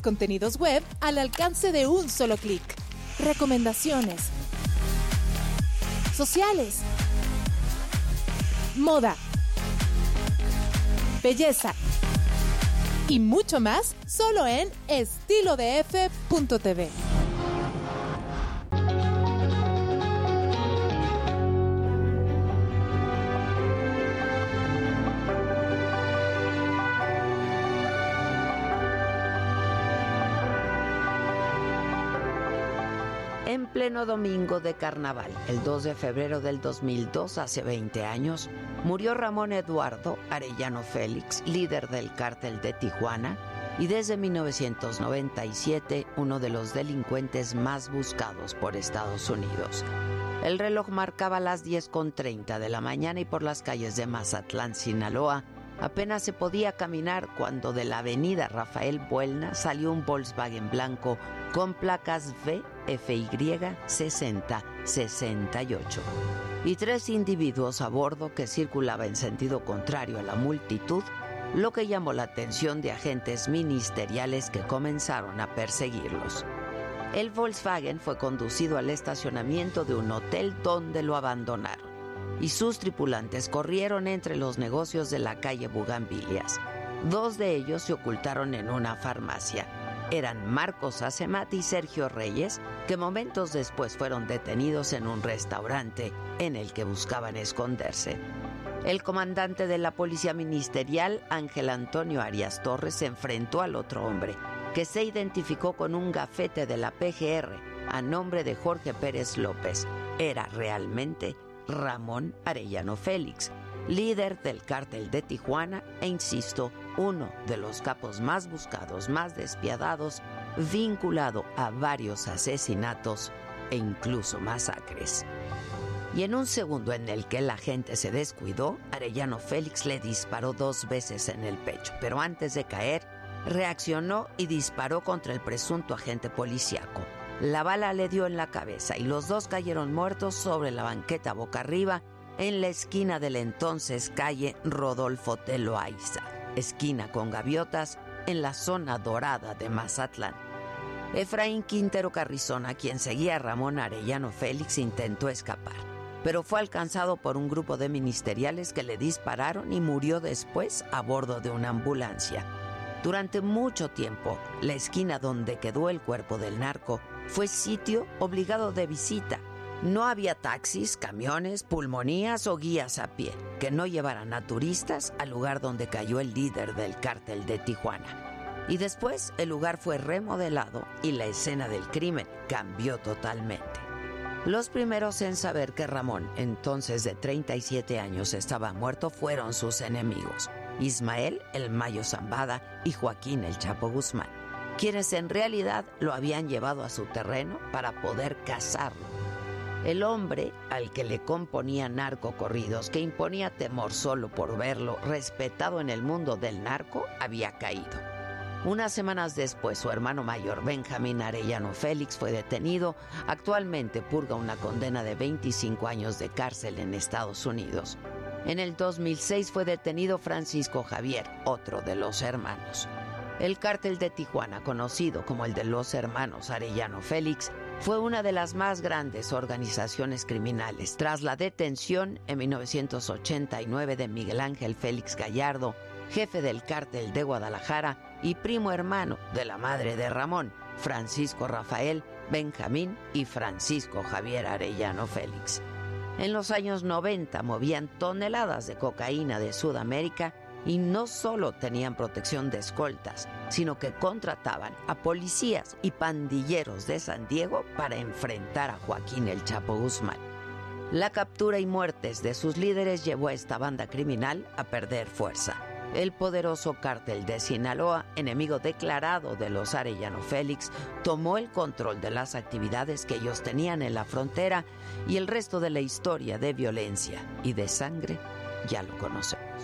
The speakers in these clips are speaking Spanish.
contenidos web al alcance de un solo clic. Recomendaciones. Sociales. Moda. Belleza. Y mucho más solo en estilodf.tv. pleno domingo de carnaval, el 2 de febrero del 2002, hace 20 años, murió Ramón Eduardo Arellano Félix, líder del cártel de Tijuana y desde 1997 uno de los delincuentes más buscados por Estados Unidos. El reloj marcaba las 10.30 de la mañana y por las calles de Mazatlán, Sinaloa, apenas se podía caminar cuando de la avenida Rafael Buelna salió un Volkswagen blanco con placas VFY 6068 y tres individuos a bordo que circulaba en sentido contrario a la multitud, lo que llamó la atención de agentes ministeriales que comenzaron a perseguirlos. El Volkswagen fue conducido al estacionamiento de un hotel donde lo abandonaron y sus tripulantes corrieron entre los negocios de la calle Bugambilias. Dos de ellos se ocultaron en una farmacia eran Marcos Acemati y Sergio Reyes, que momentos después fueron detenidos en un restaurante en el que buscaban esconderse. El comandante de la Policía Ministerial, Ángel Antonio Arias Torres, se enfrentó al otro hombre, que se identificó con un gafete de la PGR a nombre de Jorge Pérez López. Era realmente Ramón Arellano Félix, líder del cártel de Tijuana e, insisto, uno de los capos más buscados, más despiadados, vinculado a varios asesinatos e incluso masacres. Y en un segundo en el que la gente se descuidó, Arellano Félix le disparó dos veces en el pecho, pero antes de caer, reaccionó y disparó contra el presunto agente policíaco. La bala le dio en la cabeza y los dos cayeron muertos sobre la banqueta boca arriba en la esquina de la entonces calle Rodolfo Teloaiza, esquina con gaviotas en la zona dorada de Mazatlán. Efraín Quintero Carrizona, quien seguía a Ramón Arellano Félix, intentó escapar, pero fue alcanzado por un grupo de ministeriales que le dispararon y murió después a bordo de una ambulancia. Durante mucho tiempo, la esquina donde quedó el cuerpo del narco fue sitio obligado de visita no había taxis, camiones, pulmonías o guías a pie que no llevaran a turistas al lugar donde cayó el líder del cártel de Tijuana. Y después el lugar fue remodelado y la escena del crimen cambió totalmente. Los primeros en saber que Ramón, entonces de 37 años, estaba muerto fueron sus enemigos, Ismael el Mayo Zambada y Joaquín el Chapo Guzmán, quienes en realidad lo habían llevado a su terreno para poder cazarlo el hombre al que le componía narcocorridos, que imponía temor solo por verlo respetado en el mundo del narco, había caído. Unas semanas después, su hermano mayor, Benjamín Arellano Félix, fue detenido. Actualmente purga una condena de 25 años de cárcel en Estados Unidos. En el 2006 fue detenido Francisco Javier, otro de los hermanos. El cártel de Tijuana, conocido como el de los hermanos Arellano Félix, fue una de las más grandes organizaciones criminales. Tras la detención en 1989 de Miguel Ángel Félix Gallardo, jefe del cártel de Guadalajara y primo hermano de la madre de Ramón, Francisco Rafael, Benjamín y Francisco Javier Arellano Félix. En los años 90 movían toneladas de cocaína de Sudamérica y no solo tenían protección de escoltas, sino que contrataban a policías y pandilleros de San Diego para enfrentar a Joaquín el Chapo Guzmán. La captura y muertes de sus líderes llevó a esta banda criminal a perder fuerza. El poderoso cártel de Sinaloa, enemigo declarado de los Arellano Félix, tomó el control de las actividades que ellos tenían en la frontera y el resto de la historia de violencia y de sangre ya lo conocemos.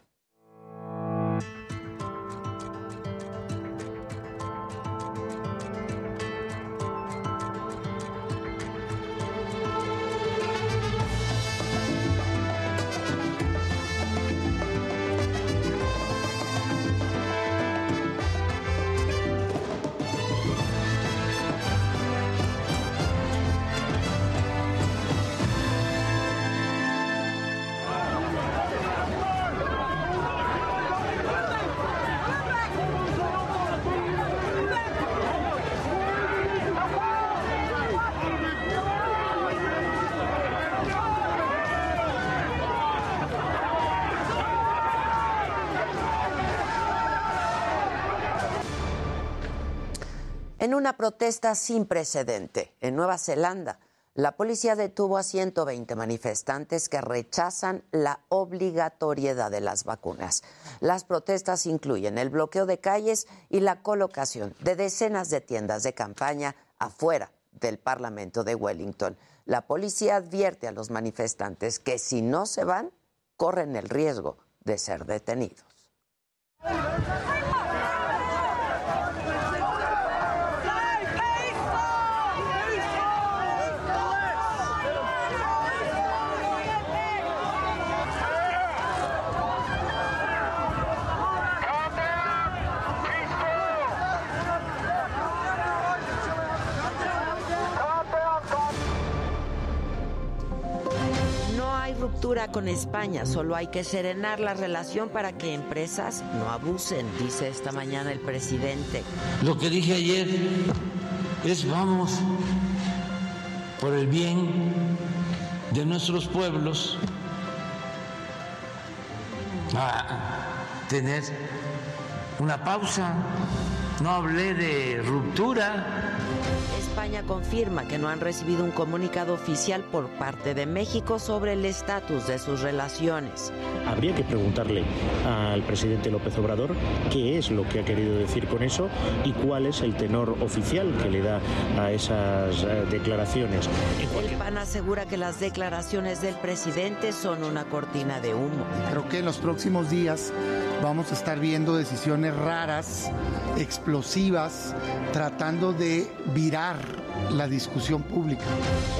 En una protesta sin precedente en Nueva Zelanda, la policía detuvo a 120 manifestantes que rechazan la obligatoriedad de las vacunas. Las protestas incluyen el bloqueo de calles y la colocación de decenas de tiendas de campaña afuera del Parlamento de Wellington. La policía advierte a los manifestantes que si no se van, corren el riesgo de ser detenidos. Con España, solo hay que serenar la relación para que empresas no abusen, dice esta mañana el presidente. Lo que dije ayer es vamos por el bien de nuestros pueblos a tener una pausa. No hablé de ruptura España confirma que no han recibido un comunicado oficial por parte de México sobre el estatus de sus relaciones. Habría que preguntarle al presidente López Obrador qué es lo que ha querido decir con eso y cuál es el tenor oficial que le da a esas eh, declaraciones. El PAN asegura que las declaraciones del presidente son una cortina de humo. Creo que en los próximos días vamos a estar viendo decisiones raras, explosivas, tratando de virar time. La discusión pública.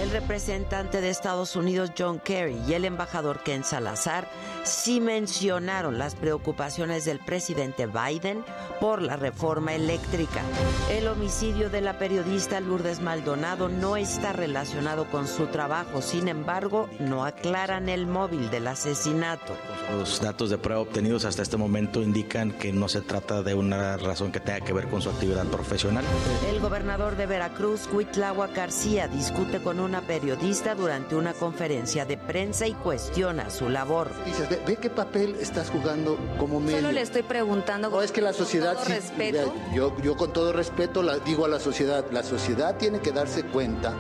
El representante de Estados Unidos John Kerry y el embajador Ken Salazar sí mencionaron las preocupaciones del presidente Biden por la reforma eléctrica. El homicidio de la periodista Lourdes Maldonado no está relacionado con su trabajo, sin embargo, no aclaran el móvil del asesinato. Los datos de prueba obtenidos hasta este momento indican que no se trata de una razón que tenga que ver con su actividad profesional. El gobernador de Veracruz, Huitlagua García, discute con una periodista durante una conferencia de prensa y cuestiona su labor. Dices, ve, qué papel estás jugando como medio. Solo le estoy preguntando. No, es que la sociedad. Con todo respeto. Yo, yo con todo respeto la, digo a la sociedad, la sociedad tiene que darse cuenta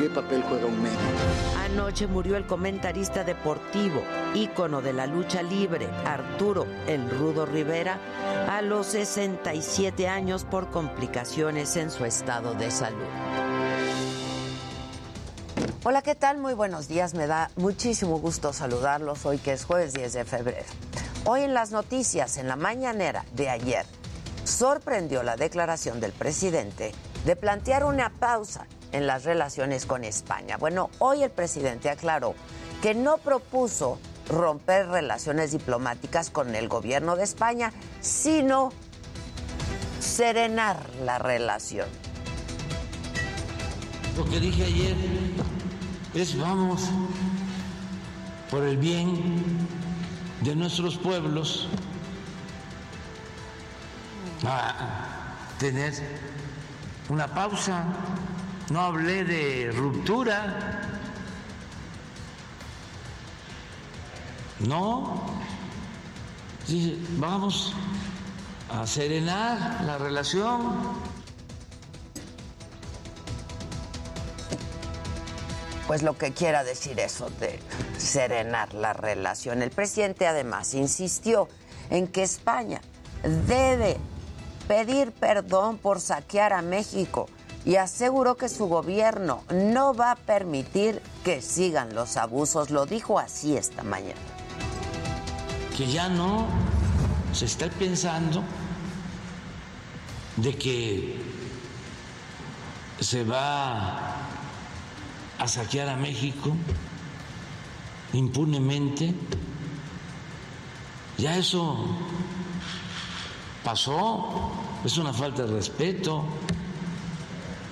qué papel juega un medio. Anoche murió el comentarista deportivo, ícono de la lucha libre, Arturo El Rudo Rivera, a los 67 años por complicaciones en su estado de salud. Hola, ¿qué tal? Muy buenos días. Me da muchísimo gusto saludarlos hoy que es jueves 10 de febrero. Hoy en las noticias, en la mañanera de ayer, sorprendió la declaración del presidente de plantear una pausa en las relaciones con España. Bueno, hoy el presidente aclaró que no propuso romper relaciones diplomáticas con el gobierno de España, sino serenar la relación. Lo que dije ayer es vamos por el bien de nuestros pueblos a tener una pausa. No hablé de ruptura. No. vamos a serenar la relación. Pues lo que quiera decir eso de serenar la relación. El presidente además insistió en que España debe pedir perdón por saquear a México y aseguró que su gobierno no va a permitir que sigan los abusos. Lo dijo así esta mañana. Que ya no se está pensando de que se va a saquear a México impunemente. Ya eso pasó, es una falta de respeto,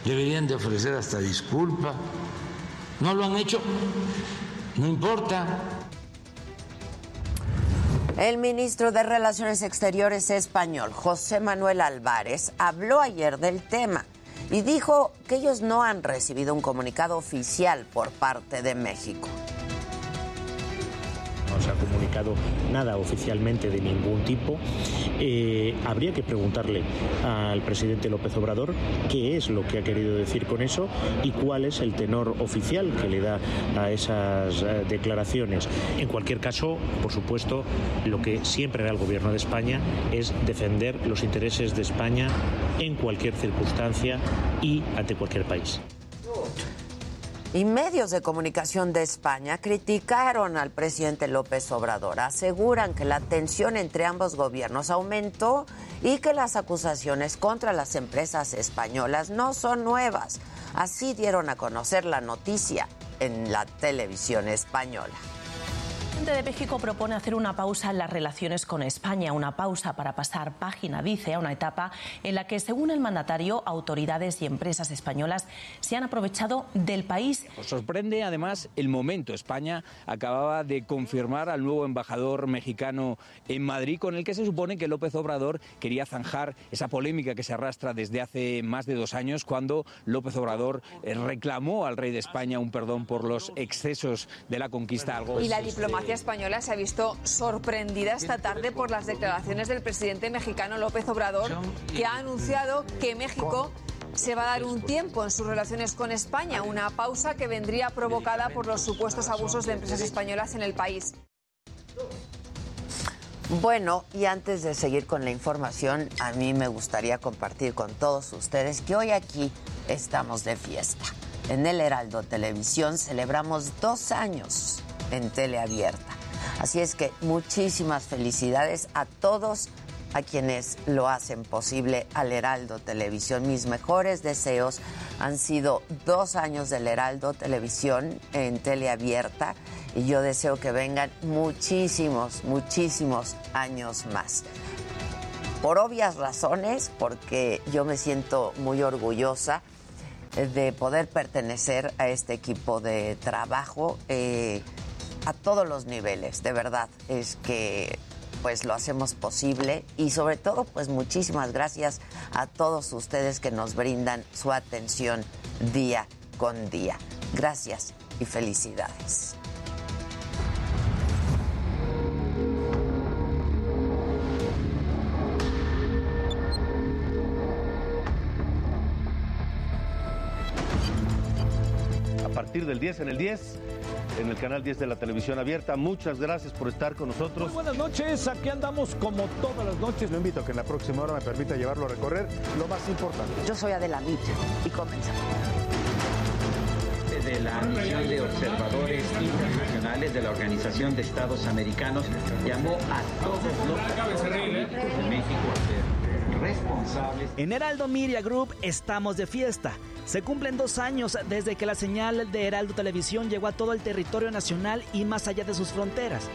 deberían de ofrecer hasta disculpa. No lo han hecho, no importa. El ministro de Relaciones Exteriores español, José Manuel Álvarez, habló ayer del tema y dijo que ellos no han recibido un comunicado oficial por parte de México. No se ha comunicado nada oficialmente de ningún tipo. Eh, habría que preguntarle al presidente López Obrador qué es lo que ha querido decir con eso y cuál es el tenor oficial que le da a esas eh, declaraciones. En cualquier caso, por supuesto, lo que siempre hará el Gobierno de España es defender los intereses de España en cualquier circunstancia y ante cualquier país. Y medios de comunicación de España criticaron al presidente López Obrador. Aseguran que la tensión entre ambos gobiernos aumentó y que las acusaciones contra las empresas españolas no son nuevas. Así dieron a conocer la noticia en la televisión española presidente de México propone hacer una pausa en las relaciones con España, una pausa para pasar página, dice, a una etapa en la que, según el mandatario, autoridades y empresas españolas se han aprovechado del país. Nos sorprende además el momento. España acababa de confirmar al nuevo embajador mexicano en Madrid, con el que se supone que López Obrador quería zanjar esa polémica que se arrastra desde hace más de dos años, cuando López Obrador eh, reclamó al rey de España un perdón por los excesos de la conquista. Algo y la diplomacia española se ha visto sorprendida esta tarde por las declaraciones del presidente mexicano López Obrador, que ha anunciado que México se va a dar un tiempo en sus relaciones con España, una pausa que vendría provocada por los supuestos abusos de empresas españolas en el país. Bueno, y antes de seguir con la información, a mí me gustaría compartir con todos ustedes que hoy aquí estamos de fiesta. En el Heraldo Televisión celebramos dos años en teleabierta. Así es que muchísimas felicidades a todos a quienes lo hacen posible al Heraldo Televisión. Mis mejores deseos han sido dos años del Heraldo Televisión en teleabierta y yo deseo que vengan muchísimos, muchísimos años más. Por obvias razones, porque yo me siento muy orgullosa de poder pertenecer a este equipo de trabajo. Eh, a todos los niveles, de verdad, es que pues lo hacemos posible y sobre todo pues muchísimas gracias a todos ustedes que nos brindan su atención día con día. Gracias y felicidades. Partir del 10 en el 10 en el canal 10 de la televisión abierta. Muchas gracias por estar con nosotros. Muy buenas noches, aquí andamos como todas las noches. Lo invito a que en la próxima hora me permita llevarlo a recorrer lo más importante. Yo soy Adela Micha y comenzamos. De la misión de observadores internacionales de la Organización de Estados Americanos llamó a todos los de México a ser responsables. En Heraldo Media Group estamos de fiesta. Se cumplen dos años desde que la señal de Heraldo Televisión llegó a todo el territorio nacional y más allá de sus fronteras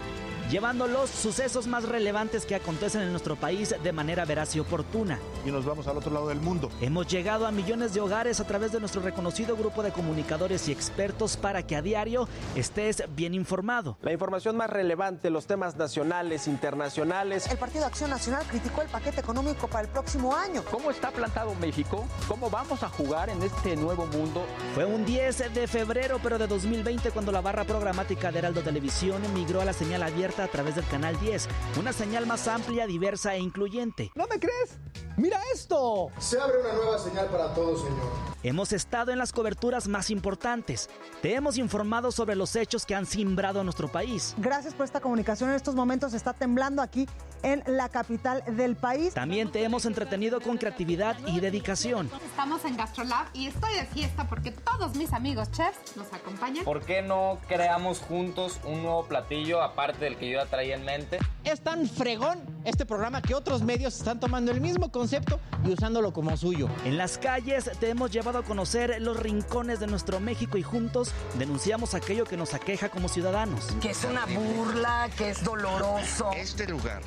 llevando los sucesos más relevantes que acontecen en nuestro país de manera veraz y oportuna. Y nos vamos al otro lado del mundo. Hemos llegado a millones de hogares a través de nuestro reconocido grupo de comunicadores y expertos para que a diario estés bien informado. La información más relevante, los temas nacionales, internacionales. El Partido Acción Nacional criticó el paquete económico para el próximo año. ¿Cómo está plantado México? ¿Cómo vamos a jugar en este nuevo mundo? Fue un 10 de febrero, pero de 2020, cuando la barra programática de Heraldo Televisión emigró a la señal abierta a través del canal 10, una señal más amplia, diversa e incluyente. ¿No me crees? ¡Mira esto! Se abre una nueva señal para todos, señor. Hemos estado en las coberturas más importantes. Te hemos informado sobre los hechos que han simbrado a nuestro país. Gracias por esta comunicación. En estos momentos está temblando aquí en la capital del país. También te hemos entretenido con creatividad y dedicación. Estamos en GastroLab y estoy de fiesta porque todos mis amigos chefs nos acompañan. ¿Por qué no creamos juntos un nuevo platillo aparte del que yo ya traía en mente? Es tan fregón este programa que otros medios están tomando el mismo concepto y usándolo como suyo. En las calles te hemos llevado a conocer los rincones de nuestro México y juntos denunciamos aquello que nos aqueja como ciudadanos. Que es una burla, que es doloroso. Este lugar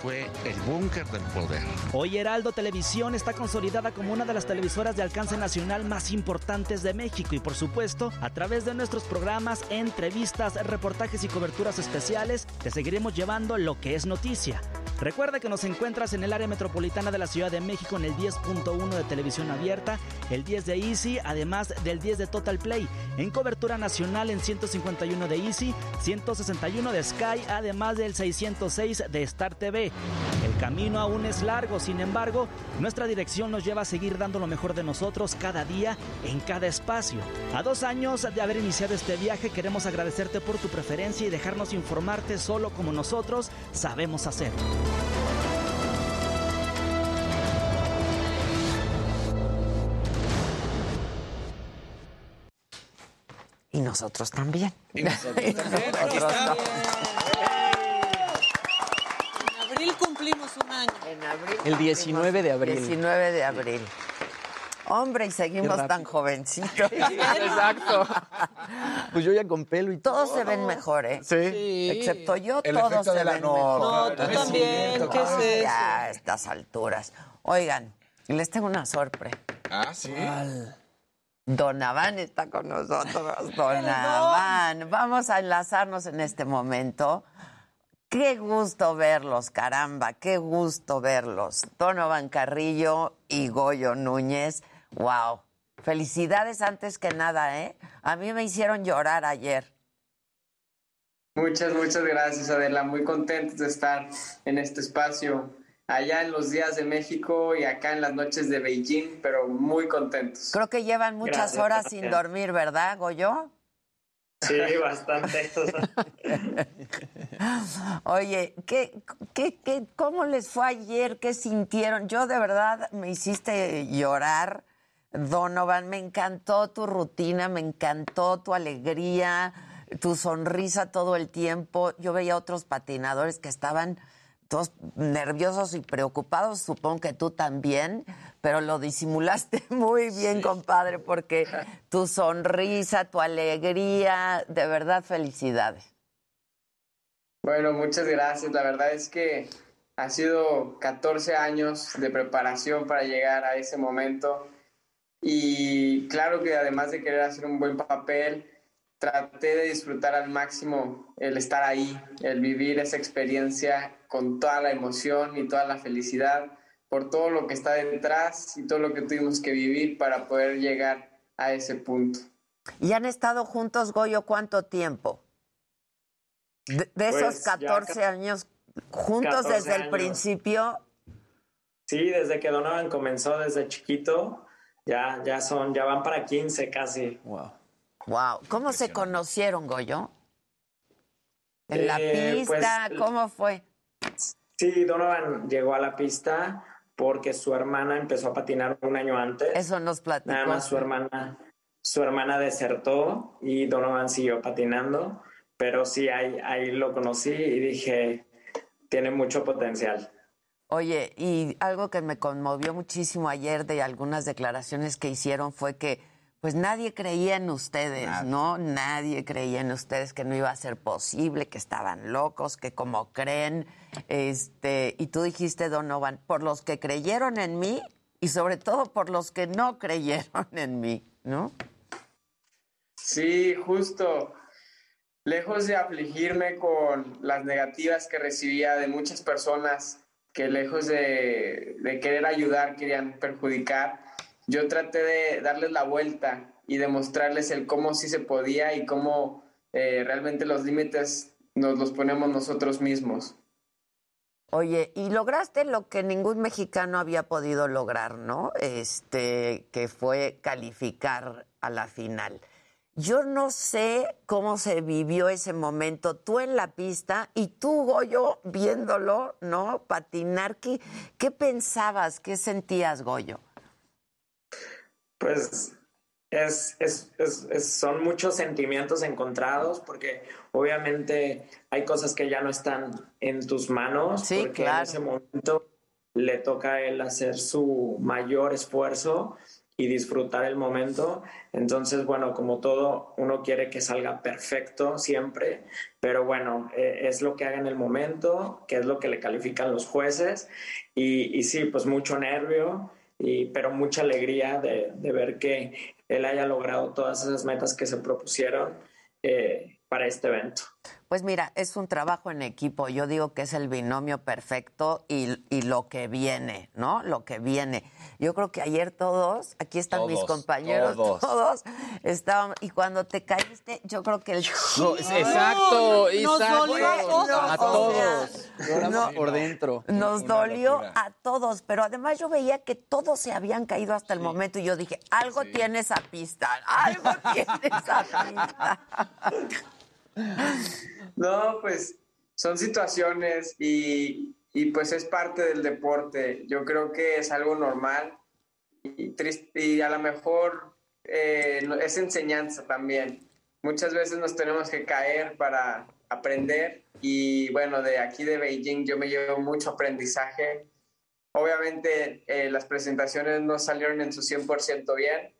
fue el búnker del poder. Hoy Heraldo Televisión está consolidada como una de las televisoras de alcance nacional más importantes de México y por supuesto, a través de nuestros programas, entrevistas, reportajes y coberturas especiales, te seguiremos llevando lo que es noticia Recuerda que nos encuentras en el área metropolitana de la Ciudad de México en el 10.1 de televisión abierta, el 10 de Easy, además del 10 de Total Play, en cobertura nacional en 151 de Easy, 161 de Sky, además del 606 de Star TV. El camino aún es largo, sin embargo, nuestra dirección nos lleva a seguir dando lo mejor de nosotros cada día, en cada espacio. A dos años de haber iniciado este viaje, queremos agradecerte por tu preferencia y dejarnos informarte solo como nosotros sabemos hacer. Y nosotros también. Y nosotros también. Nosotros. En abril cumplimos un año. En abril. El 19 de abril. 19 de abril. Hombre, y seguimos tan jovencitos. Exacto. Pues yo ya con pelo y todo. Todos se ven mejor, ¿eh? Sí. Excepto yo, El todos se de la ven no, mejor. No, tú también, ¿qué es eso? Ya, a estas alturas. Oigan, les tengo una sorpresa. Ah, sí. Don Aván está con nosotros. Don Aván. Vamos a enlazarnos en este momento. Qué gusto verlos, caramba, qué gusto verlos. Donovan Carrillo y Goyo Núñez. Wow. Felicidades antes que nada, ¿eh? A mí me hicieron llorar ayer. Muchas, muchas gracias, Adela. Muy contentos de estar en este espacio, allá en los días de México y acá en las noches de Beijing, pero muy contentos. Creo que llevan muchas Gracias, horas gracias. sin dormir, ¿verdad, Goyo? Sí, bastante. Oye, ¿qué, qué, qué, ¿cómo les fue ayer? ¿Qué sintieron? Yo de verdad me hiciste llorar, Donovan. Me encantó tu rutina, me encantó tu alegría, tu sonrisa todo el tiempo. Yo veía otros patinadores que estaban todos nerviosos y preocupados, supongo que tú también, pero lo disimulaste muy bien, compadre, porque tu sonrisa, tu alegría, de verdad, felicidades. Bueno, muchas gracias. La verdad es que ha sido 14 años de preparación para llegar a ese momento. Y claro que además de querer hacer un buen papel, traté de disfrutar al máximo el estar ahí, el vivir esa experiencia con toda la emoción y toda la felicidad por todo lo que está detrás y todo lo que tuvimos que vivir para poder llegar a ese punto. ¿Y han estado juntos, Goyo, cuánto tiempo? De, de esos Pues, ya 14 ca- años, juntos 14 desde el principio. Sí, desde que Donovan comenzó desde chiquito, ya, ya son, ya van para 15 casi. Wow. Wow. ¿Cómo se conocieron, Goyo? ¿En la Eh, pista? pues, ¿Cómo fue? Sí, Donovan llegó a la pista porque su hermana empezó a patinar un año antes. Eso nos platicó. Nada más su hermana, su hermana desertó y Donovan siguió patinando, pero sí, ahí, ahí lo conocí y dije, tiene mucho potencial. Oye, y algo que me conmovió muchísimo ayer de algunas declaraciones que hicieron fue que pues nadie creía en ustedes, ¿no? Nadie creía en ustedes que no iba a ser posible, que estaban locos, que como creen, este, y tú dijiste, Donovan, por los que creyeron en mí y sobre todo por los que no creyeron en mí, ¿no? Sí, justo. Lejos de afligirme con las negativas que recibía de muchas personas que lejos de, querer ayudar querían perjudicar, yo traté de darles la vuelta y demostrarles el cómo sí se podía y cómo eh, realmente los límites nos los ponemos nosotros mismos. Oye, y lograste lo que ningún mexicano había podido lograr, ¿no? Este, que fue calificar a la final. Yo no sé cómo se vivió ese momento, tú en la pista y tú, Goyo, viéndolo, ¿no? Patinar. ¿Qué, qué pensabas? ¿Qué sentías, Goyo? Pues es, es, es- es- son muchos sentimientos encontrados porque obviamente hay cosas que ya no están en tus manos Sí, porque claro. en ese momento le toca a él hacer su mayor esfuerzo y disfrutar el momento. Entonces, bueno, como todo, uno quiere que salga perfecto siempre, pero bueno, eh, es lo que haga en el momento, que es lo que le califican los jueces. Y, y sí, pues mucho nervio, y, pero mucha alegría de, de ver que él haya logrado todas esas metas que se propusieron eh, para este evento. Pues mira, es un trabajo en equipo. Yo digo que es el binomio perfecto y, y lo que viene, ¿no? Lo que viene. Yo creo que ayer todos, aquí están mis compañeros, todos. todos, estaban. Y cuando te caíste, yo creo que el. No, es- exacto, Nos exacto. dolió a todos. A no. por dentro. Nos dolió locura. a todos, pero además yo veía que todos se habían caído hasta el momento y yo dije, algo tiene esa pista, algo tiene esa pista. No, pues son situaciones y, y, pues es parte del deporte. Yo creo que es algo normal y, triste, y a lo mejor eh, es enseñanza también. Muchas veces nos tenemos que caer para aprender y bueno, de aquí de Beijing yo me llevo mucho aprendizaje. Obviamente eh, las presentaciones no salieron en su 100% bien,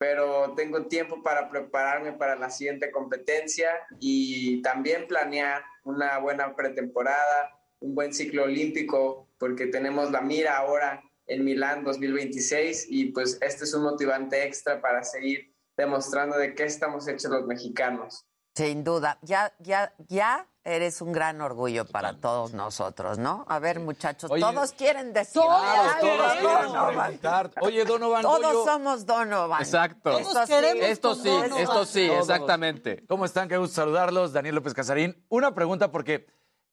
pero tengo tiempo para prepararme para la siguiente competencia y también planear una buena pretemporada, un buen ciclo olímpico, porque tenemos la mira ahora en Milán 2026 y pues este es un motivante extra para seguir demostrando de qué estamos hechos los mexicanos. Sin duda, ya, ya, ya eres un gran orgullo para todos nosotros, ¿no? A ver, muchachos, Oye, todos quieren decir Claro, algo, todos quieren Donovan. preguntar. Oye, Donovan, Todos somos Donovan. Exacto. Esto sí, esto sí, Donovan. esto sí, exactamente. ¿Cómo están? Qué gusto saludarlos. Daniel López Casarín. Una pregunta porque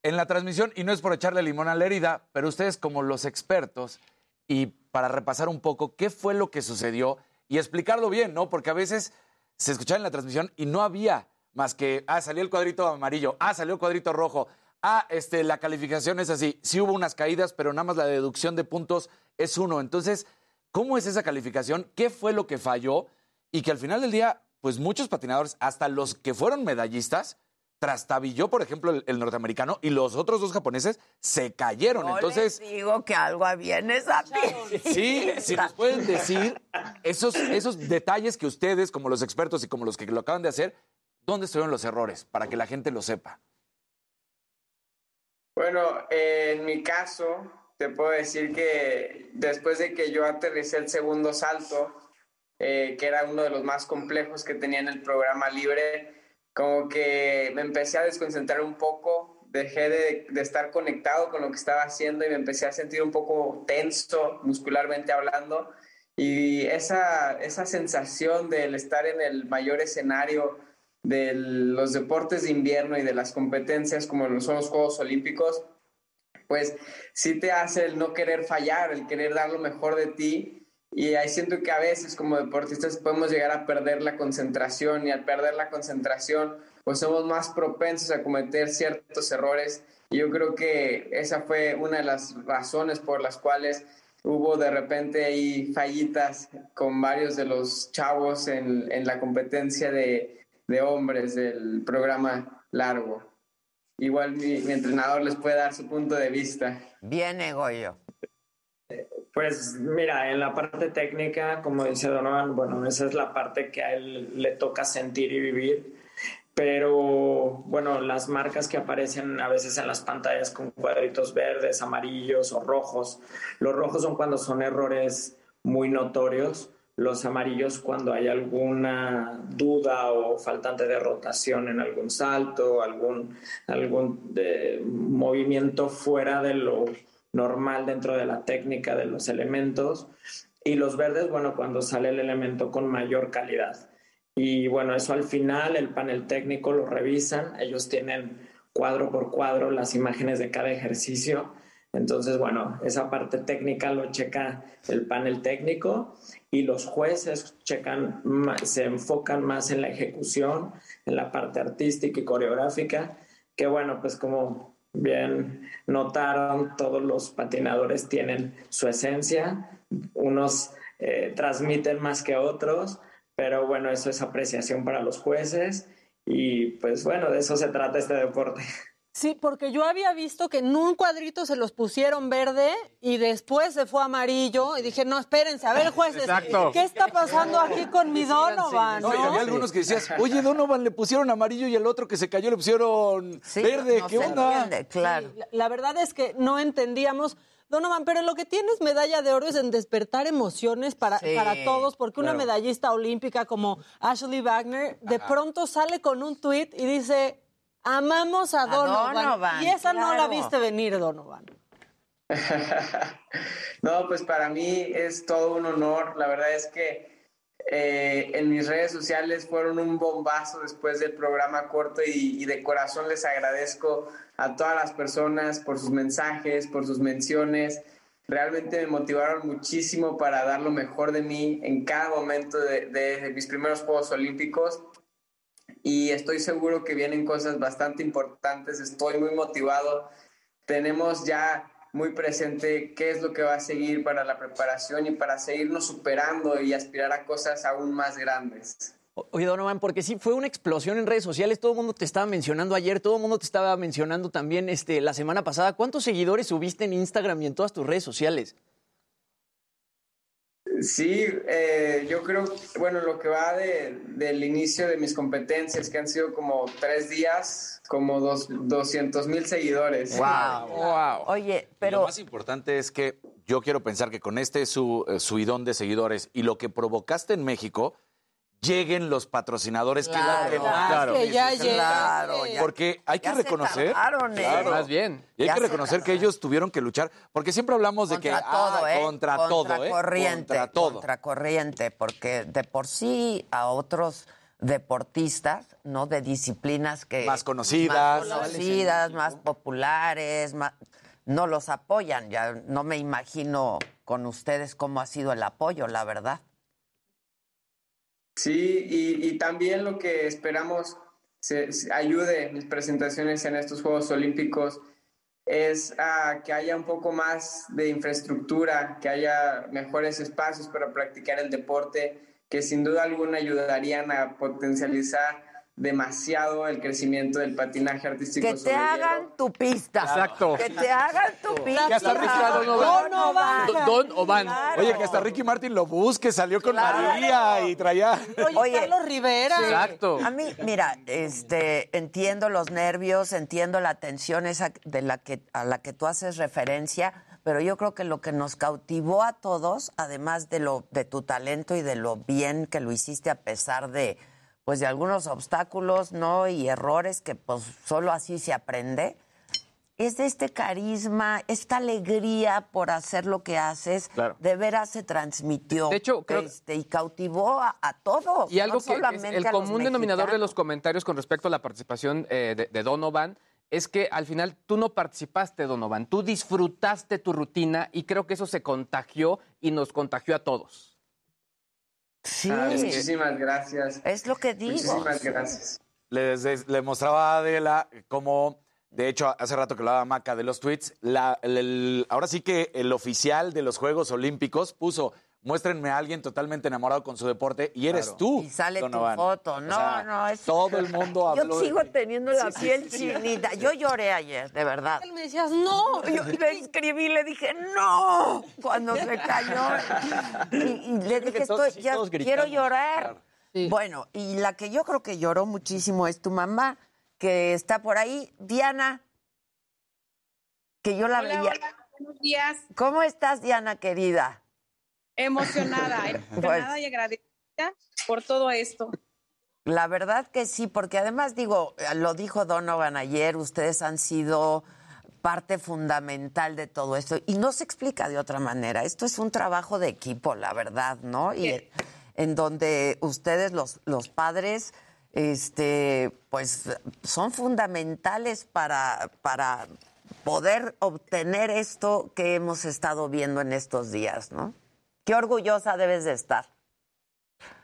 en la transmisión, y no es por echarle limón a la herida, pero ustedes como los expertos, y para repasar un poco qué fue lo que sucedió y explicarlo bien, ¿no? Porque a veces se escuchaba en la transmisión y no había más que, ah, salió el cuadrito amarillo, ah, salió el cuadrito rojo, ah, este, la calificación es así. Sí hubo unas caídas, pero nada más la deducción de puntos es uno. Entonces, ¿cómo es esa calificación? ¿Qué fue lo que falló? Y que al final del día, pues muchos patinadores, hasta los que fueron medallistas, trastabilló, por ejemplo, el, el norteamericano y los otros dos japoneses se cayeron. Yo Entonces, les digo que algo había en esa pista. Sí, si nos pueden decir esos, esos detalles que ustedes, como los expertos y como los que lo acaban de hacer, ¿dónde estuvieron los errores? Para que la gente lo sepa. Bueno, en mi caso, te puedo decir que después de que yo aterricé el segundo salto, eh, que era uno de los más complejos que tenía en el programa libre, como que me empecé a desconcentrar un poco, dejé de, de estar conectado con lo que estaba haciendo y me empecé a sentir un poco tenso muscularmente hablando. Y esa, esa sensación del estar en el mayor escenario de los deportes de invierno y de las competencias como son los Juegos Olímpicos, pues sí te hace el no querer fallar, el querer dar lo mejor de ti. Y ahí siento que a veces como deportistas podemos llegar a perder la concentración y al perder la concentración pues somos más propensos a cometer ciertos errores. Y yo creo que esa fue una de las razones por las cuales hubo de repente ahí fallitas con varios de los chavos en, en la competencia de, de hombres del programa largo. Igual mi, mi entrenador les puede dar su punto de vista. Viene Goyo. Pues mira, en la parte técnica, como dice Donovan, bueno, esa es la parte que a él le toca sentir y vivir. Pero bueno, las marcas que aparecen a veces en las pantallas con cuadritos verdes, amarillos o rojos, los rojos son cuando son errores muy notorios, los amarillos cuando hay alguna duda o faltante de rotación en algún salto, algún, algún movimiento fuera de lo normal dentro de la técnica de los elementos. Y los verdes, bueno, cuando sale el elemento con mayor calidad. Y bueno, eso al final el panel técnico lo revisan, ellos tienen cuadro por cuadro las imágenes de cada ejercicio. Entonces, bueno, esa parte técnica lo checa el panel técnico y los jueces checan, se enfocan más en la ejecución, en la parte artística y coreográfica, que bueno, pues como bien notaron, todos los patinadores tienen su esencia, unos eh, transmiten más que otros, pero bueno, eso es apreciación para los jueces y pues bueno, de eso se trata este deporte. Sí, porque yo había visto que en un cuadrito se los pusieron verde y después se fue amarillo y dije, no, espérense, a ver, jueces, Exacto. ¿qué está pasando aquí con mi Donovan? No, y había algunos que decías, oye, Donovan le pusieron amarillo y el otro que se cayó le pusieron verde. ¿Qué onda? claro. La, la verdad es que no entendíamos. Donovan, pero lo que tienes medalla de oro es en despertar emociones para, Sí, para todos, porque una medallista olímpica como Ashley Wagner de pronto sale con un tuit y dice, Amamos a Donovan. Donovan, y esa no la viste venir, Donovan. No, pues para mí es todo un honor. La verdad es que eh, en mis redes sociales fueron un bombazo después del programa corto y, y de corazón les agradezco a todas las personas por sus mensajes, por sus menciones. Realmente me motivaron muchísimo para dar lo mejor de mí en cada momento de, de mis primeros Juegos Olímpicos y estoy seguro que vienen cosas bastante importantes. Estoy muy motivado. Tenemos ya muy presente qué es lo que va a seguir para la preparación y para seguirnos superando y aspirar a cosas aún más grandes. Oye, Donovan, porque sí fue una explosión en redes sociales, todo el mundo te estaba mencionando ayer, todo el mundo te estaba mencionando también este, la semana pasada. ¿Cuántos seguidores subiste en Instagram y en todas tus redes sociales? Sí, eh, yo creo, bueno, lo que va de- del inicio de mis competencias, que han sido como tres días, como dos, 200 mil seguidores. Wow. Oye, Lo más importante es que yo quiero pensar que con este su, eh, subidón de seguidores y lo que provocaste en México, lleguen los patrocinadores Claro, que claro, que ya. Claro, Porque hay que reconocer. tardaron, ¿eh? Claro. Más bien. Y hay Ya que reconocer que ellos tuvieron que luchar, porque siempre hablamos de que Contra ah, todo, ¿eh? contra, todo, ¿eh? corriente, Contra todo. contracorriente, porque de por sí a otros deportistas, ¿no? De disciplinas que... Más conocidas. Más conocidas, más populares, más- no los apoyan. Ya no me imagino con ustedes cómo ha sido el apoyo, la verdad. Sí, y, y también lo que esperamos se, se ayude mis presentaciones en estos Juegos Olímpicos es a que haya un poco más de infraestructura, que haya mejores espacios para practicar el deporte, que sin duda alguna ayudarían a potencializar demasiado el crecimiento del patinaje artístico Que te sobre hagan tu pista. Exacto. Que te hagan tu pista. Que hasta Ricky Donovan. Donovan. Don. Claro. Oye, que hasta Ricky Martin lo busque, salió con María y traía. Oye, Carlos Rivera. Exacto. A mí, mira, este, entiendo los nervios, entiendo la tensión esa de la que a la que tú haces referencia, pero yo creo que lo que nos cautivó a todos, además de lo de tu talento y de lo bien que lo hiciste a pesar de pues de algunos obstáculos, ¿no? y errores que pues solo así se aprende. Es de este carisma, esta alegría por hacer lo que haces, Claro. de veras se transmitió. De hecho, creo- este, y cautivó a, a todos. Y algo no que es el común denominador de los comentarios con respecto a la participación eh, de, de Donovan es que al final tú no participaste, Donovan, tú disfrutaste tu rutina y creo que eso se contagió y nos contagió a todos. Sí. Ah, muchísimas gracias. Es lo que digo. Muchísimas gracias. Les, des- le mostraba a Adela cómo, de hecho, hace rato que hablaba Maca de los tweets, la- el- el- ahora sí que el oficial de los Juegos Olímpicos puso, muéstrenme a alguien totalmente enamorado con su deporte y eres Claro. tú. Y sale Donovan. tu foto. O No, sea, no, es. Todo el mundo habló Yo sigo teniendo la Sí, piel sí. chinita. Yo lloré ayer, de verdad. Él me decías, no. Yo le escribí, le dije, no, cuando se cayó. Y, y le dije, estoy, ya todos quiero llorar. Bueno, y la que yo creo que lloró muchísimo es tu mamá, que está por ahí, Diana, que yo la Hola, veía. hola, buenos días. ¿Cómo estás, Diana, querida? Emocionada, emocionada y agradecida por todo esto. La verdad que sí, porque además digo, lo dijo Donovan ayer, ustedes han sido parte fundamental de todo esto y no se explica de otra manera. Esto es un trabajo de equipo, la verdad, ¿no? Y en donde ustedes los los padres este pues son fundamentales para para poder obtener esto que hemos estado viendo en estos días, ¿no? Qué orgullosa debes de estar.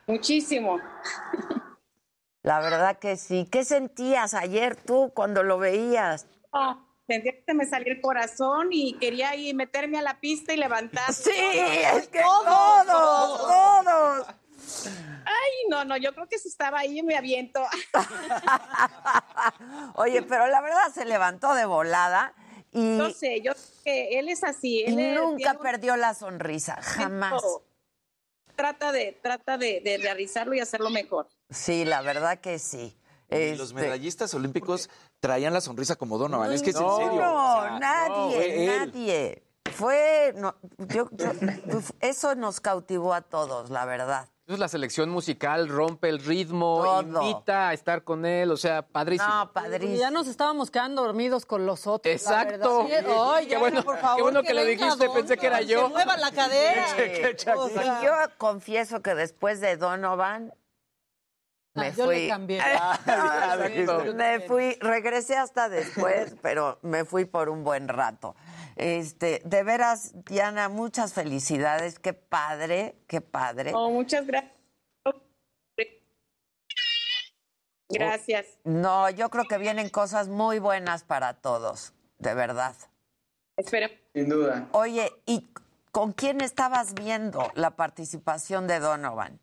Muchísimo. La verdad que sí. ¿Qué sentías ayer tú cuando lo veías? Ah, sentía que me salía el corazón y quería ir meterme a la pista y levantar. Sí, es que todos, todos. Ay, no, no, yo creo que si estaba ahí me aviento. Oye, pero la verdad se levantó de volada y, Yo sé, yo sé que él es así. y Él es- nunca un- perdió la sonrisa, jamás. Trata de, trata de, de realizarlo y hacerlo mejor. Sí, la verdad que sí. Y Los Este, medallistas olímpicos traían la sonrisa como Donovan. es que es en no, serio. No, o sea, nadie, nadie. Fue, no, yo- yo- eso nos cautivó a todos, la verdad. Pues, la selección musical, rompe el ritmo, Todo. invita a estar con él, o sea, padrísimo. Y ya nos estábamos quedando dormidos con los otros. la Exacto. verdad. Sí, ay, Qué ya, bueno- por favor, qué bueno que lo venga dijiste, pensé que era yo. Que mueva la cadera. O Y sea, yo confieso que después de Donovan me Ah, yo fui. le cambié. Ah, me fui, regresé hasta después, pero me fui por un buen rato. Este, de veras, Diana, muchas felicidades, qué padre, qué padre. Oh, muchas gracias. Gracias. No, yo creo que vienen cosas muy buenas para todos, de verdad. Espera. Sin duda. Oye, ¿y con quién estabas viendo la participación de Donovan?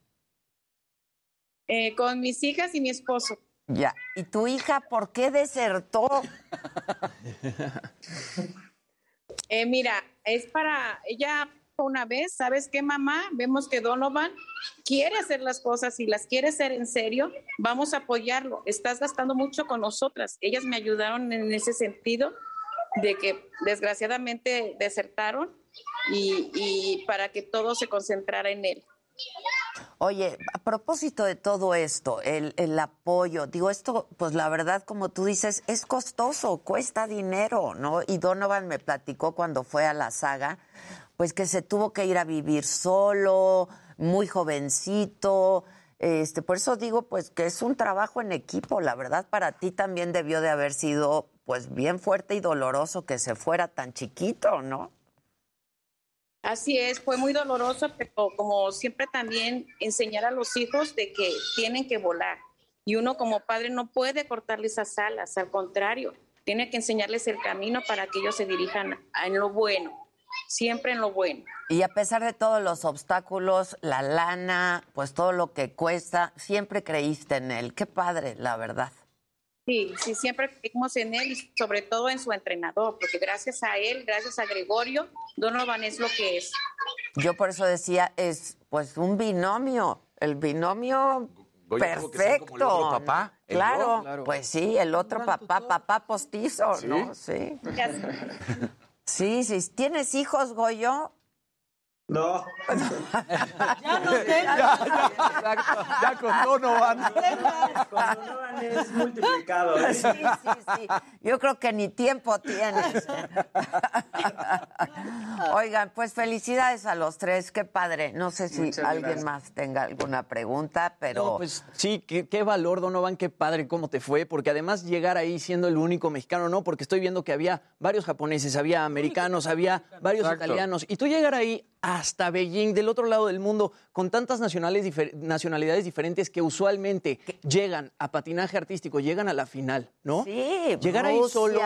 Eh, con mis hijas y mi esposo. Ya. ¿Y tu hija por qué desertó? Eh, mira, es para ella una vez, ¿sabes qué, mamá? Vemos que Donovan quiere hacer las cosas y las quiere hacer en serio, vamos a apoyarlo. Estás gastando mucho con nosotras. Ellas me ayudaron en ese sentido de que desgraciadamente desertaron y, y para que todo se concentrara en él. Oye, a propósito de todo esto, el, apoyo, digo, esto, pues la verdad, como tú dices, es costoso, cuesta dinero, ¿no? Y Donovan me platicó cuando fue a la saga, pues que se tuvo que ir a vivir solo, muy jovencito. Este, por eso digo, pues que es un trabajo en equipo. La verdad, para ti también debió de haber sido, pues, bien fuerte y doloroso que se fuera tan chiquito, ¿no? Así es, fue muy doloroso, pero como siempre también enseñar a los hijos de que tienen que volar. Y uno como padre no puede cortarles esas alas, al contrario, tiene que enseñarles el camino para que ellos se dirijan en lo bueno, siempre en lo bueno. Y a pesar de todos los obstáculos, la lana, pues todo lo que cuesta, siempre creíste en él. Qué padre, la verdad. Sí, sí, siempre creímos en él y sobre todo en su entrenador, porque gracias a él, gracias a Gregorio, Donovan es lo que es. Yo por eso decía, es pues un binomio, el binomio Goya tuvo que ser como perfecto. el otro papá, el claro, yo. Claro. pues sí, el otro papá, papá postizo, ¿Sí? ¿no? Sí. Sí, sí. ¿Tienes hijos, Goyo? No. Ya no tengo. Ya con Donovan. Donovan es multiplicado. ¿eh? Sí, sí, sí. Yo creo que ni tiempo tienes. Oigan, pues felicidades a los tres, qué padre. No sé si Muchas alguien gracias. más tenga alguna pregunta, pero No, pues sí, qué, qué valor, Donovan, qué padre cómo te fue, porque además llegar ahí siendo el único mexicano, no, porque estoy viendo que había varios japoneses, había americanos, había varios Exacto. italianos, y tú llegar ahí hasta Beijing, del otro lado del mundo, con tantas nacionales difer- nacionalidades diferentes que usualmente llegan a patinaje artístico, llegan a la final, ¿no? Sí, llegar ahí solo.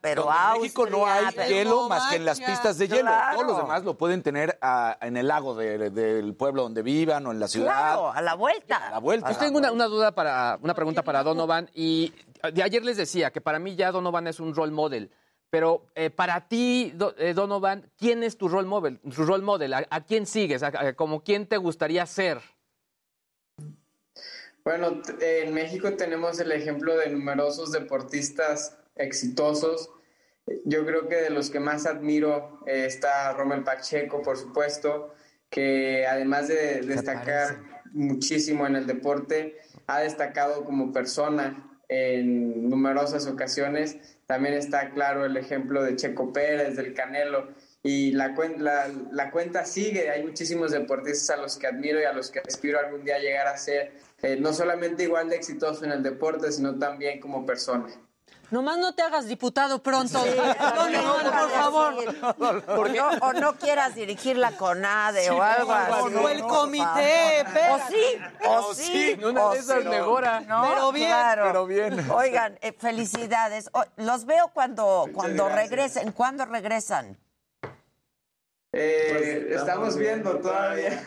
Pero en México no hay Austria, hielo más que en las pistas de hielo. Claro. Todos los demás lo pueden tener ah, en el lago de- del pueblo donde vivan o en la ciudad. Claro, a la vuelta. A la vuelta. Pues tengo una, una duda para, una pregunta para Donovan y de ayer les decía que para mí ya Donovan es un role model. Pero eh, para ti, eh, Donovan, ¿quién es tu role model? Tu role model? ¿A, a quién sigues? ¿A, a- como quién te gustaría ser? Bueno, en México tenemos el ejemplo de numerosos deportistas exitosos. Yo creo que de los que más admiro eh, está Rommel Pacheco, por supuesto, que además de destacar muchísimo en el deporte, ha destacado como persona en numerosas ocasiones. También está claro el ejemplo de Checo Pérez, del Canelo, y la, la, la cuenta sigue. Hay muchísimos deportistas a los que admiro y a los que aspiro algún día llegar a ser, eh, no solamente igual de exitoso en el deporte, sino también como persona. Nomás no te hagas diputado pronto. Donovan, por favor. O no, o no quieras dirigir la CONADE o algo así. O el comité, O sí, o O sí. una o de esas sí. mejora. ¿No? Pero bien. Claro. Pero bien. Oigan, eh, felicidades. O- los veo cuando, cuando regresen. ¿Cuándo regresan? Eh, estamos viendo todavía.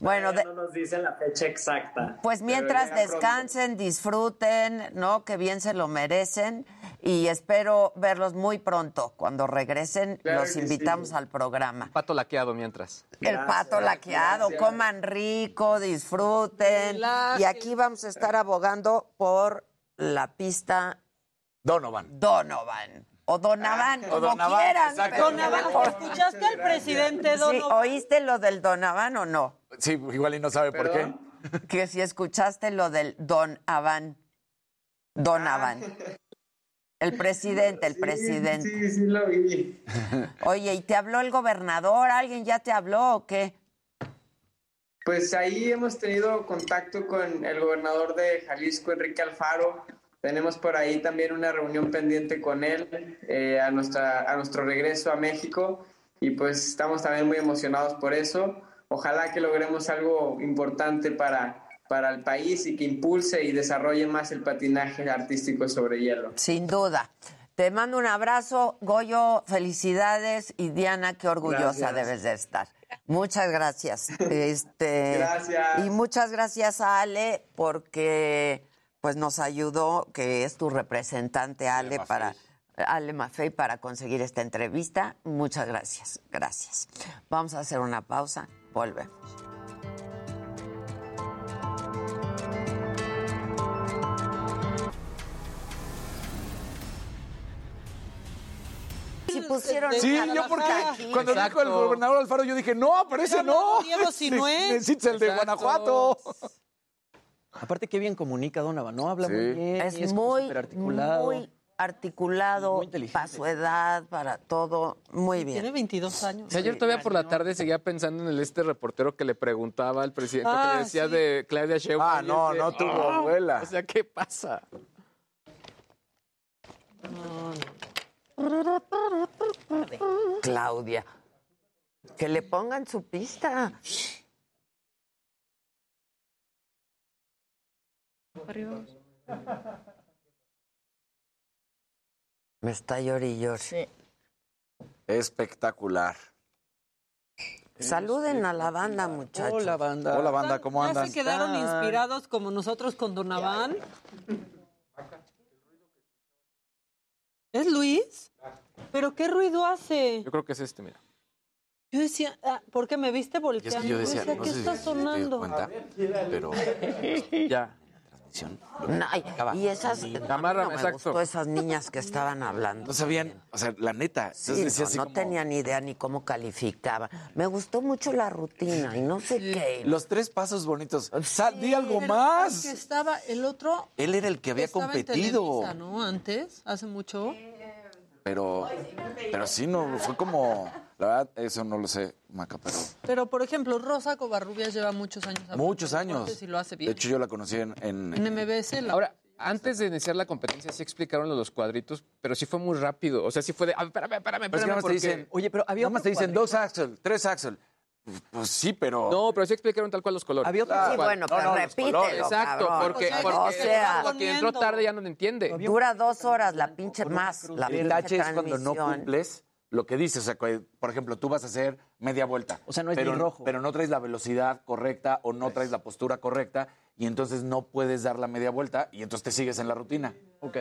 Bueno, de- no nos dicen la fecha exacta. Pues mientras pronto. descansen, disfruten, ¿no? Que bien se lo merecen. Y espero verlos muy pronto. Cuando regresen, Claro los invitamos sí. al programa. Pato laqueado mientras. El pato laqueado, gracias. coman rico, disfruten. Y aquí vamos a estar abogando por la pista Donovan. Donovan. O Donavan, o como Donavan, quieran. mejor. ¿escuchaste al presidente Sí, Donovan? ¿Oíste lo del Donavan o no? Sí, igual y no sabe por qué. Que si escuchaste lo del Don Aván. Don Aván. El presidente, el presidente. Sí, sí lo vi. Oye, ¿y te habló el gobernador? ¿Alguien ya te habló o qué? Pues ahí hemos tenido contacto con el gobernador de Jalisco, Enrique Alfaro. Tenemos por ahí también una reunión pendiente con él eh, a, nuestra, a nuestro regreso a México y pues estamos también muy emocionados por eso. Ojalá que logremos algo importante para, para el país y que impulse y desarrolle más el patinaje artístico sobre hielo. Sin duda. Te mando un abrazo, Goyo, felicidades y Diana, qué orgullosa Gracias. debes de estar. Muchas gracias. Este, Gracias. Y muchas gracias a Ale porque pues nos ayudó, que es tu representante Ale para Ale Maffei para conseguir esta entrevista. Muchas gracias. Gracias. Vamos a hacer una pausa. Volvemos. Si pusieron Sí, yo porque aquí. cuando dijo el gobernador Alfaro, yo dije, no, pero ese no. Diego Sinué. Necesitas el de Exacto. Guanajuato. Aparte, qué bien comunica Donovan, ¿no? Habla muy bien. Es, muy, articulado. muy articulado Muy inteligente. para su edad, para todo. Muy bien. Tiene 22 años. Ayer todavía por la tarde seguía pensando en el este reportero que le preguntaba al presidente, que Ah, le decía sí. de Claudia Sheinbaum. Ah, no, no tuvo "Ah". abuela. O sea, ¿qué pasa? Claudia. Que le pongan su pista. Me está llori y llori. Espectacular. Saluden a la banda, muchachos. Hola, banda. Hola, banda, ¿cómo ¿Ya andan? se quedaron inspirados como nosotros con Donavan? ¿Es Luis? ¿Pero qué ruido hace? Yo creo que es este, mira. Yo decía, ah, ¿por qué me viste Y es volteando? que yo decía, no ¿qué sé si está se te sonando? cuenta, pero Ya. Ay, y esas, no me exacto. gustó esas niñas que estaban hablando. no sabían, o sea, la neta. Sí, no, no como, tenía ni idea ni cómo calificaba. Me gustó mucho la rutina y no sé qué. Los tres pasos bonitos. Sal, di algo más. el que estaba, el otro Él era el que había estaba en competido. Televisa, ¿no? Antes, hace mucho. Pero, pero sí, no, fue como. La verdad, eso no lo sé, Maca, pero. Pero, por ejemplo, Rosa Covarrubias lleva muchos años. hablando Muchos de años. Y lo hace De bien. hecho, yo la conocí en. en- en MBS. la- Ahora, antes de iniciar la competencia sí explicaron lo de los cuadritos, pero sí fue muy rápido. O sea, sí fue de, a ver, espérame, espérame, Pero es que más te porque- dicen. Oye, pero había Nada más te dicen cuadrito. dos axel, tres axel. Pues, pues sí, pero. No, pero sí explicaron tal cual los colores. Había otro Sí, bueno, No, pero no, repítelo, colores. Exacto, cabrón. porque, O sea, porque, o sea, porque entró tarde ya no lo entiende. Dura dos horas la pinche más, la El tache es cuando no cumples lo que dices. O sea, que, por ejemplo, tú vas a hacer media vuelta. O sea, no es pero, ni rojo. Pero no traes la velocidad correcta o no traes la postura correcta y entonces no puedes dar la media vuelta y entonces te sigues en la rutina. Ok.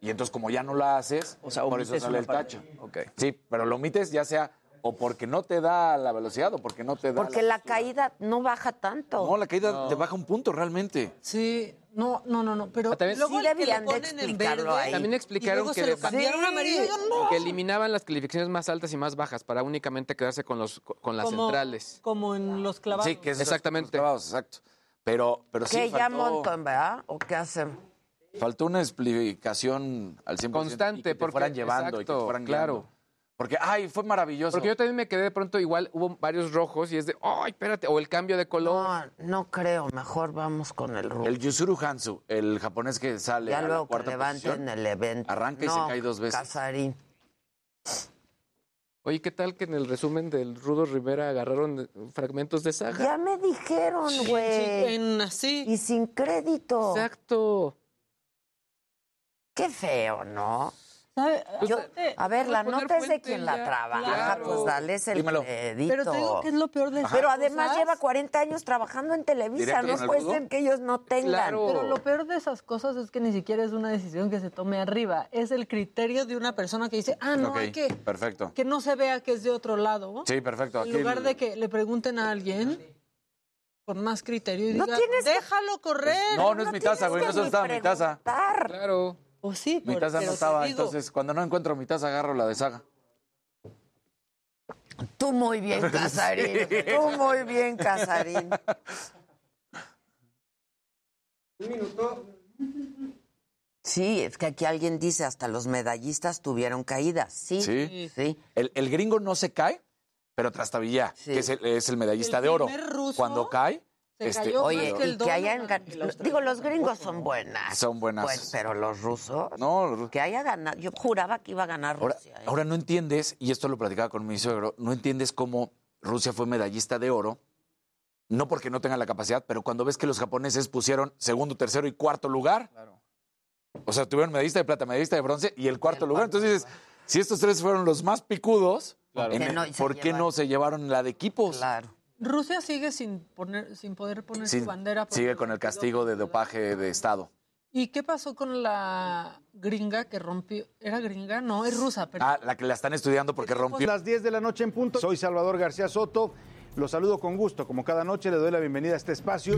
Y entonces como ya no la haces, O sea, por eso sale el parte. tacho. Ok. Sí, pero lo omites ya sea o porque no te da la velocidad o porque no te da Porque la caída no baja tanto. No, la caída te baja un punto realmente. Sí, no, no, no, no. Pero Ah, también- luego Sí el que debían de ponen en explicarlo verde ahí. También explicaron que de- no. que eliminaban las calificaciones más altas y más bajas para únicamente quedarse con los con las Como- centrales. Como en los clavados. Sí, que es Exactamente. los clavados, exacto. Pero, pero sí ¿Qué ya faltó, montón, verdad? ¿O qué hacen? faltó una explicación al 100%. Constante, y que te porque- fueran llevando y que te exacto, fueran claro. guiando. Porque, ay, fue maravilloso. Porque yo también me quedé de pronto igual, hubo varios rojos y es de, ay, espérate, o el cambio de color. No, no creo. Mejor vamos con el rubio. El Yusuru Hansu, el japonés que sale Ya a la luego que cuarta levanten posición, el evento. arranca y se cae dos veces. Casarín. Oye, ¿qué tal que en el resumen del Rudo Rivera agarraron fragmentos de saga? Ya me dijeron, Sí, güey. en así. Y sin crédito. Exacto. Qué feo, ¿no? ¿Sabe? Yo- a ver, la nota es de quien ya, la trabaja, claro. pues dales el Dímelo. crédito. Pero te digo que es lo peor de Pero además cosas. lleva 40 años trabajando en Televisa, ¿Directo no puede ser que ellos no tengan. Claro. Pero lo peor de esas cosas es que ni siquiera es una decisión que se tome arriba. Es el criterio de una persona que dice, ah, no, hay que, perfecto. que no se vea que es de otro lado. Sí, perfecto. En lugar el- de que le pregunten a alguien con más criterio y No diga, tienes que- déjalo correr. No, no es mi taza, güey, no ni mi taza. Claro. O sí, Mi por- taza pero no estaba, digo, entonces cuando no encuentro mi taza agarro la de saga. Tú muy bien, Casarín. Tú muy bien, Casarín. Un minuto. Sí, es que aquí alguien dice hasta los medallistas tuvieron caídas. Sí, Sí. sí. El, el gringo no se cae, pero Trastabilla, que es el, es el medallista El de oro. ruso cuando cae, se este, cayó Oye, más que el y que hayan Donovan gan- Digo, los gringos son buenas. son buenas. Pues, pero los rusos. No, los Que haya ganado. Yo juraba que iba a ganar Ahora, Rusia. ¿eh? ahora no entiendes, y esto lo platicaba con mi suegro, no entiendes cómo Rusia fue medallista de oro, no porque no tenga la capacidad, pero cuando ves que los japoneses pusieron segundo, tercero y cuarto lugar, o sea, tuvieron medallista de plata, medallista de bronce y el cuarto lugar. Entonces dices, si estos tres fueron los más picudos, ¿Por qué en- no se ¿por qué no llevaron? se llevaron la de equipos? Claro. Rusia sigue sin poner, sin poder poner su bandera. por- sigue con el castigo de dopaje de Estado. ¿Y qué pasó con la gringa que rompió? ¿Era gringa? No, es rusa, pero Ah, la que la están estudiando porque rompió. Las 10 de la noche en punto. Soy Salvador García Soto. Los saludo con gusto. Como cada noche le doy la bienvenida a este espacio.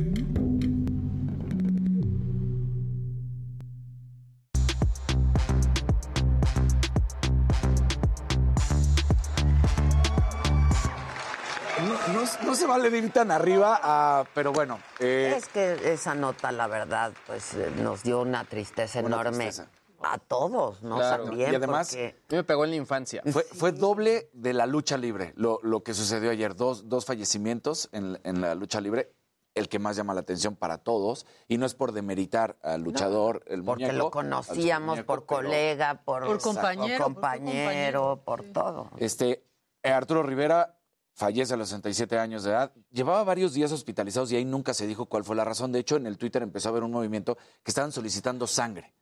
Se vale de ir tan arriba, ah, pero bueno. eh, Es que esa nota, la verdad, pues eh, nos dio una tristeza Una enorme tristeza. a todos, ¿no? Claro. También, Y además, porque- A me pegó en la infancia. Fue, fue doble de la lucha libre lo, lo que sucedió ayer. Dos, dos fallecimientos en, en la lucha libre, el que más llama la atención para todos. Y no es por demeritar al luchador, el porque muñeco, lo al conocíamos muñeco, por colega, por, Por compañero, por por compañero, por todo. Este, Arturo Rivera fallece a los 67 años de edad. Llevaba varios días hospitalizados y ahí nunca se dijo cuál fue la razón. De hecho, en el Twitter empezó a haber un movimiento que estaban solicitando sangre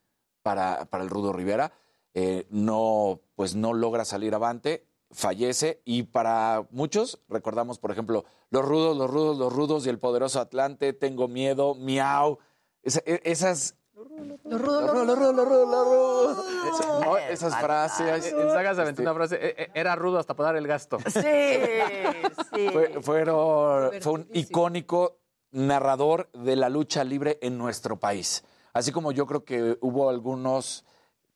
para, para el Rudo Rivera. Eh, no, pues no logra salir avante, fallece y para muchos recordamos, por ejemplo, los rudos, los rudos, los rudos y el poderoso Atlante, tengo miedo, miau, e- esas... Los rudos, Los rudos, los rudos, los rudos, los rudos. Esa- no, esas frases. En Saga se aventó una frase, "Eh, eh, era rudo hasta pagar el gasto. Sí, sí. Fue, fueron- fue un icónico narrador de la lucha libre en nuestro país. Así como yo creo que hubo algunos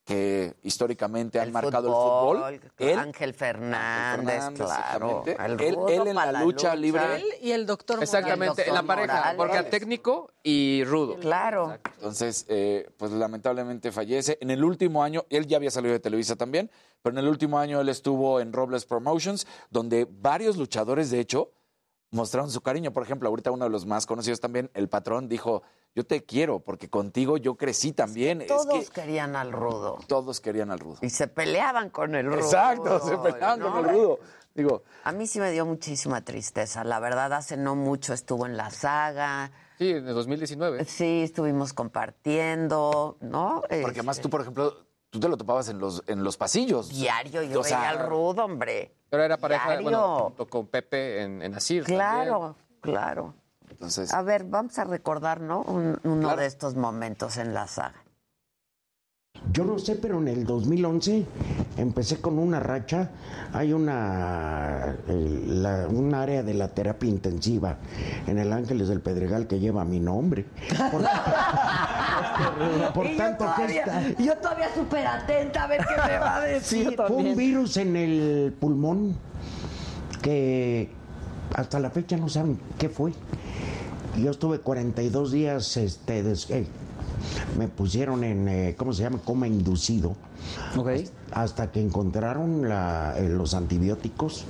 que históricamente han marcado Fútbol, el fútbol. Él, Ángel Fernández, Fernández, claro. El Él- en la para lucha libre- Él y el doctor Exactamente, en la pareja, Morales. porque a técnico y rudo. Claro. Entonces, eh, pues lamentablemente fallece. En el último año, él ya había salido de Televisa también, pero en el último año él estuvo en Robles Promotions, donde varios luchadores, de hecho, mostraron su cariño. Por ejemplo, ahorita uno de los más conocidos también, el patrón, dijo, yo te quiero, porque contigo yo crecí también. Es Todos que querían al rudo. todos querían al rudo. Y se peleaban con el rudo. Exacto, se peleaban ¿no? con el rudo. Digo, A mí sí me dio muchísima tristeza. La verdad, hace no mucho estuvo en la saga. Sí, en el 2019. Sí, estuvimos compartiendo, ¿no? porque además tú, por ejemplo, tú te lo topabas en los, en los pasillos. Diario, yo O sea, veía al rudo, hombre. Pero era pareja, Diario. bueno, junto con Pepe en, en Asir. Claro, claro. Entonces, A ver, vamos a recordar, ¿no? Un- uno de estos momentos en la saga. Yo no sé, pero en el 2011 empecé con una racha. Hay una la- un área de la terapia intensiva en el Ángeles del Pedregal que lleva mi nombre. Por, por Y yo tanto que todavía- esta- Yo todavía súper atenta a ver qué me va a decir. fue un virus en el pulmón que hasta la fecha no saben qué fue. Yo estuve 42 días, este, eh, me pusieron en, eh, ¿cómo se llama? Coma inducido. Hasta que encontraron la- eh, los antibióticos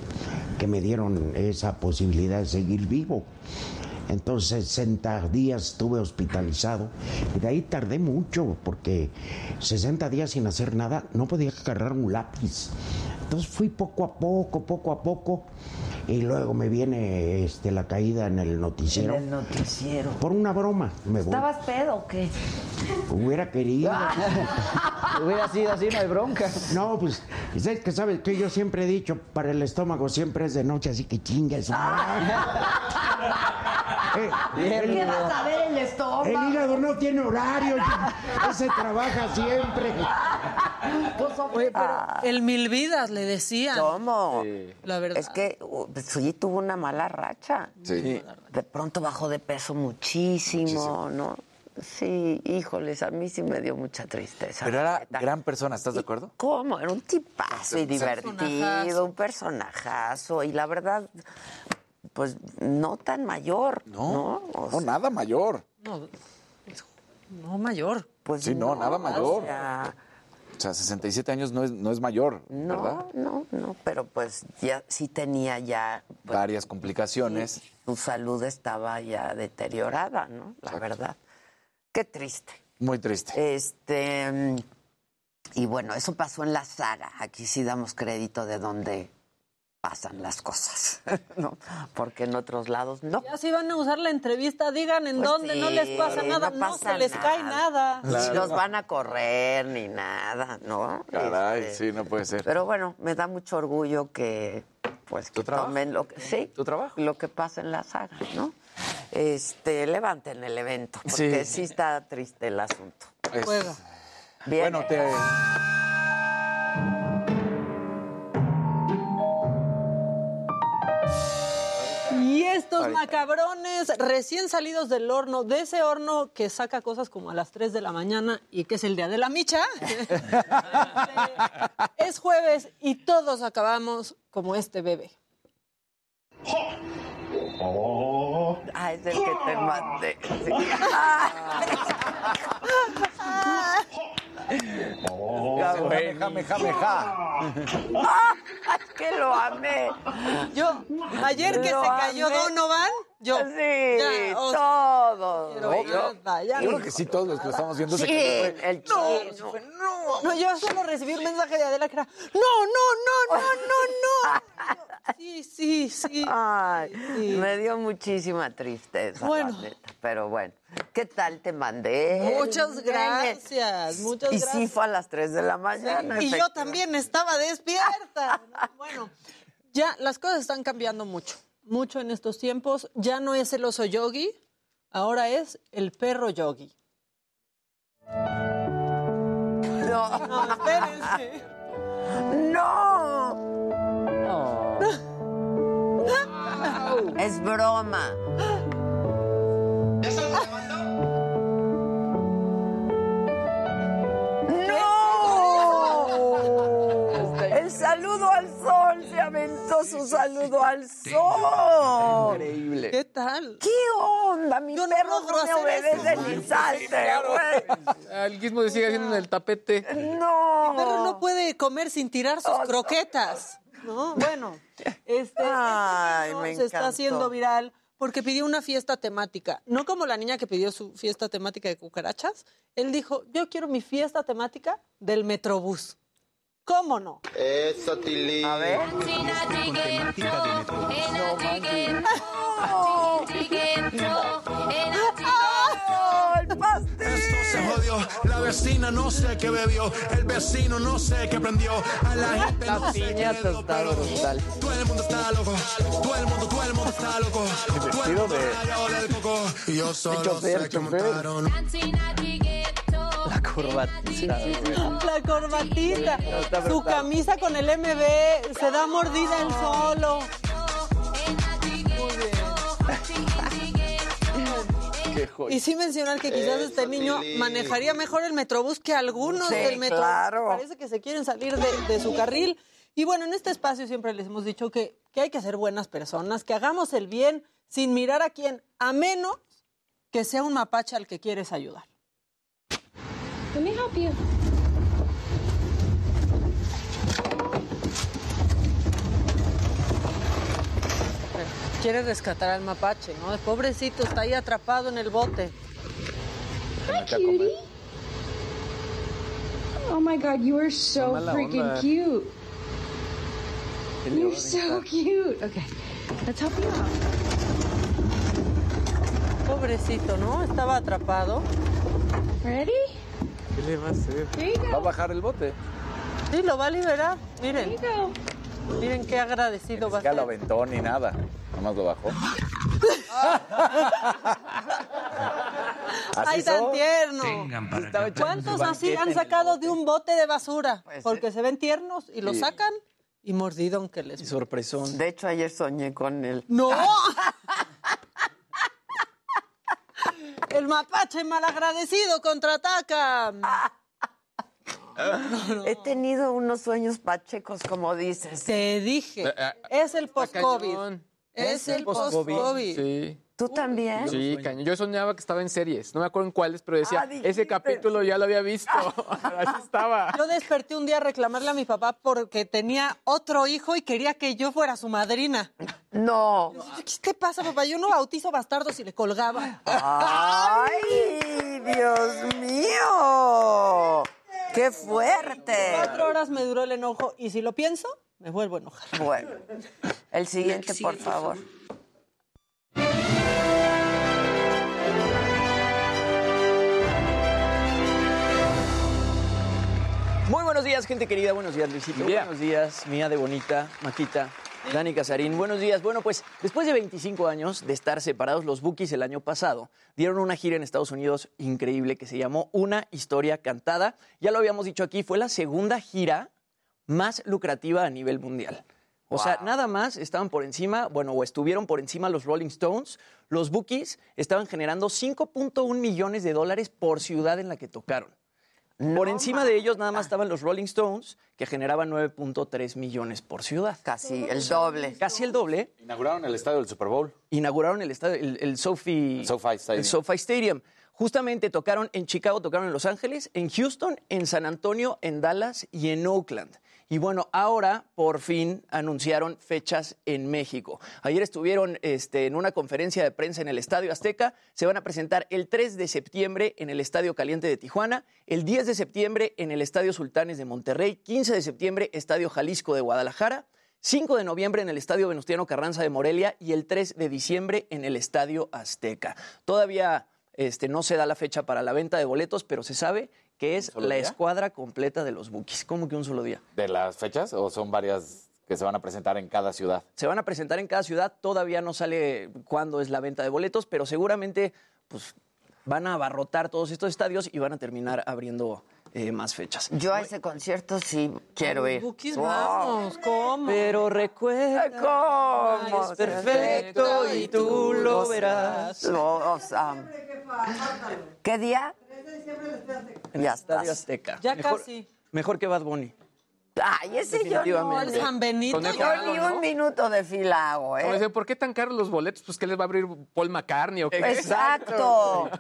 que me dieron esa posibilidad de seguir vivo. Entonces 60 días estuve hospitalizado y de ahí tardé mucho porque 60 días sin hacer nada no podía agarrar un lápiz. Entonces fui poco a poco, poco a poco y luego me viene este, la caída en el noticiero. En el noticiero. Por una broma. Me voy. ¿Estabas pedo o qué? Hubiera querido. Hubiera sido así, no hay bronca. No, pues, ¿sabes que sabes que yo siempre he dicho, para el estómago siempre es de noche, así que chingues. Eh, ¿Qué vas a ver el estómago? El hígado no tiene horario, ese trabaja siempre. Oye, pero el mil vidas le decían. ¿Cómo? La verdad. Es que uh, sí tuvo una mala racha. Sí. De pronto bajó de peso muchísimo, ¿no? Sí, híjoles, a mí sí me dio mucha tristeza. Pero era gran persona, ¿estás de acuerdo? ¿Cómo? Era un tipazo y divertido, un personajazo. Y la verdad, pues no tan mayor, ¿no? O No, nada mayor. No, no mayor. Pues Sí, no, nada mayor. O sea, O sea, 67 años no es, no es mayor, ¿verdad? no, no, no, pero pues ya sí tenía ya, Varias complicaciones. su salud estaba ya deteriorada, ¿no? La verdad. Qué triste. Muy triste. Este, y bueno, eso pasó en la saga. Aquí sí damos crédito de dónde pasan las cosas, ¿no? Porque en otros lados no. Ya si van a usar la entrevista, digan en Pues dónde, no les pasa nada, no, pasa se les cae nada. Ni los van a correr ni nada, ¿no? Caray, Este, sí, no puede ser. Pero bueno, me da mucho orgullo que pues que tomen lo que sí, ¿Tu trabajo? lo que pasa en la saga, ¿no? Este, levanten el evento, porque sí, Sí. está triste el asunto. Es- Juega. Bien. Bueno, te... Estos macabrones recién salidos del horno, de ese horno que saca cosas como a las 3 de la mañana y que es el día de la micha, es jueves y todos acabamos como este bebé. Ah, es el que te mandé. Sí. Jame, jame, jame, ja. ¡Ah! Es que lo amé. Yo, ayer que se cayó amé. Donovan, yo. Sí, ya, o- todo. Pero Yo- ya, ya Yo no. creo que sí, todos los que lo estamos viendo se Sí, quedaron. el chino. No, yo solo recibí un mensaje de Adela que era, no, no, no, no, no, no. Sí, sí, sí. Ay, Sí. me dio muchísima tristeza, Bueno. la neta. Pero bueno, ¿qué tal te mandé? Muchas el gracias, muchas y gracias. sí fue a las 3 de la mañana. y yo también estaba despierta. Bueno, ya las cosas están cambiando mucho, mucho en estos tiempos. Ya no es el oso yogi, ahora es el perro yogi. No, No, espérense. no. Es broma. El saludo al sol se aventó su saludo al sol. Increíble. ¿Qué tal? ¿Qué onda? Mi Yo no perro no me obedece ni salte, güey. El guismo se sigue haciendo en el tapete. No. El perro no puede comer sin tirar sus croquetas. ¿no? Bueno, este, Ay, este me video se está haciendo viral porque pidió una fiesta temática. No como la niña que pidió su fiesta temática de cucarachas. Él dijo, yo quiero mi fiesta temática del Metrobús. ¿Cómo no? Eso, Tilly. A ver. ¡Oh, el pastel! Esto se jodió, la vecina no sé qué bebió, el vecino no sé qué prendió, a la gente La no sé qué piñata le dio, está pero brutal. Todo el mundo está loco, todo el mundo, todo el mundo está loco, todo el mundo coco, y yo solo sé que montaron corbatita. La corbatita, su camisa con el MB, se da mordida él solo. Y sí mencionar que quizás este niño manejaría mejor el Metrobús que algunos Sí, del Metrobús. claro. Parece que se quieren salir de, de su carril. Y bueno, en este espacio siempre les hemos dicho que, que hay que ser buenas personas, que hagamos el bien sin mirar a quién, a menos que sea un mapache al que quieres ayudar. Let me help you. Quiere rescatar al mapache, ¿no? El pobrecito está ahí atrapado en el bote. Hi, cutie. Oh my god, you are so freaking onda. cute. ¿Qué le You're so cute. Okay, let's help you out. Pobrecito, ¿no? Estaba atrapado. Ready? ¿Qué le va a hacer? Va a bajar el bote. Sí, lo va a liberar. Miren, miren qué agradecido va a Ya lo ser. aventó ni nada. Nomás lo bajó. ¡Ay, tan tierno! ¿Cuántos así han sacado de un bote de basura? Pues, Porque se ven tiernos y lo sacan y mordido aunque les... Y sorpresón. De hecho, ayer soñé con él. ¡No! El mapache malagradecido contraataca. He tenido unos sueños pachecos, como dices. Te dije. Es el post-COVID. Es el post-COVID. Sí. ¿Tú también? Sí, cañón. Yo soñaba que estaba en series. No me acuerdo en cuáles, pero decía, Ah, ese capítulo ya lo había visto. Así estaba. Yo desperté un día a reclamarle a mi papá porque tenía otro hijo y quería que yo fuera su madrina. No. ¿Qué te pasa, papá? Yo no bautizo bastardos y le colgaba. ¡Ay, Dios mío! ¡Qué fuerte! Cuatro horas me duró el enojo y si lo pienso, me vuelvo a enojar. Bueno, el siguiente, por favor. Buenos días, gente querida. Buenos días, Luisito. Buenos días, Mía de Bonita, Maquita, Dani Casarín. Buenos días. Bueno, pues después de 25 años de estar separados, los Bookies el año pasado dieron una gira en Estados Unidos increíble que se llamó Una Historia Cantada. Ya lo habíamos dicho aquí, fue la segunda gira más lucrativa a nivel mundial. O sea, nada más estaban por encima, bueno, o estuvieron por encima los Rolling Stones. Los Bookies estaban generando 5.1 millones de dólares por ciudad en la que tocaron. Por encima de ellos nada más estaban los Rolling Stones, que generaban 9.3 millones por ciudad. Casi el doble. Casi el doble. Inauguraron el estadio del Super Bowl. Inauguraron el estadio, el, el SoFi, SoFi Stadium. el SoFi Stadium. Justamente tocaron en Chicago, tocaron en Los Ángeles, en Houston, en San Antonio, en Dallas y en Oakland. Y bueno, ahora por fin anunciaron fechas en México. Ayer estuvieron este, en una conferencia de prensa en el Estadio Azteca. Se van a presentar el 3 de septiembre en el Estadio Caliente de Tijuana, el 10 de septiembre en el Estadio Sultanes de Monterrey, 15 de septiembre Estadio Jalisco de Guadalajara, 5 de noviembre en el Estadio Venustiano Carranza de Morelia y el 3 de diciembre en el Estadio Azteca. Todavía este, no se da la fecha para la venta de boletos, pero se sabe que es la día? escuadra completa de los Bookies. ¿Cómo que un solo día? ¿De las fechas o son varias que se van a presentar en cada ciudad? Se van a presentar en cada ciudad, todavía no sale cuándo es la venta de boletos, pero seguramente pues, van a abarrotar todos estos estadios y van a terminar abriendo eh, más fechas. Yo a ese concierto sí quiero ir. Bookies, Wow. vamos, ¿cómo? Pero recuerda, ¿Cómo? es perfecto y tú lo verás. Los amo. ¿Qué día? En Ya el Estadio estás. Azteca. Ya Mejor- casi. Mejor que Bad Bunny. Ay, ese yo no. El San Benito. Yo ni ¿no? un minuto de fila hago, Como ¿eh? dicen, ¿por qué tan caros los boletos? Pues que les va a abrir Paul McCartney o qué. Exacto.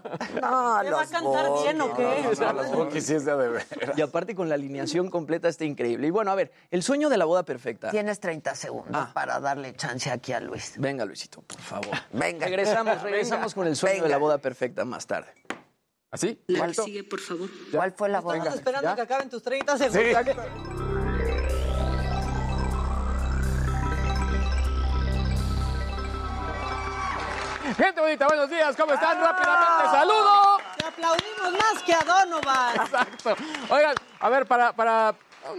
No, ¿Le va a los cantar bien o qué? No, los Bookies sí es de de veras. Y aparte con la alineación completa está increíble. Y bueno, a ver, el sueño de la boda perfecta. Tienes 30 segundos Ah. para darle chance aquí a Luis. Venga, Luisito, por favor. Venga. Regresamos, regresamos con el sueño de la boda perfecta más tarde. ¿Así? ¿Cuál, por favor. cuál fue la boda? Estamos esperando que acaben tus 30 segundos. Gente bonita, buenos días, ¿cómo están? Rápidamente, saludo. Te aplaudimos más que a Donovan. Exacto. Oigan, a ver, para, para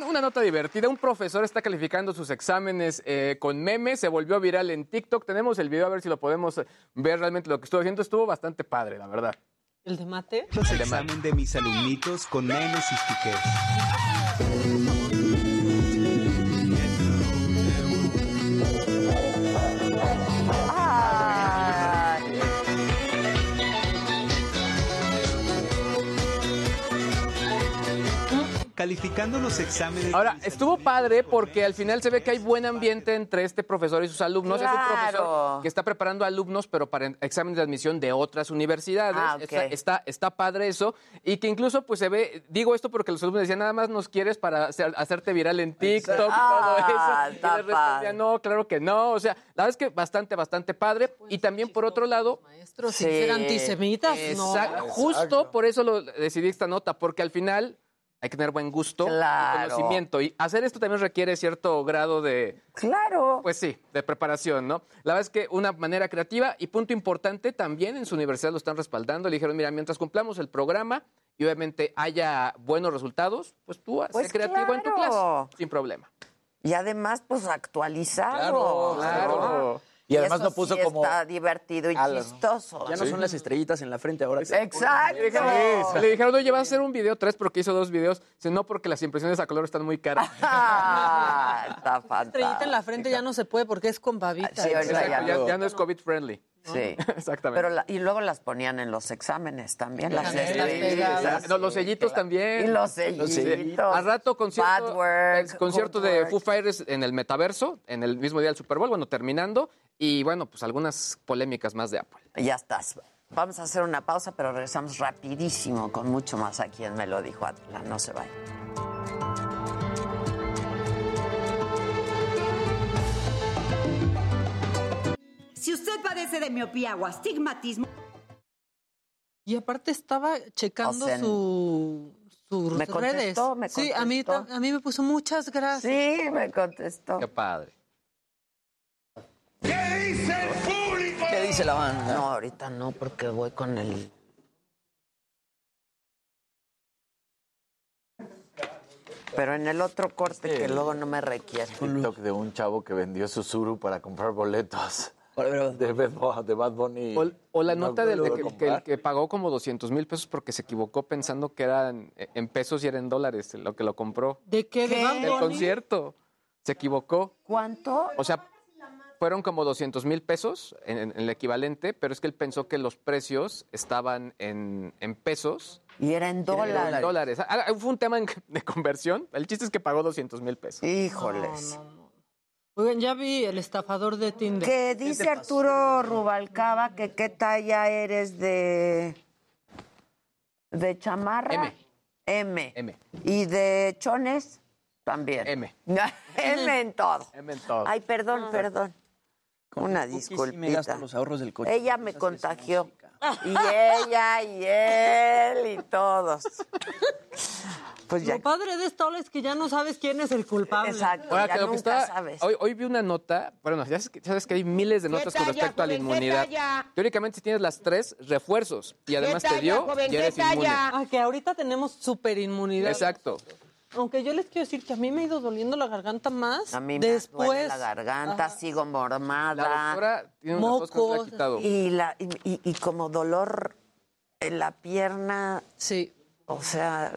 una nota divertida, un profesor está calificando sus exámenes eh, con memes, se volvió viral en TikTok. Tenemos el video, a ver si lo podemos ver realmente lo que estuvo haciendo. Estuvo bastante padre, la verdad. ¿El de mate? Examen de mis alumnitos con memes y Calificando los exámenes. Ahora, estuvo padre porque al final se ve que hay buen ambiente entre este profesor y sus alumnos. Es un profesor que está preparando alumnos, pero para exámenes de admisión de otras universidades. Ah, ok. está, está, está padre eso. Y que incluso, pues se ve, digo esto porque los alumnos decían, nada más nos quieres para hacer- hacerte viral en TikTok, todo Ah, eso. Y está les respondía, no, claro que no. O sea, la verdad es que bastante, bastante padre. y también, por otro lado, Maestros, sin ser antisemitas, no. Exacto. Justo por eso lo decidí esta nota, porque al final hay que tener buen gusto Claro. y conocimiento. Y hacer esto también requiere cierto grado de, claro. pues sí, de preparación, ¿no? La verdad es que una manera creativa y punto importante, también en su universidad lo están respaldando. Le dijeron, mira, mientras cumplamos el programa y obviamente haya buenos resultados, pues tú sé Pues creativo en tu clase, sin problema. Y además, pues actualizado. Claro. Y además eso no puso sí como- Está divertido y chistoso. Ya no son las estrellitas en la frente ahora. Exacto. Le dijeron, le dijeron, oye, vas a hacer un video tres porque hizo dos videos. Dice, no, porque las impresiones a color están muy caras. Ah, está Estrellita en fantástico. la frente ya no se puede porque es con babita. Sí, ahorita Exacto, ya ya, no. ya no es COVID friendly. Sí. Exactamente. Pero la- y luego las ponían en los exámenes también, las Sí, no, los sellitos también. Y los sellitos. Al rato concierto, Bad el concierto de Foo Fighters en el metaverso, en el mismo día del Super Bowl, bueno, terminando. Y bueno, pues algunas polémicas más de Apple. Ya estás. Vamos a hacer una pausa, pero regresamos rapidísimo con mucho más aquí en Me lo dijo Atla. No se vaya. Si usted padece de miopía o astigmatismo, Y aparte estaba checando O sea, su, sus me contestó, redes. me Sí, a mí, contestó. tam- a mí me puso muchas gracias. Sí, me contestó. Qué padre. ¿Qué dice la banda? No, ahorita no, porque voy con el. Pero en el otro corte que luego no me requiere. TikTok de un chavo que vendió su Suru para comprar boletos. De Bad, Bu- de Bad Bunny. O, o la No nota del de que, que- que pagó como 200 mil pesos porque se equivocó pensando que eran en pesos y era en dólares lo que lo compró. ¿De qué? ¿De Bad El concierto. Se equivocó. ¿Cuánto? O sea, fueron como 200 mil pesos en, en el equivalente, pero es que él pensó que los precios estaban en, en pesos. Y era en En dólares. dólares. Ah, ah, fue un tema de conversión. El chiste es que pagó 200 mil pesos. Híjoles. Oigan, ya vi el estafador de Tinder. Que dice Arturo Rubalcaba que qué talla eres de. de chamarra. M. M. M. Y de chones también. M. M en todo. M en todo. Ay, perdón, perdón. Una Cookies sí me gasto disculpita. los ahorros del coche. Ella me contagió. Y ella, y él, y todos. Pues ya. Lo padre de esto es que ya no sabes quién es el culpable. Exacto, Ahora, ya que lo que sabes. Hoy, hoy vi una nota, bueno, ya sabes que, sabes que hay miles de notas con respecto a la inmunidad. Teóricamente, si tienes las tres, refuerzos. Y además te dio, joven? ya ¿Qué eres inmune. Ah, que ahorita tenemos super inmunidad. Exacto. Aunque yo les quiero decir que a mí me ha ido doliendo la garganta más. A mí me después. duele la garganta, Ajá. sigo mormada. La doctora tiene una que la ha Mocos. quitado. Y, la, y, y- y como dolor en la pierna. Sí. O sea,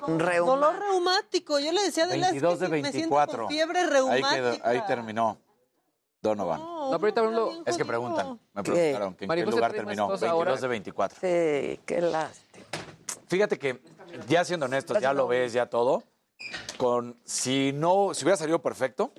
Dolor reuma. reumático. Yo le decía a Adela, es que 22 de sí, me siento 24. con fiebre Ahí, reumática. quedó- ahí terminó Donovan. No, No, pero ahorita, por ejemplo, Es que preguntan, me ¿Qué? preguntaron que en qué lugar terminó. tos 22 ahora. de 24. Sí, qué lástima. Fíjate que, ya siendo honestos, ya lo ves, ya todo. Con, si no, si hubiera salido perfecto,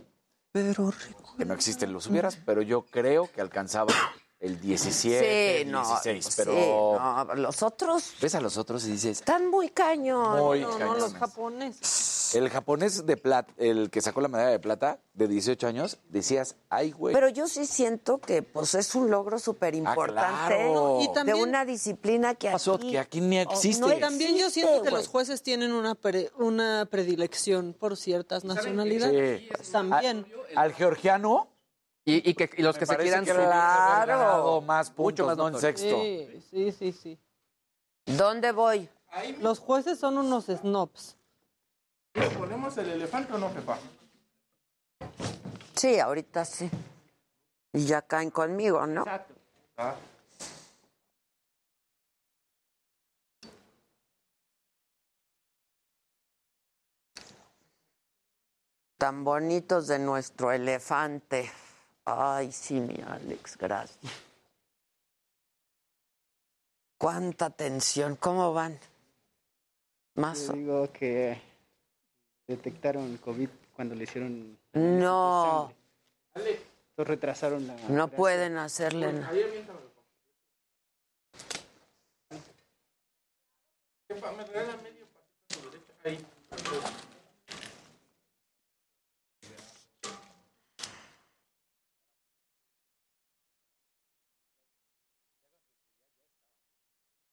Pero que no existen los hubieras, pero yo creo que alcanzaba el 17, Sí, el no. 16. Pero sí, no, los otros ves a los otros y dices, están muy cañón. muy No, no, los japoneses. El japonés de plata, el que sacó la medalla de plata de 18 años, decías, ay, güey. Pero yo sí siento que pues es un logro súper importante claro. Y de también- una disciplina que pasó? aquí, Que aquí ni existe. no Y también yo siento que güey. los jueces tienen una, pre- una predilección por ciertas nacionalidades. Sí. También. Al georgiano, Y, y que, y los que se quieran que subir. Claro. ganado más puntos, Mucho más no en sexto. Sí, sí, sí, sí. ¿Dónde voy? Los jueces son unos snobs. ¿Ponemos el elefante o no, jefa? Sí, ahorita sí. Y ya caen conmigo, ¿no? Exacto. Ah. Tan bonitos de nuestro elefante. Ay, sí, mi Alex, gracias. Cuánta tensión. ¿Cómo van? Más Yo digo que detectaron COVID cuando le hicieron... No, Entonces retrasaron la... no pueden hacerle nada. Jefa, ¿me regala medio pasito derecha? Ahí.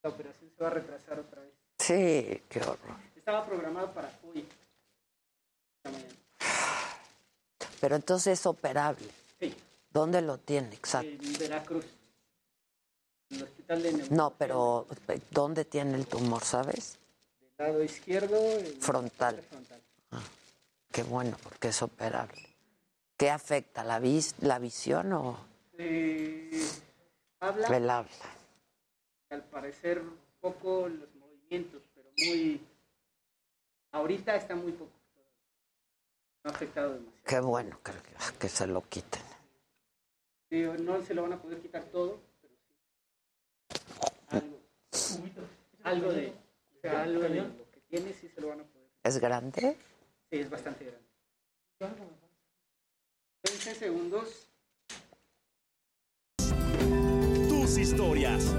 La operación se va a retrasar otra vez. Sí, qué horror. Estaba programado para hoy. Mañana. Pero entonces es operable. Sí, ¿Dónde lo tiene? Exacto. en Veracruz. En el hospital de neumología. No, pero ¿dónde tiene el tumor, sabes? Del lado izquierdo. el- Frontal. frontal. Qué bueno, porque es operable. ¿Qué afecta? ¿La, vis la visión o Eh, habla. el habla? Al parecer poco los movimientos, pero muy... Ahorita está muy poco. No ha afectado demasiado. Qué bueno que, que se lo quiten. Sí, no se lo van a poder quitar todo, pero sí. Algo, algo de, o sea, algo de lo que tiene sí se lo van a poder. ¿Es grande? Sí, es bastante grande. 20 segundos. Tus historias.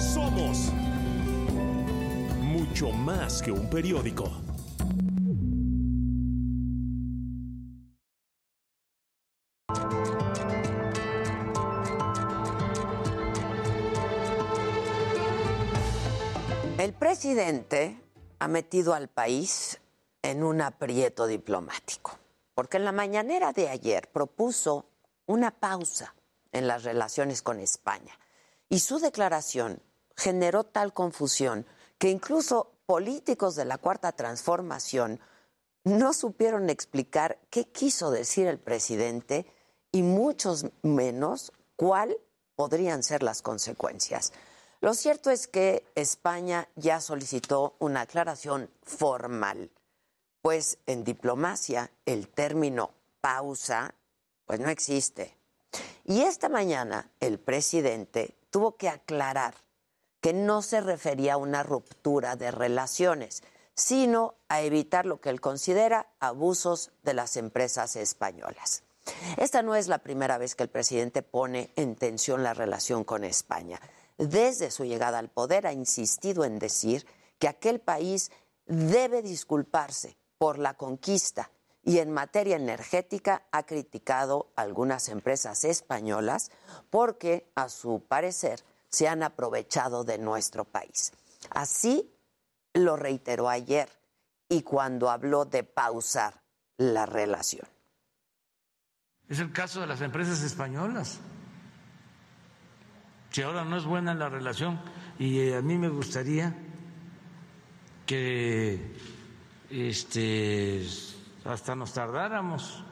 Somos mucho más que un periódico. El presidente ha metido al país en un aprieto diplomático, porque en la mañanera de ayer propuso una pausa en las relaciones con España y su declaración generó tal confusión que incluso políticos de la Cuarta Transformación no supieron explicar qué quiso decir el presidente y muchos menos cuál podrían ser las consecuencias. Lo cierto es que España ya solicitó una aclaración formal, pues en diplomacia el término pausa pues no existe. Y esta mañana el presidente tuvo que aclarar que no se refería a una ruptura de relaciones, sino a evitar lo que él considera abusos de las empresas españolas. Esta no es la primera vez que el presidente pone en tensión la relación con España desde su llegada al poder, ha insistido en decir que aquel país debe disculparse por la conquista y en materia energética ha criticado algunas empresas españolas porque, a su parecer, se han aprovechado de nuestro país. Así lo reiteró ayer y cuando habló de pausar la relación. Es el caso de las empresas españolas si ahora no es buena la relación y eh, a mí me gustaría que este hasta nos tardáramos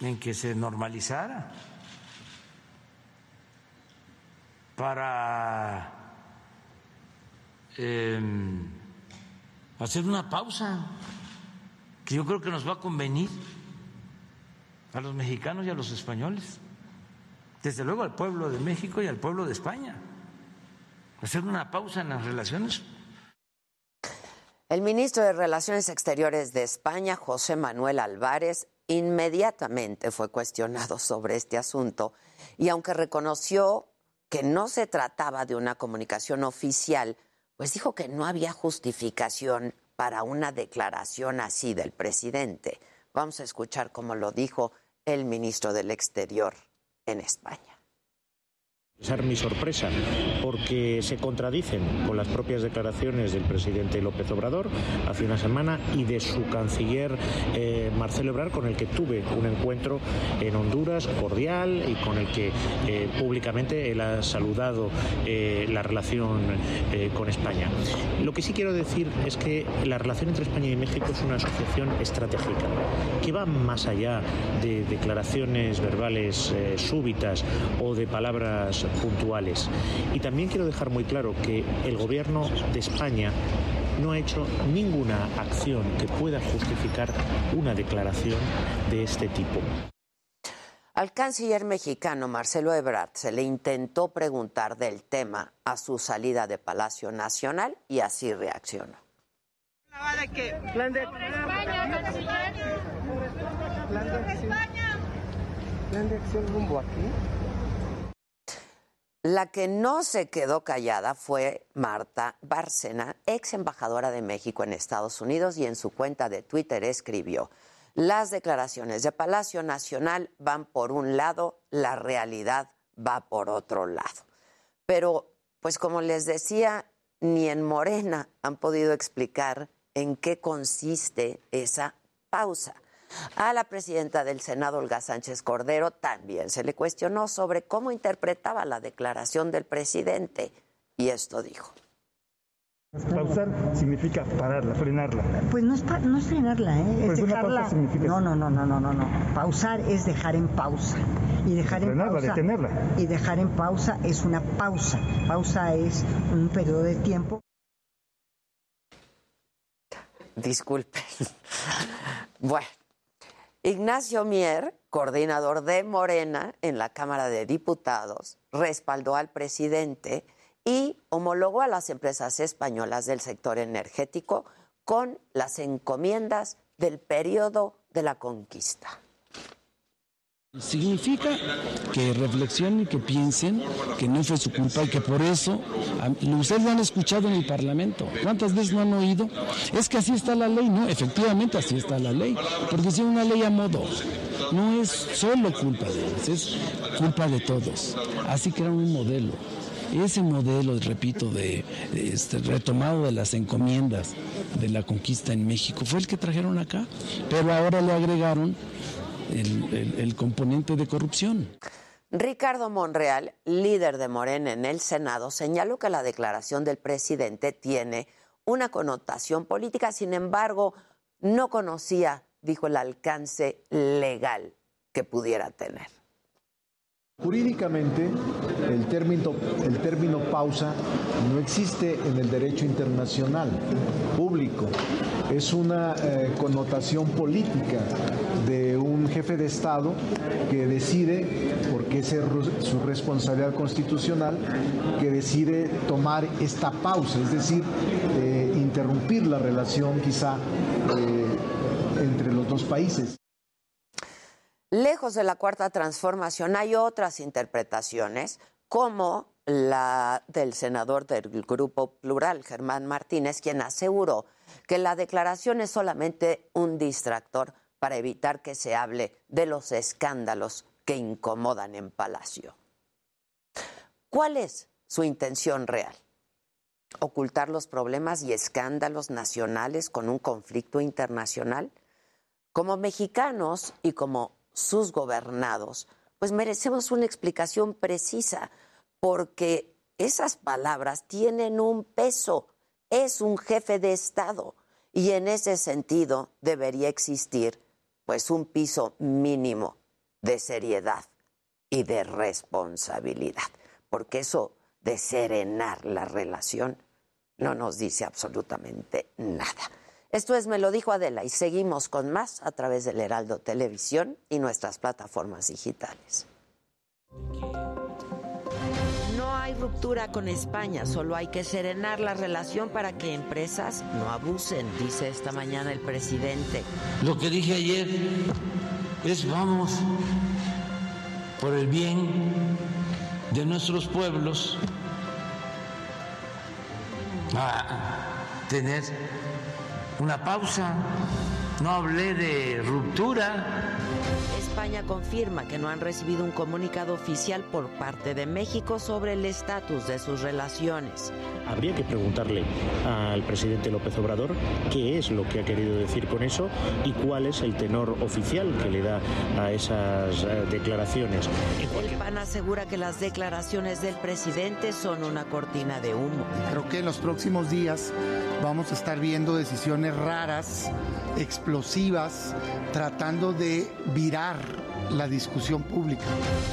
en que se normalizara para eh, hacer una pausa que yo creo que nos va a convenir a los mexicanos y a los españoles desde luego al pueblo de México y al pueblo de España. Hacer una pausa en las relaciones. El ministro de Relaciones Exteriores de España, José Manuel Álvarez, inmediatamente fue cuestionado sobre este asunto y aunque reconoció que no se trataba de una comunicación oficial, pues dijo que no había justificación para una declaración así del presidente. Vamos a escuchar cómo lo dijo el ministro del Exterior en España. Ser mi sorpresa, porque se contradicen con las propias declaraciones del presidente López Obrador hace una semana y de su canciller eh, Marcelo Ebrard, con el que tuve un encuentro en Honduras cordial y con el que eh, públicamente él ha saludado eh, la relación con España. Lo que sí quiero decir es que la relación entre España y México es una asociación estratégica que va más allá de declaraciones verbales súbitas o de palabras puntuales. Y también quiero dejar muy claro que el gobierno de España no ha hecho ninguna acción que pueda justificar una declaración de este tipo. Al canciller mexicano Marcelo Ebrard se le intentó preguntar del tema a su salida de Palacio Nacional y así reaccionó. ¿Plan de ¿Plan de acción rumbo aquí? La que no se quedó callada fue Marta Bárcena, ex embajadora de México en Estados Unidos, y en su cuenta de Twitter escribió, las declaraciones de Palacio Nacional van por un lado, la realidad va por otro lado. Pero, pues como les decía, ni en Morena han podido explicar en qué consiste esa pausa. A la presidenta del Senado, Olga Sánchez Cordero, también se le cuestionó sobre cómo interpretaba la declaración del presidente y esto dijo. Pausar significa pararla, frenarla. Pues no es, no es frenarla, ¿eh? es Pues una dejarla. pausa significa no, no, no, no, no, no, no. Pausar es dejar en pausa. Y dejar en Frenarla, pausa. detenerla. Y dejar en pausa es una pausa. Pausa es un periodo de tiempo. Disculpen. Bueno, Ignacio Mier, coordinador de Morena en la Cámara de Diputados, respaldó al presidente y homologó a las empresas españolas del sector energético con las encomiendas del periodo de la conquista. Significa que reflexionen que piensen que no fue su culpa y que por eso, ustedes lo han escuchado en el Parlamento. ¿Cuántas veces no han oído? Es que así está la ley, ¿no? Efectivamente así está la ley, porque es una ley a modo. No es solo culpa de ellos, es culpa de todos. Así era un modelo. Ese modelo, repito, de, este, retomado de las encomiendas de la conquista en México fue el que trajeron acá, pero ahora le agregaron el, componente de corrupción. Ricardo Monreal, líder de Morena en el Senado, señaló que la declaración del presidente tiene una connotación política, sin embargo, no conocía, dijo, el alcance legal que pudiera tener. Jurídicamente, el término, el término pausa no existe en el derecho internacional público. Es una eh, connotación política de un jefe de Estado que decide, porque es su responsabilidad constitucional, que decide tomar esta pausa, es decir, eh, interrumpir la relación quizá eh, entre los dos países. Lejos de la cuarta transformación hay otras interpretaciones, como la del senador del Grupo Plural, Germán Martínez, quien aseguró que la declaración es solamente un distractor para evitar que se hable de los escándalos que incomodan en Palacio. ¿Cuál es su intención real? ¿Ocultar los problemas y escándalos nacionales con un conflicto internacional? Como mexicanos y como sus gobernados, pues merecemos una explicación precisa, porque esas palabras tienen un peso, es un jefe de Estado y en ese sentido debería existir pues un piso mínimo de seriedad y de responsabilidad, porque eso de serenar la relación no nos dice absolutamente nada. Esto es Me lo dijo Adela y seguimos con más a través del Heraldo Televisión y nuestras plataformas digitales. No hay ruptura con España, solo hay que serenar la relación para que empresas no abusen, dice esta mañana el presidente. Lo que dije ayer es vamos por el bien de nuestros pueblos a tener una pausa, no hablé de ruptura. España confirma que no han recibido un comunicado oficial por parte de México sobre el estatus de sus relaciones. Habría que preguntarle al presidente López Obrador qué es lo que ha querido decir con eso y cuál es el tenor oficial que le da a esas eh, declaraciones. El PAN asegura que las declaraciones del presidente son una cortina de humo. Creo que en los próximos días vamos a estar viendo decisiones raras, explosivas, tratando de virar la discusión pública.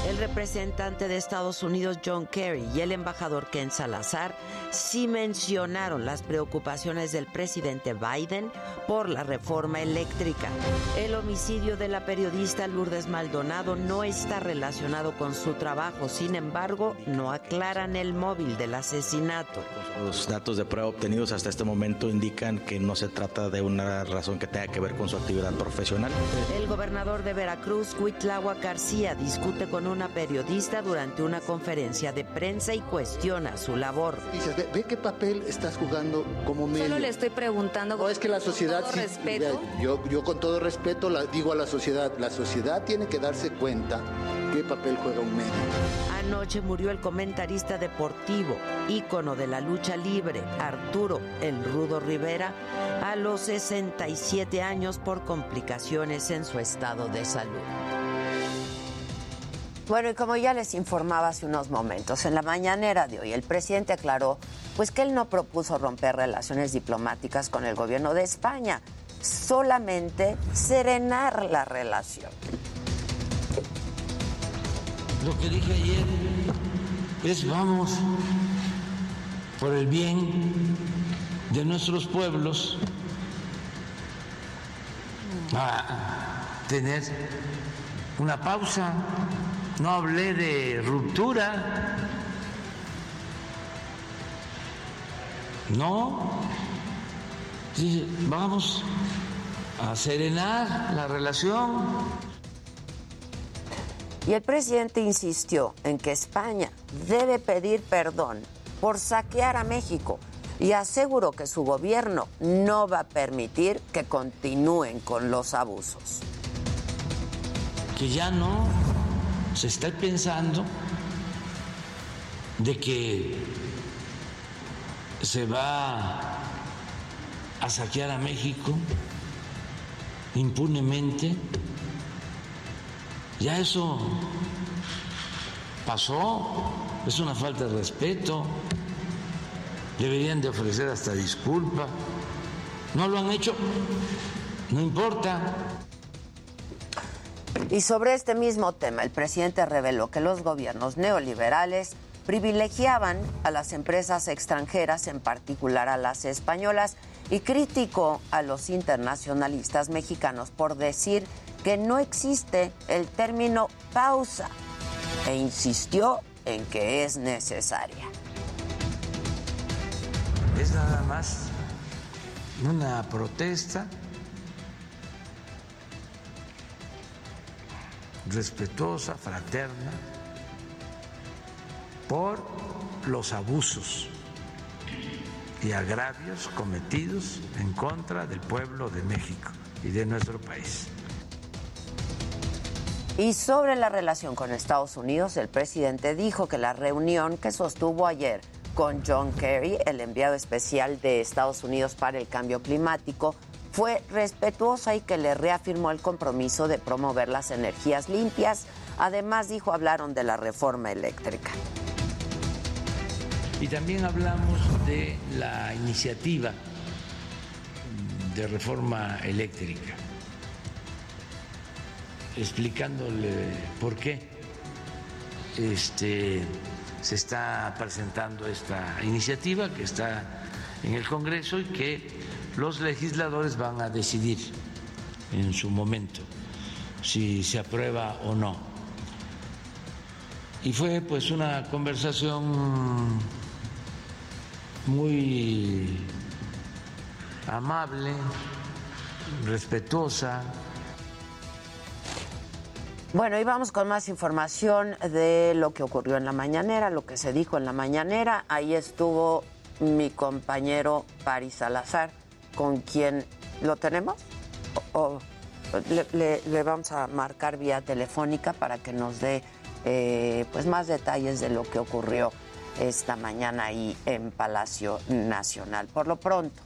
El representante de Estados Unidos John Kerry y el embajador Ken Salazar sí mencionaron las preocupaciones del presidente Biden por la reforma eléctrica. El homicidio de la periodista Lourdes Maldonado no está relacionado con su trabajo, sin embargo, no aclaran el móvil del asesinato. Los datos de prueba obtenidos hasta este momento indican que no se trata de una razón que tenga que ver con su actividad profesional. El gobernador de Veracruz, Huitlagua García, discute con una periodista durante una conferencia de prensa y cuestiona su labor. Dices, ve, qué papel estás jugando como medio. Solo le estoy preguntando. No, es que la sociedad. Con todo respeto. Yo, yo con todo respeto la, digo a la sociedad, la sociedad tiene que darse cuenta qué papel juega un medio. Anoche murió el comentarista deportivo, ícono de la lucha libre, Arturo El Rudo Rivera, a los 67 años por complicaciones en su estado de salud. Bueno, y como ya les informaba hace unos momentos, en la mañanera de hoy el presidente aclaró pues que él no propuso romper relaciones diplomáticas con el gobierno de España, solamente serenar la relación. Lo que dije ayer es vamos por el bien de nuestros pueblos a tener una pausa. No hablé de ruptura. No. Dije, vamos a serenar la relación. Y el presidente insistió en que España debe pedir perdón por saquear a México y aseguró que su gobierno no va a permitir que continúen con los abusos. Que ya no se está pensando de que se va a saquear a México impunemente. Ya eso pasó, es una falta de respeto. Deberían de ofrecer hasta disculpa. No lo han hecho, no importa. Y sobre este mismo tema, el presidente reveló que los gobiernos neoliberales privilegiaban a las empresas extranjeras, en particular a las españolas, y criticó a los internacionalistas mexicanos por decir que no existe el término pausa e insistió en que es necesaria. Es nada más una protesta respetuosa, fraterna, por los abusos y agravios cometidos en contra del pueblo de México y de nuestro país. Y sobre la relación con Estados Unidos, el presidente dijo que la reunión que sostuvo ayer con John Kerry, el enviado especial de Estados Unidos para el cambio climático, fue respetuosa y que le reafirmó el compromiso de promover las energías limpias. Además, dijo, hablaron de la reforma eléctrica. Y también hablamos de la iniciativa de reforma eléctrica, explicándole por qué este, se está presentando esta iniciativa que está en el Congreso y que los legisladores van a decidir en su momento si se aprueba o no. Y fue pues una conversación muy amable, respetuosa. Bueno, y vamos con más información de lo que ocurrió en la mañanera, lo que se dijo en la mañanera. Ahí estuvo mi compañero Paris Salazar, con quien lo tenemos. O, le, vamos a marcar vía telefónica para que nos dé eh, pues más detalles de lo que ocurrió esta mañana ahí en Palacio Nacional. Por lo pronto,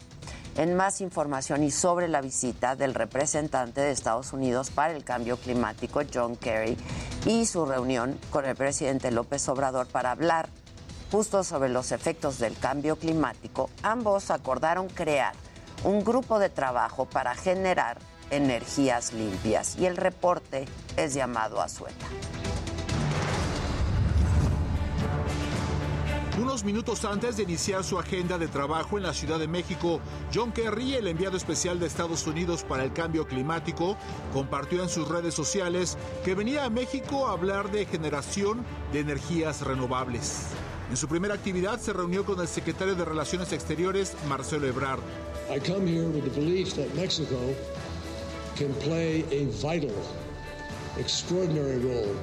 en más información y sobre la visita del representante de Estados Unidos para el cambio climático, John Kerry, y su reunión con el presidente López Obrador para hablar justo sobre los efectos del cambio climático, ambos acordaron crear un grupo de trabajo para generar energías limpias y el reporte es llamado a sueta. Unos minutos antes de iniciar su agenda de trabajo en la Ciudad de México, John Kerry, el enviado especial de Estados Unidos para el cambio climático, compartió en sus redes sociales que venía a México a hablar de generación de energías renovables. En su primera actividad se reunió con el secretario de Relaciones Exteriores, Marcelo Ebrard. I come here with the belief that Mexico can play a vital, extraordinary role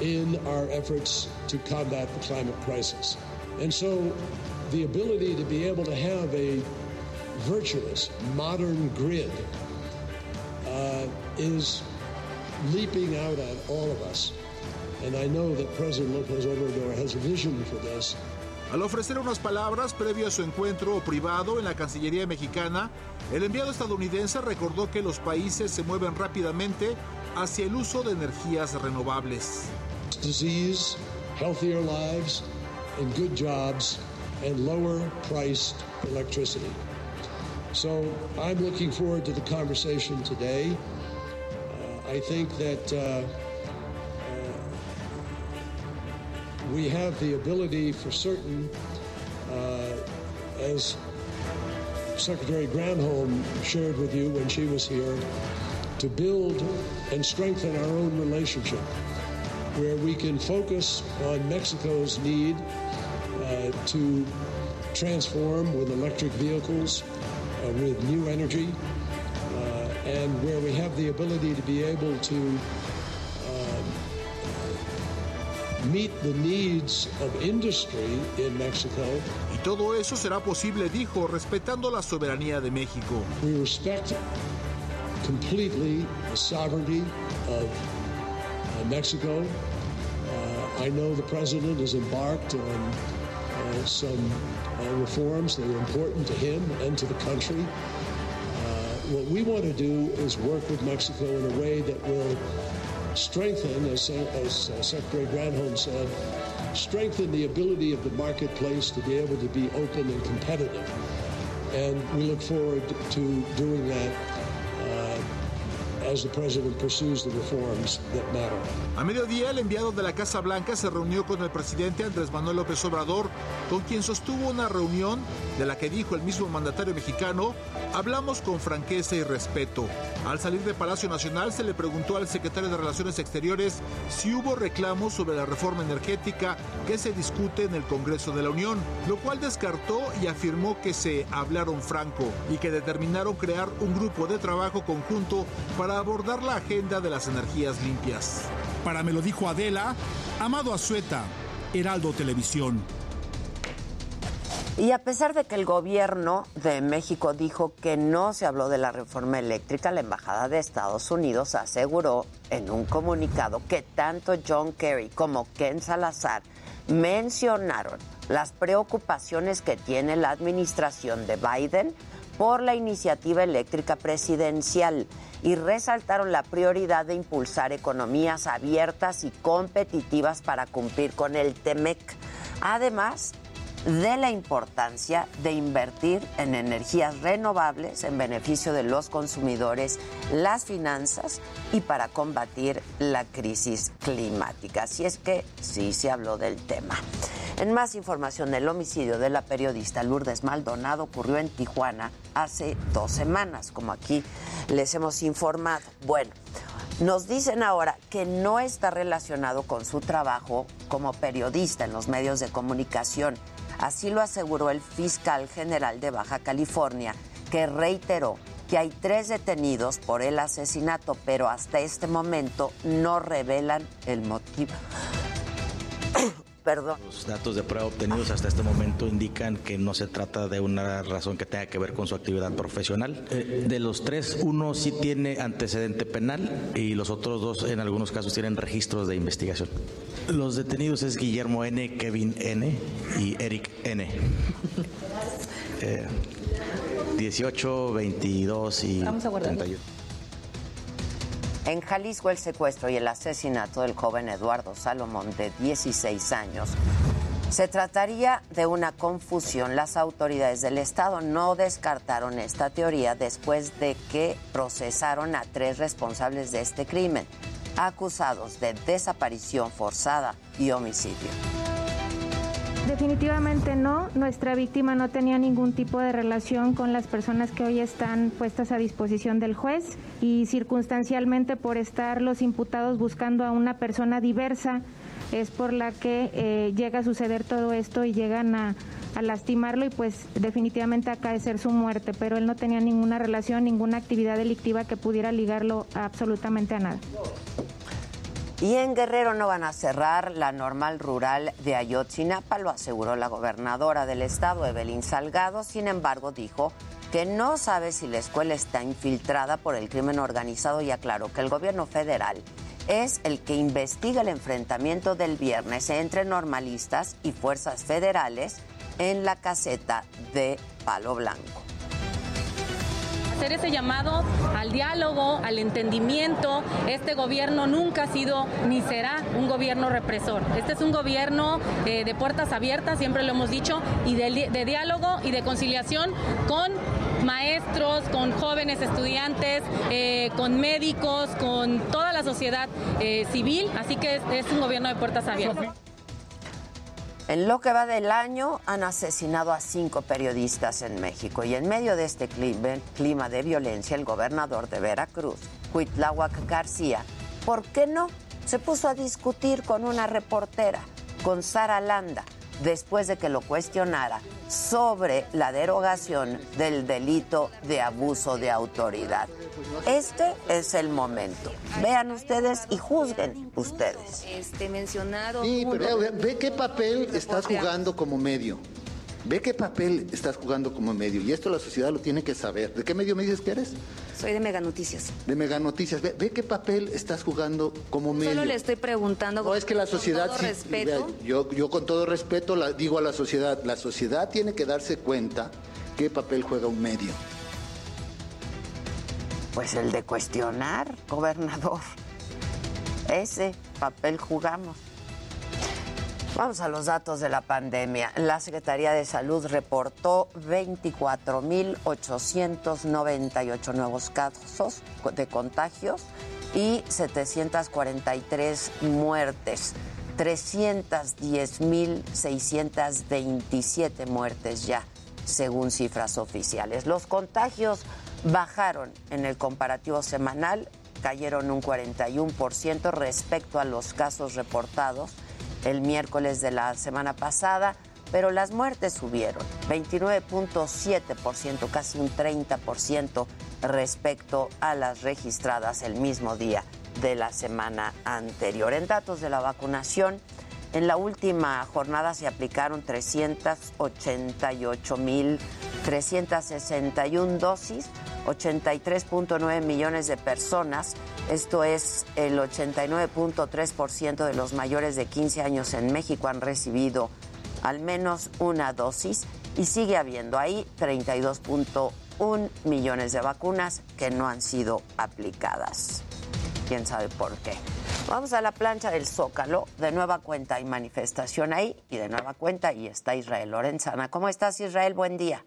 in our efforts to combat the climate crisis. And so the ability to be able to have a virtuous, modern grid uh, is leaping out at all of us. And I know that President Lopez Obrador has a vision for this. Al ofrecer unas palabras previo a su encuentro privado en la Cancillería mexicana, el enviado estadounidense recordó que los países se mueven rápidamente hacia el uso de energías renovables. Disease, healthier lives, and good jobs, and lower priced electricity. So I'm looking forward to the conversation today. Uh, I think that uh, we have the ability for certain, uh, as Secretary Granholm shared with you when she was here, to build and strengthen our own relationship, where we can focus on Mexico's need uh, to transform with electric vehicles, uh, with new energy, uh, and where we have the ability to be able to meet the needs of industry in Mexico. Y todo eso será posible, dijo, respetando la soberanía de México. We respect completely the sovereignty of uh, Mexico. Uh, I know the president has embarked on uh, some uh, reforms that are important to him and to the country. Uh, what we want to do is work with Mexico in a way that will strengthen, as, as uh, Secretary Granholm said, strengthen the ability of the marketplace to be able to be open and competitive. And we look forward to doing that uh, as the president pursues the reforms that matter. A mediodía, el enviado de la Casa Blanca se reunió con el presidente Andrés Manuel López Obrador, con quien sostuvo una reunión de la que dijo el mismo mandatario mexicano, hablamos con franqueza y respeto. Al salir de Palacio Nacional se le preguntó al secretario de Relaciones Exteriores si hubo reclamos sobre la reforma energética que se discute en el Congreso de la Unión, lo cual descartó y afirmó que se hablaron franco y que determinaron crear un grupo de trabajo conjunto para abordar la agenda de las energías limpias. Para me lo dijo Adela, Amado Azueta, Heraldo Televisión. Y a pesar de que el gobierno de México dijo que no se habló de la reforma eléctrica, la Embajada de Estados Unidos aseguró en un comunicado que tanto John Kerry como Ken Salazar mencionaron las preocupaciones que tiene la administración de Biden por la iniciativa eléctrica presidencial y resaltaron la prioridad de impulsar economías abiertas y competitivas para cumplir con el TEMEC. Además, de la importancia de invertir en energías renovables en beneficio de los consumidores, las finanzas y para combatir la crisis climática. Así es que sí se habló del tema. En más información, el homicidio de la periodista Lourdes Maldonado ocurrió en Tijuana hace dos semanas, como aquí les hemos informado. Bueno, nos dicen ahora que no está relacionado con su trabajo como periodista en los medios de comunicación. Así lo aseguró el fiscal general de Baja California, que reiteró que hay tres detenidos por el asesinato, pero hasta este momento no revelan el motivo. Perdón. Los datos de prueba obtenidos hasta este momento indican que no se trata de una razón que tenga que ver con su actividad profesional. Eh, de los tres, uno sí tiene antecedente penal y los otros dos en algunos casos tienen registros de investigación. Los detenidos es Guillermo N., Kevin N. y Eric N. Eh, 18, 22 y Vamos a guardarlo. 31. En Jalisco, el secuestro y el asesinato del joven Eduardo Salomón, de 16 años. Se trataría de una confusión. Las autoridades del Estado no descartaron esta teoría después de que procesaron a tres responsables de este crimen, acusados de desaparición forzada y homicidio. Definitivamente no. Nuestra víctima no tenía ningún tipo de relación con las personas que hoy están puestas a disposición del juez y circunstancialmente por estar los imputados buscando a una persona diversa es por la que eh, llega a suceder todo esto y llegan a, a lastimarlo y pues definitivamente acaecer su muerte, pero él no tenía ninguna relación, ninguna actividad delictiva que pudiera ligarlo absolutamente a nada. Y en Guerrero no van a cerrar la normal rural de Ayotzinapa, lo aseguró la gobernadora del estado, Evelyn Salgado. Sin embargo, dijo que no sabe si la escuela está infiltrada por el crimen organizado y aclaró que el gobierno federal es el que investiga el enfrentamiento del viernes entre normalistas y fuerzas federales en la caseta de Palo Blanco. Hacer ese llamado al diálogo, al entendimiento. Este gobierno nunca ha sido ni será un gobierno represor. Este es un gobierno eh, de puertas abiertas, siempre lo hemos dicho, y de, diálogo y de conciliación con maestros, con jóvenes estudiantes, eh, con médicos, con toda la sociedad eh, civil. Así que es un gobierno de puertas abiertas. En lo que va del año han asesinado a cinco periodistas en México y en medio de este clima, de violencia el gobernador de Veracruz, Cuitláhuac García, ¿por qué no? Se puso a discutir con una reportera, con Sara Landa, después de que lo cuestionara sobre la derogación del delito de abuso de autoridad. Este es el momento. Vean ustedes y juzguen ustedes. Este mencionado. Sí, pero ve, ve qué papel estás jugando como medio. Ve qué papel estás jugando como medio. Y esto la sociedad lo tiene que saber. ¿De qué medio me dices que eres? Soy de Mega Noticias. De Mega Noticias. Ve, ve qué papel estás jugando como medio. Solo le estoy preguntando. No, es que la con sociedad todo sí- respeto. vea, yo, yo con todo respeto la, digo a la sociedad, la sociedad tiene que darse cuenta qué papel juega un medio. Pues el de cuestionar, gobernador. Ese papel jugamos. Vamos a los datos de la pandemia. La Secretaría de Salud reportó 24.898 nuevos casos de contagios y 743 muertes. 310.627 muertes ya, según cifras oficiales. Los contagios bajaron en el comparativo semanal, cayeron un 41% respecto a los casos reportados el miércoles de la semana pasada, pero las muertes subieron 29.7%, casi un 30% respecto a las registradas el mismo día de la semana anterior. En datos de la vacunación, en la última jornada se aplicaron 388.361 dosis, 83.9 millones de personas, esto es el 89.3% de los mayores de 15 años en México han recibido al menos una dosis y sigue habiendo ahí 32.1 millones de vacunas que no han sido aplicadas. ¿Quién sabe por qué? Vamos a la plancha del Zócalo. De nueva cuenta hay manifestación ahí y de nueva cuenta ahí está Israel Lorenzana. ¿Cómo estás Israel? Buen día.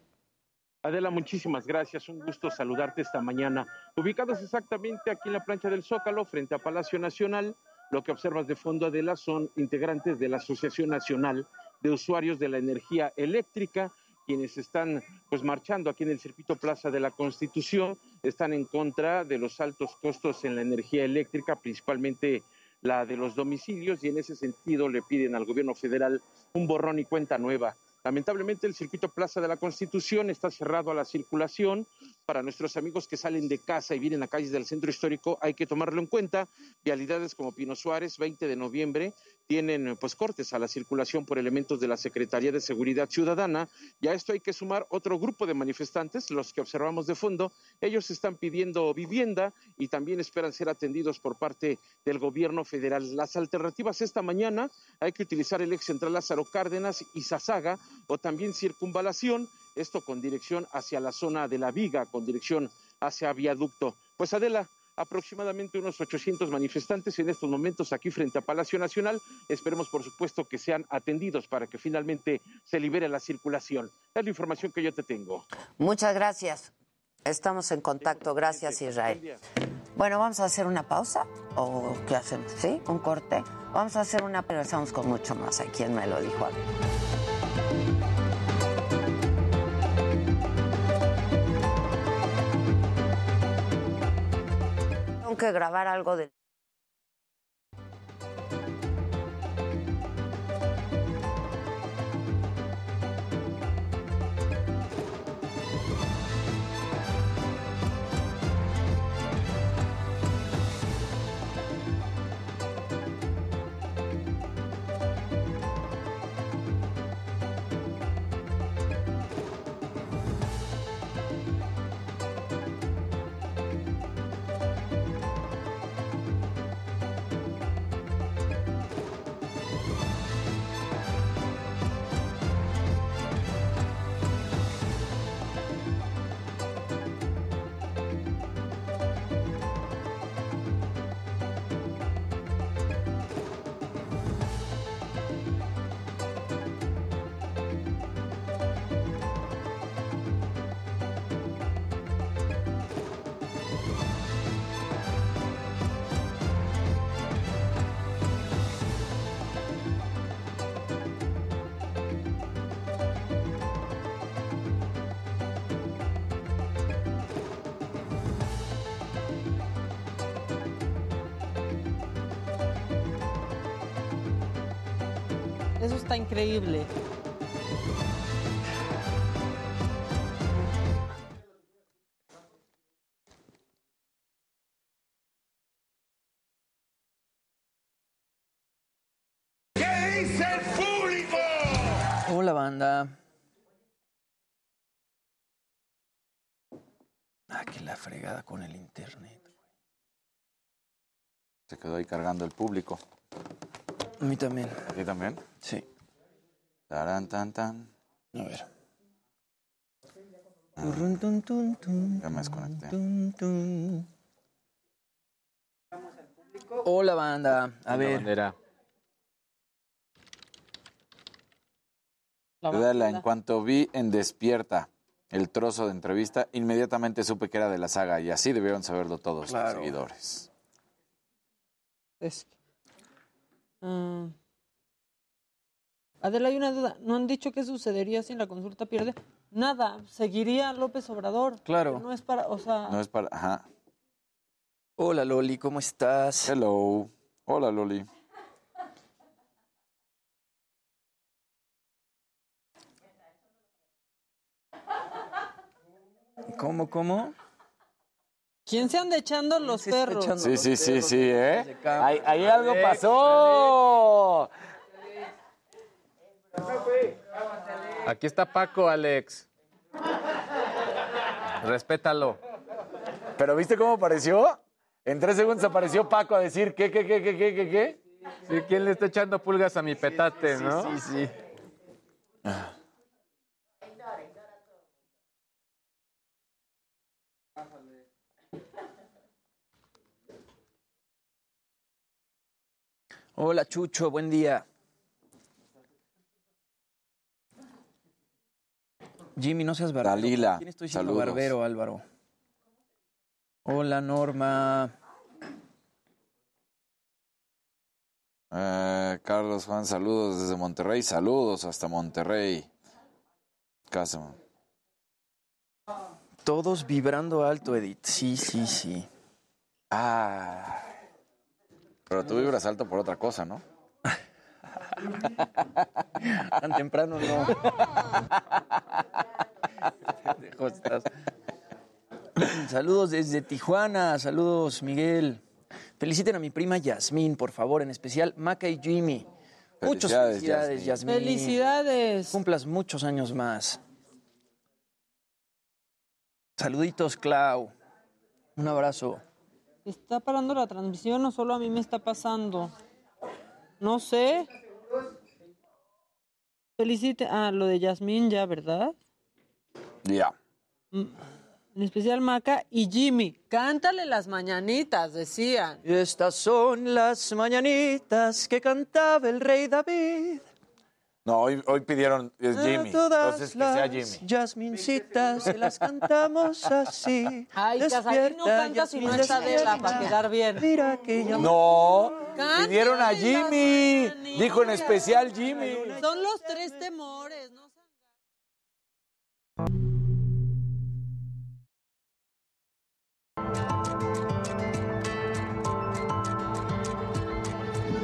Adela, muchísimas gracias. Un gusto saludarte esta mañana. Ubicados exactamente aquí en la plancha del Zócalo, frente a Palacio Nacional, lo que observas de fondo, Adela, son integrantes de la Asociación Nacional de Usuarios de la Energía Eléctrica, quienes están pues marchando aquí en el circuito Plaza de la Constitución, están en contra de los altos costos en la energía eléctrica, principalmente la de los domicilios, y en ese sentido le piden al gobierno federal un borrón y cuenta nueva. Lamentablemente el circuito Plaza de la Constitución está cerrado a la circulación. Para nuestros amigos que salen de casa y vienen a calles del centro histórico hay que tomarlo en cuenta. Vialidades como Pino Suárez, 20 de noviembre, tienen pues cortes a la circulación por elementos de la Secretaría de Seguridad Ciudadana. Y a esto hay que sumar otro grupo de manifestantes, los que observamos de fondo. Ellos están pidiendo vivienda y también esperan ser atendidos por parte del gobierno federal. Las alternativas esta mañana hay que utilizar el ex central Lázaro Cárdenas y Sasaga o también circunvalación, esto con dirección hacia la zona de la viga, con dirección hacia viaducto. Pues Adela, aproximadamente unos 800 manifestantes en estos momentos aquí frente a Palacio Nacional. Esperemos, por supuesto, que sean atendidos para que finalmente se libere la circulación. Es la información que yo te tengo. Muchas gracias. Estamos en contacto. Gracias, Israel. Bueno, vamos a hacer una pausa o qué hacemos, ¿sí? Un corte. Vamos a hacer una, pero estamos con mucho más. ¿A quién me lo dijo? Que grabar algo de increíble. ¿Qué dice el público? Hola, banda. Ah, que la fregada con el internet. Se quedó ahí cargando el público. A mí también. ¿A ti también? Sí. Tarán, tan, tan. A ver. Turrun, Ya me desconecté. Hola, banda. A ver. Dudala, en cuanto vi en Despierta el trozo de entrevista, inmediatamente supe que era de la saga y así debieron saberlo todos Claro. los seguidores. Es que- Ah. Adela, hay una duda. ¿No han dicho qué sucedería si en la consulta pierde? Nada, seguiría López Obrador. Claro. No es para, o sea, No es para... Ajá. Hola, Loli, ¿cómo estás? Hello. Hola, Loli. ¿Cómo, cómo? ¿quién se anda echando los perros? Sí, sí, sí, sí, ¿eh? Ahí, ahí algo pasó. Aquí está Paco, Alex. Respétalo. ¿Pero viste cómo apareció? En tres segundos apareció Paco a decir, ¿qué, qué, qué, qué, qué, qué, qué? Sí, ¿quién le está echando pulgas a mi petate, sí, no? sí, sí. Hola, Chucho, buen día. Jimmy, no seas barbero. Dalila, ¿Quién estoy siendo saludos. barbero, Álvaro? Hola, Norma. Eh, Carlos Juan, saludos desde Monterrey. Saludos hasta Monterrey. Casa. Todos vibrando alto, Edith. Sí, sí, sí. Ah. Pero tú vibras alto por otra cosa, ¿no? Tan temprano no. Pendejo estás. Saludos desde Tijuana. Saludos, Miguel. Feliciten a mi prima Yasmín, por favor, en especial Maca y Jimmy. Muchas Felicidades, felicidades, Yasmín. Felicidades. Cumplas muchos años más. Saluditos, Clau. Un abrazo. ¿Está parando la transmisión o solo a mí me está pasando? No sé. Felicite. Ah, lo de Yasmín ya, ¿verdad? Ya. Mm, En especial Maca y Jimmy. Cántale las mañanitas, decían. Y estas son las mañanitas que cantaba el rey David. No, hoy, hoy pidieron es Jimmy. todas Entonces que sea las Jimmy. Jasmincitas se las cantamos así. Ay, Casarín no canta si no está Adela, despierta. para quedar bien. Mira que ya... No, pidieron a Jimmy. Dijo en especial Jimmy. Son los tres temores, ¿no?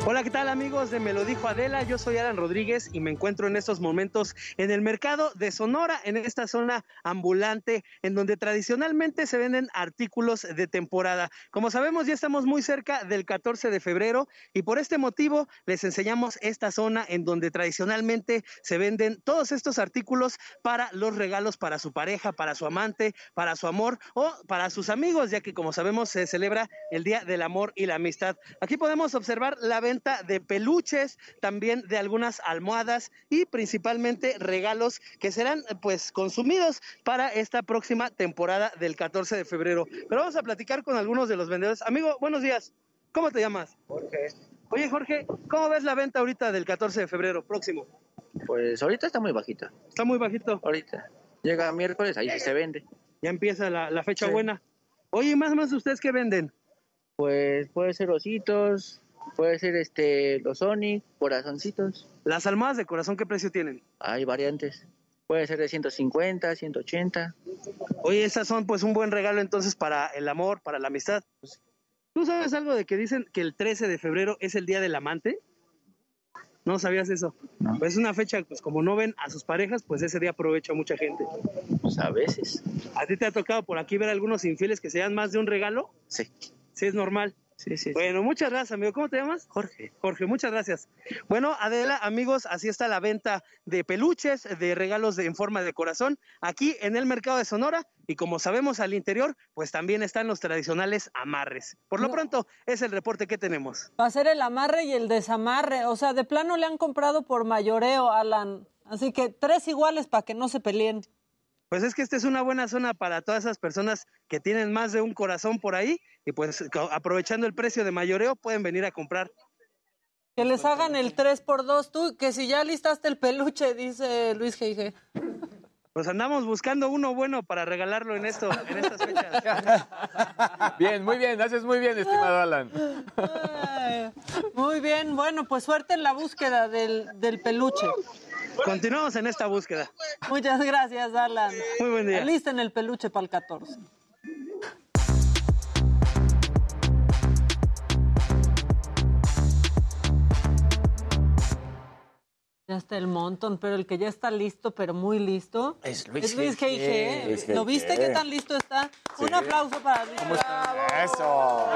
Hola, ¿qué tal amigos de Me lo dijo Adela? Yo soy Alan Rodríguez y me encuentro en estos momentos en el mercado de Sonora, en esta zona ambulante, en donde tradicionalmente se venden artículos de temporada. Como sabemos, ya estamos muy cerca del 14 de febrero y por este motivo les enseñamos esta zona en donde tradicionalmente se venden todos estos artículos para los regalos para su pareja, para su amante, para su amor o para sus amigos, ya que como sabemos se celebra el Día del Amor y la Amistad. Aquí podemos observar la venta de peluches, también de algunas almohadas y principalmente regalos que serán pues consumidos para esta próxima temporada del 14 de febrero. Pero vamos a platicar con algunos de los vendedores. Amigo, buenos días. ¿Cómo te llamas? Jorge. Oye, Jorge, ¿cómo ves la venta ahorita del 14 de febrero próximo? Pues ahorita está muy bajito. Está muy bajito. Ahorita. Llega miércoles, ahí sí se vende. Ya empieza la, la fecha Sí. buena. Oye, más o menos ustedes qué venden? Pues puede ser ositos, puede ser este los Sonic, corazoncitos. Las almohadas de corazón, ¿qué precio tienen? Hay variantes. Puede ser de 150, 180. Oye, esas son pues un buen regalo entonces para el amor, para la amistad. ¿Tú sabes algo de que dicen que el 13 de febrero es el día del amante? ¿No sabías eso? Pues es una fecha, pues como no ven a sus parejas, pues ese día aprovecha mucha gente. Pues a veces. ¿A ti te ha tocado por aquí ver algunos infieles que se dan más de un regalo? Sí. Sí, es normal. Sí, sí. Bueno, muchas gracias, amigo. ¿Cómo te llamas? Jorge. Jorge, muchas gracias. Bueno, Adela, amigos, así está la venta de peluches, de regalos de- en forma de corazón, aquí en el mercado de Sonora. Y como sabemos al interior, pues también están los tradicionales amarres. Por lo pronto, es el reporte que tenemos. Va a ser el amarre y el desamarre. O sea, de plano le han comprado por mayoreo, Alan. Así que tres iguales para que no se peleen. Pues es que esta es una buena zona para todas esas personas que tienen más de un corazón por ahí y pues aprovechando el precio de mayoreo pueden venir a comprar. Que les hagan el 3 por 2 tú, que si ya listaste el peluche, dice Luis G.I.G. Pues andamos buscando uno bueno para regalarlo en esto, en estas fechas. Bien, muy bien, haces muy bien, estimado Alan. Muy bien, bueno, pues suerte en la búsqueda del, del peluche. Continuamos en esta búsqueda. Muchas gracias, Alan. Muy buen día. Alisten el peluche para el 14. Ya está el montón, pero el que ya está listo, pero muy listo, Es Luis Luis G.I.G.. G.I.G.. Luis ¿Lo viste qué tan listo está? Un aplauso para Luis. Eso.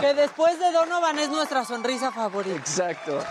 Que después de Donovan es nuestra sonrisa favorita. Exacto.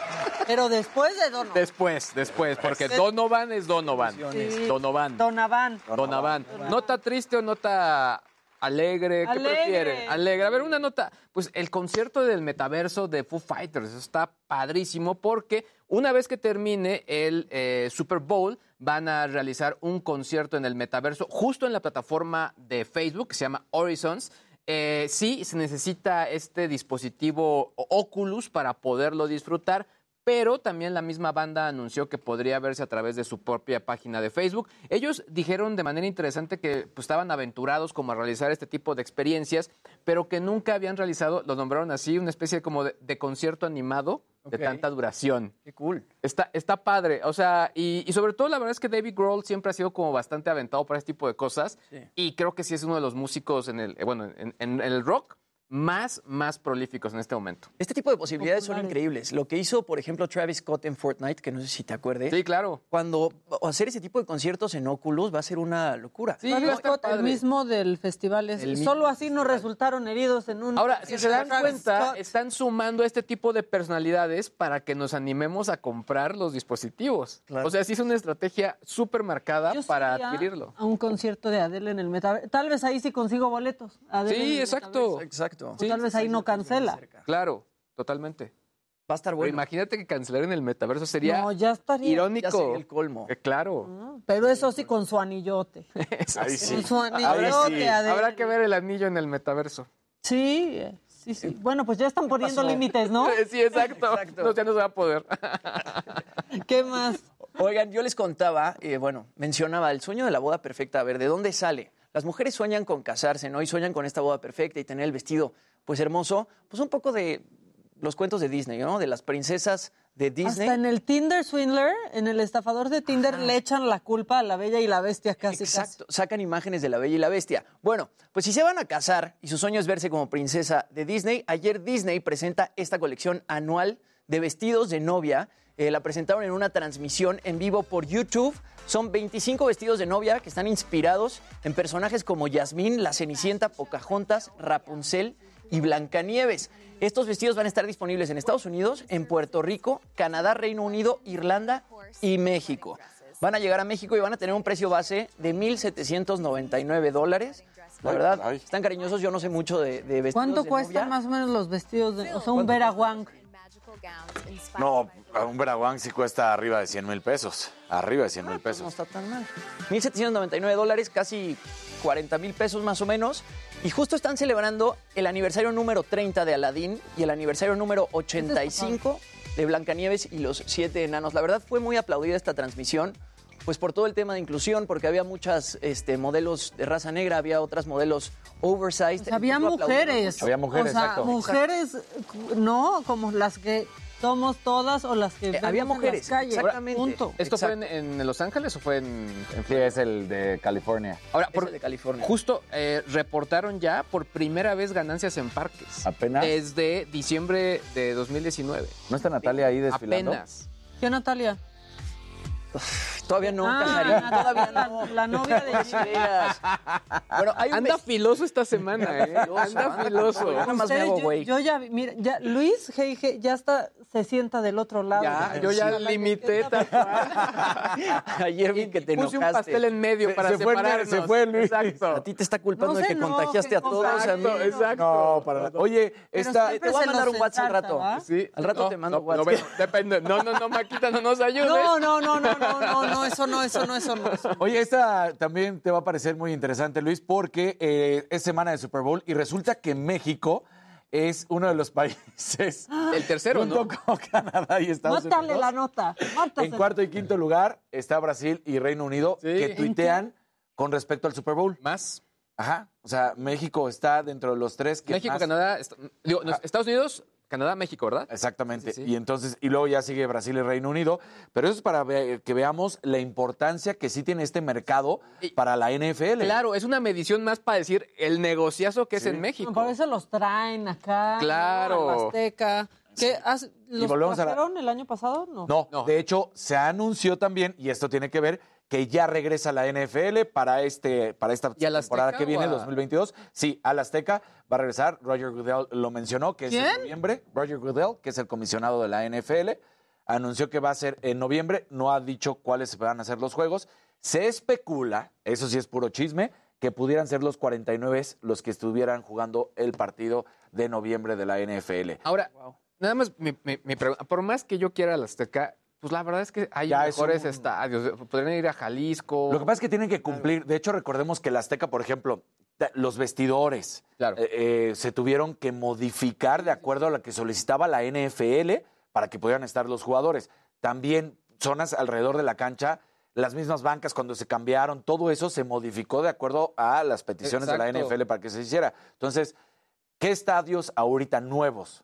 Pero después de Donovan. Después, después, porque Donovan es Donovan. Sí. Donovan. Donovan. Donovan. ¿Nota triste o nota alegre? ¿Qué Alegre. prefiere? Alegre. A ver, una nota. Pues el concierto del metaverso de Foo Fighters está padrísimo porque una vez que termine el eh, Super Bowl van a realizar un concierto en el metaverso justo en la plataforma de Facebook que se llama Horizons. Eh, sí, se necesita este dispositivo Oculus para poderlo disfrutar, pero también la misma banda anunció que podría verse a través de su propia página de Facebook. Ellos dijeron de manera interesante que pues, estaban aventurados como a realizar este tipo de experiencias, pero que nunca habían realizado, lo nombraron así, una especie como de, de concierto animado de tanta duración. Qué cool. Está, está padre, o sea, y, y sobre todo la verdad es que David Grohl siempre ha sido como bastante aventado para este tipo de cosas y creo que sí es uno de los músicos en el, eh, bueno, en, en el rock más, más prolíficos en este momento. Este tipo de posibilidades son increíbles. Lo que hizo, por ejemplo, Travis Scott en Fortnite, que no sé si te acuerdes. Sí, claro. Cuando hacer ese tipo de conciertos en Oculus va a ser una locura. Travis Scott, el mismo del festival. es- Solo así no resultaron heridos en un. Ahora, si se dan Travis cuenta, Scott. están sumando este tipo de personalidades para que nos animemos a comprar los dispositivos. O sea, sí es una estrategia súper marcada Yo para adquirirlo. A un concierto de Adele en el metaverso. Tal vez ahí sí consigo boletos. Adele Sí, el exacto. Exacto. Tal vez ahí no cancela. Claro, totalmente. Va a estar bueno. imagínate que cancelar en el metaverso sería No, ya estaría. irónico. Ya sería el colmo. Eh, claro. Pero eso sí con su anillote. Ahí Con su anillote, Ahí sí. Habrá que ver el anillo en el metaverso. Sí, eh, sí, sí. Bueno, pues ya están poniendo límites, ¿no? Sí, exacto. No, ya no se va a poder. ¿Qué más? Oigan, yo les contaba, eh, bueno, mencionaba el sueño de la boda perfecta. A ver, ¿de dónde sale? Las mujeres sueñan con casarse, ¿no? Y sueñan con esta boda perfecta y tener el vestido, pues hermoso. Pues un poco de los cuentos de Disney, ¿no? De las princesas de Disney. Hasta en el Tinder Swindler, en el estafador de Tinder, le echan la culpa a la bella y la bestia casi. Exacto, sacan imágenes de la Bella y la Bestia. Bueno, pues si se van a casar y su sueño es verse como princesa de Disney, ayer Disney presenta esta colección anual de vestidos de novia. Eh, la presentaron en una transmisión en vivo por YouTube. Son 25 vestidos de novia que están inspirados en personajes como Yasmín, la Cenicienta, Pocahontas, Rapunzel y Blancanieves. Estos vestidos van a estar disponibles en Estados Unidos, en Puerto Rico, Canadá, Reino Unido, Irlanda y México. Van a llegar a México y van a tener un precio base de 1.799 dólares. La verdad, están cariñosos. Yo no sé mucho de, de vestidos ¿Cuánto de cuestan novia. más o menos los vestidos? De, o sea, un Vera Wang. No, un Veragüán sí cuesta arriba de 100 mil pesos. Arriba de 100 mil No pesos. está tan mal. 1.799 dólares, casi 40 mil pesos más o menos. Y justo están celebrando el aniversario número 30 de Aladdin y el aniversario número 85 de Blancanieves y los siete enanos. La verdad fue muy aplaudida esta transmisión, pues por todo el tema de inclusión, porque había muchas este, modelos de raza negra, había otras modelos oversized. Había mujeres. Había mujeres, o sea, exacto. mujeres, no como las que somos todas o las que Eh, había en mujeres, las calles. exactamente. Punto. ¿Esto fue en, en Los Ángeles o fue en, en Sí, es el de California. Ahora, Es por- el de California. justo eh, reportaron ya por primera vez ganancias en parques. ¿Apenas? Desde diciembre de 2019. ¿No está Natalia ahí desfilando? Apenas. ¿Qué Natalia? Todavía no, Ah, Casarín, todavía la- no. la novia de Ideas. Bueno, hay un Anda filoso esta semana, ¿eh? Anda filoso. Yo nada más me hago yo, güey. yo ya vi, mira, ya Luis G.I.G. ya está, se sienta del otro lado. Ya, yo ya limité tal Ayer vi que te Puse un enojaste. pastel en medio para separarnos. Exacto. A ti te está culpando No de se que enoje, contagiaste a todos. a mí. Exacto, exacto. No, para nada. Oye, esta, Te voy a mandar un WhatsApp al rato. Sí. Al rato te mando WhatsApp. depende. No, no, no, Maquita, no nos ayudes. No, no, no, no, no, no, no, eso no, eso no, eso no. eso no. Oye, esta también te va a parecer muy interesante, Luis, porque eh, es semana de Super Bowl y resulta que México es uno de los países. El tercero, junto ¿no? con Canadá y Estados Mátale Unidos. la nota. En cuarto y quinto lugar está Brasil y Reino Unido, Sí. que tuitean con respecto al Super Bowl. Más. Ajá. O sea, México está dentro de los tres que México, más- Canadá, est- digo, no. Estados Unidos, Canadá, México, ¿verdad? Exactamente. Sí, sí. Y entonces, y luego ya sigue Brasil y Reino Unido. Pero eso es para que veamos la importancia que sí tiene este mercado para la NFL. Claro, es una medición más para decir el negociazo que es en México. Por eso los traen acá. Claro. A la Azteca. ¿Qué ¿Los volvemos a la- trajeron el año pasado? No. No, de hecho, se anunció también, y esto tiene que ver, que ya regresa la NFL para, este, para esta ¿Y a temporada Azteca que viene, a- 2022. Sí, al Azteca va a regresar. Roger Goodell lo mencionó, que es en noviembre. Roger Goodell, que es el comisionado de la NFL, anunció que va a ser en noviembre. No ha dicho cuáles van a ser los juegos. Se especula, eso sí es puro chisme, que pudieran ser los 49 los que estuvieran jugando el partido de noviembre de la NFL. Ahora, nada más mi, mi- mi pregunta, por más que yo quiera la Azteca, pues la verdad es que hay Ya es mejores un- estadios. Podrían ir a Jalisco. Lo que pasa es que tienen que cumplir. De hecho, recordemos que la Azteca, por ejemplo, los vestidores Claro. eh, eh, se tuvieron que modificar de acuerdo a lo que solicitaba la NFL para que pudieran estar los jugadores. También zonas alrededor de la cancha, las mismas bancas cuando se cambiaron, todo eso se modificó de acuerdo a las peticiones de la. NFL para que se hiciera. Entonces, ¿qué estadios ahorita nuevos,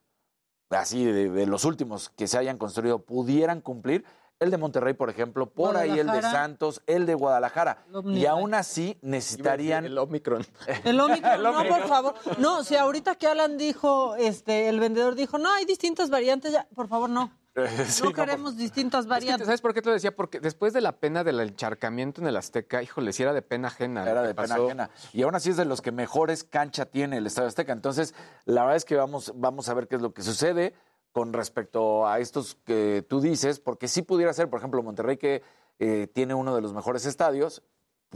así de, de los últimos que se hayan construido, pudieran cumplir? El de Monterrey, por ejemplo, por ahí el de. Santos, el de Guadalajara. Y aún así necesitarían... El Omicron. El Omicron, El no, Omicron. por favor. No, si ahorita que Alan dijo, este, el vendedor dijo, no, hay distintas variantes, ya, por favor, no. Sí, no no, queremos distintas Es que, variantes. ¿Sabes por qué te lo decía? Porque después de la pena del encharcamiento en el Azteca, híjole, si era de pena ajena. Era de pena pasó. ajena. Y aún así es de los que mejores cancha tiene el Estadio Azteca. Entonces, la verdad es que vamos, vamos a ver qué es lo que sucede con respecto a estos que tú dices, porque sí pudiera ser, por ejemplo, Monterrey, que eh, tiene uno de los mejores estadios,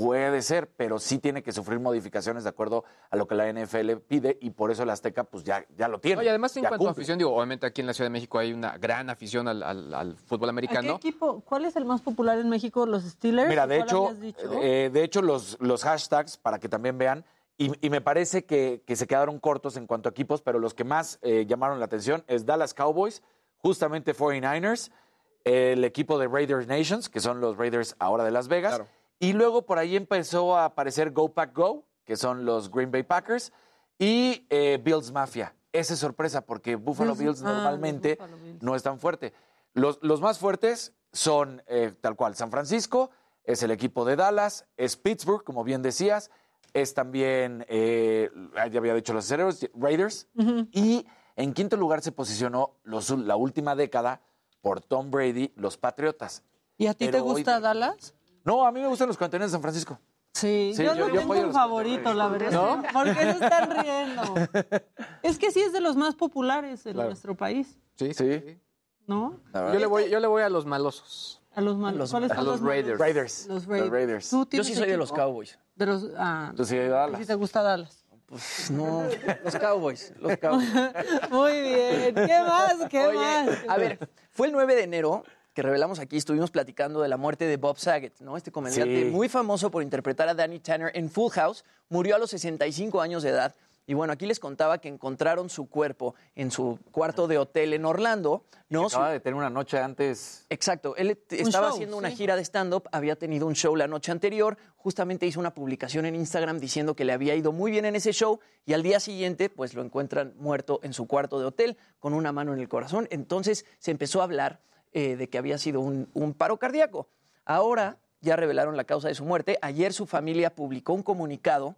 puede ser, pero sí tiene que sufrir modificaciones de acuerdo a lo que la NFL pide y por eso el Azteca pues ya, ya lo tiene. Oye, además en cuanto a afición, digo, obviamente aquí en la Ciudad de México hay una gran afición al, al- al fútbol ¿A qué americano. equipo? ¿Cuál es el más popular en México? ¿Los Steelers? Mira, de ¿Cuál hecho, eh, de hecho los, los hashtags, para que también vean, y, y me parece que, que se quedaron cortos en cuanto a equipos, pero los que más eh, llamaron la atención es Dallas Cowboys, justamente 49ers, el equipo de Raiders Nations, que son los Raiders ahora de Las Vegas, Claro. Y luego por ahí empezó a aparecer Go Pack Go, que son los Green Bay Packers, y eh, Bills Mafia. Esa es sorpresa, porque Buffalo Bills- ah, normalmente Buffalo Bills. no es tan fuerte. Los, los más fuertes son eh, tal cual San Francisco, es el equipo de Dallas, es Pittsburgh, como bien decías, es también, eh, ya había dicho los acereros, Raiders, y en quinto lugar se posicionó los- la última década por Tom Brady, los Patriotas. ¿Y a ti te hoy- gusta Dallas? No, a mí me gustan los cantones de San Francisco. Sí, Sí, yo, yo- no yo tengo un los favorito, la verdad. ¿No? ¿Por qué se están riendo? Es que sí es de los más populares en Claro. nuestro país, Sí, Sí. ¿no? Yo le, voy, yo le voy a los malosos. A los malos. Los- ¿Cuáles a son los malos? Raiders. Raiders. Los Los Raiders. Raiders. ¿Tú Yo sí soy de los? Cowboys. De los, ah, Tú sí de ¿sí Dallas. te gusta Dallas? Pues no, los Cowboys, los Cowboys. Muy bien. ¿Qué más? ¿Qué Oye, más? a ver, fue el 9 de enero que revelamos aquí, estuvimos platicando de la muerte de Bob Saget, ¿no? Este comediante Sí. muy famoso por interpretar a Danny Tanner en Full House, murió a los 65 años de edad. Y bueno, aquí les contaba que encontraron su cuerpo en su cuarto de hotel en Orlando, ¿no? Su- Acaba de tener una noche antes. Exacto, él estaba show, haciendo una sí. gira de stand-up, había tenido un show la noche anterior, justamente hizo una publicación en Instagram diciendo que le había ido muy bien en ese show y al día siguiente pues lo encuentran muerto en su cuarto de hotel con una mano en el corazón. Entonces se empezó a hablar eh, de que había sido un, un paro cardíaco. Ahora ya revelaron la causa de su muerte. Ayer su familia publicó un comunicado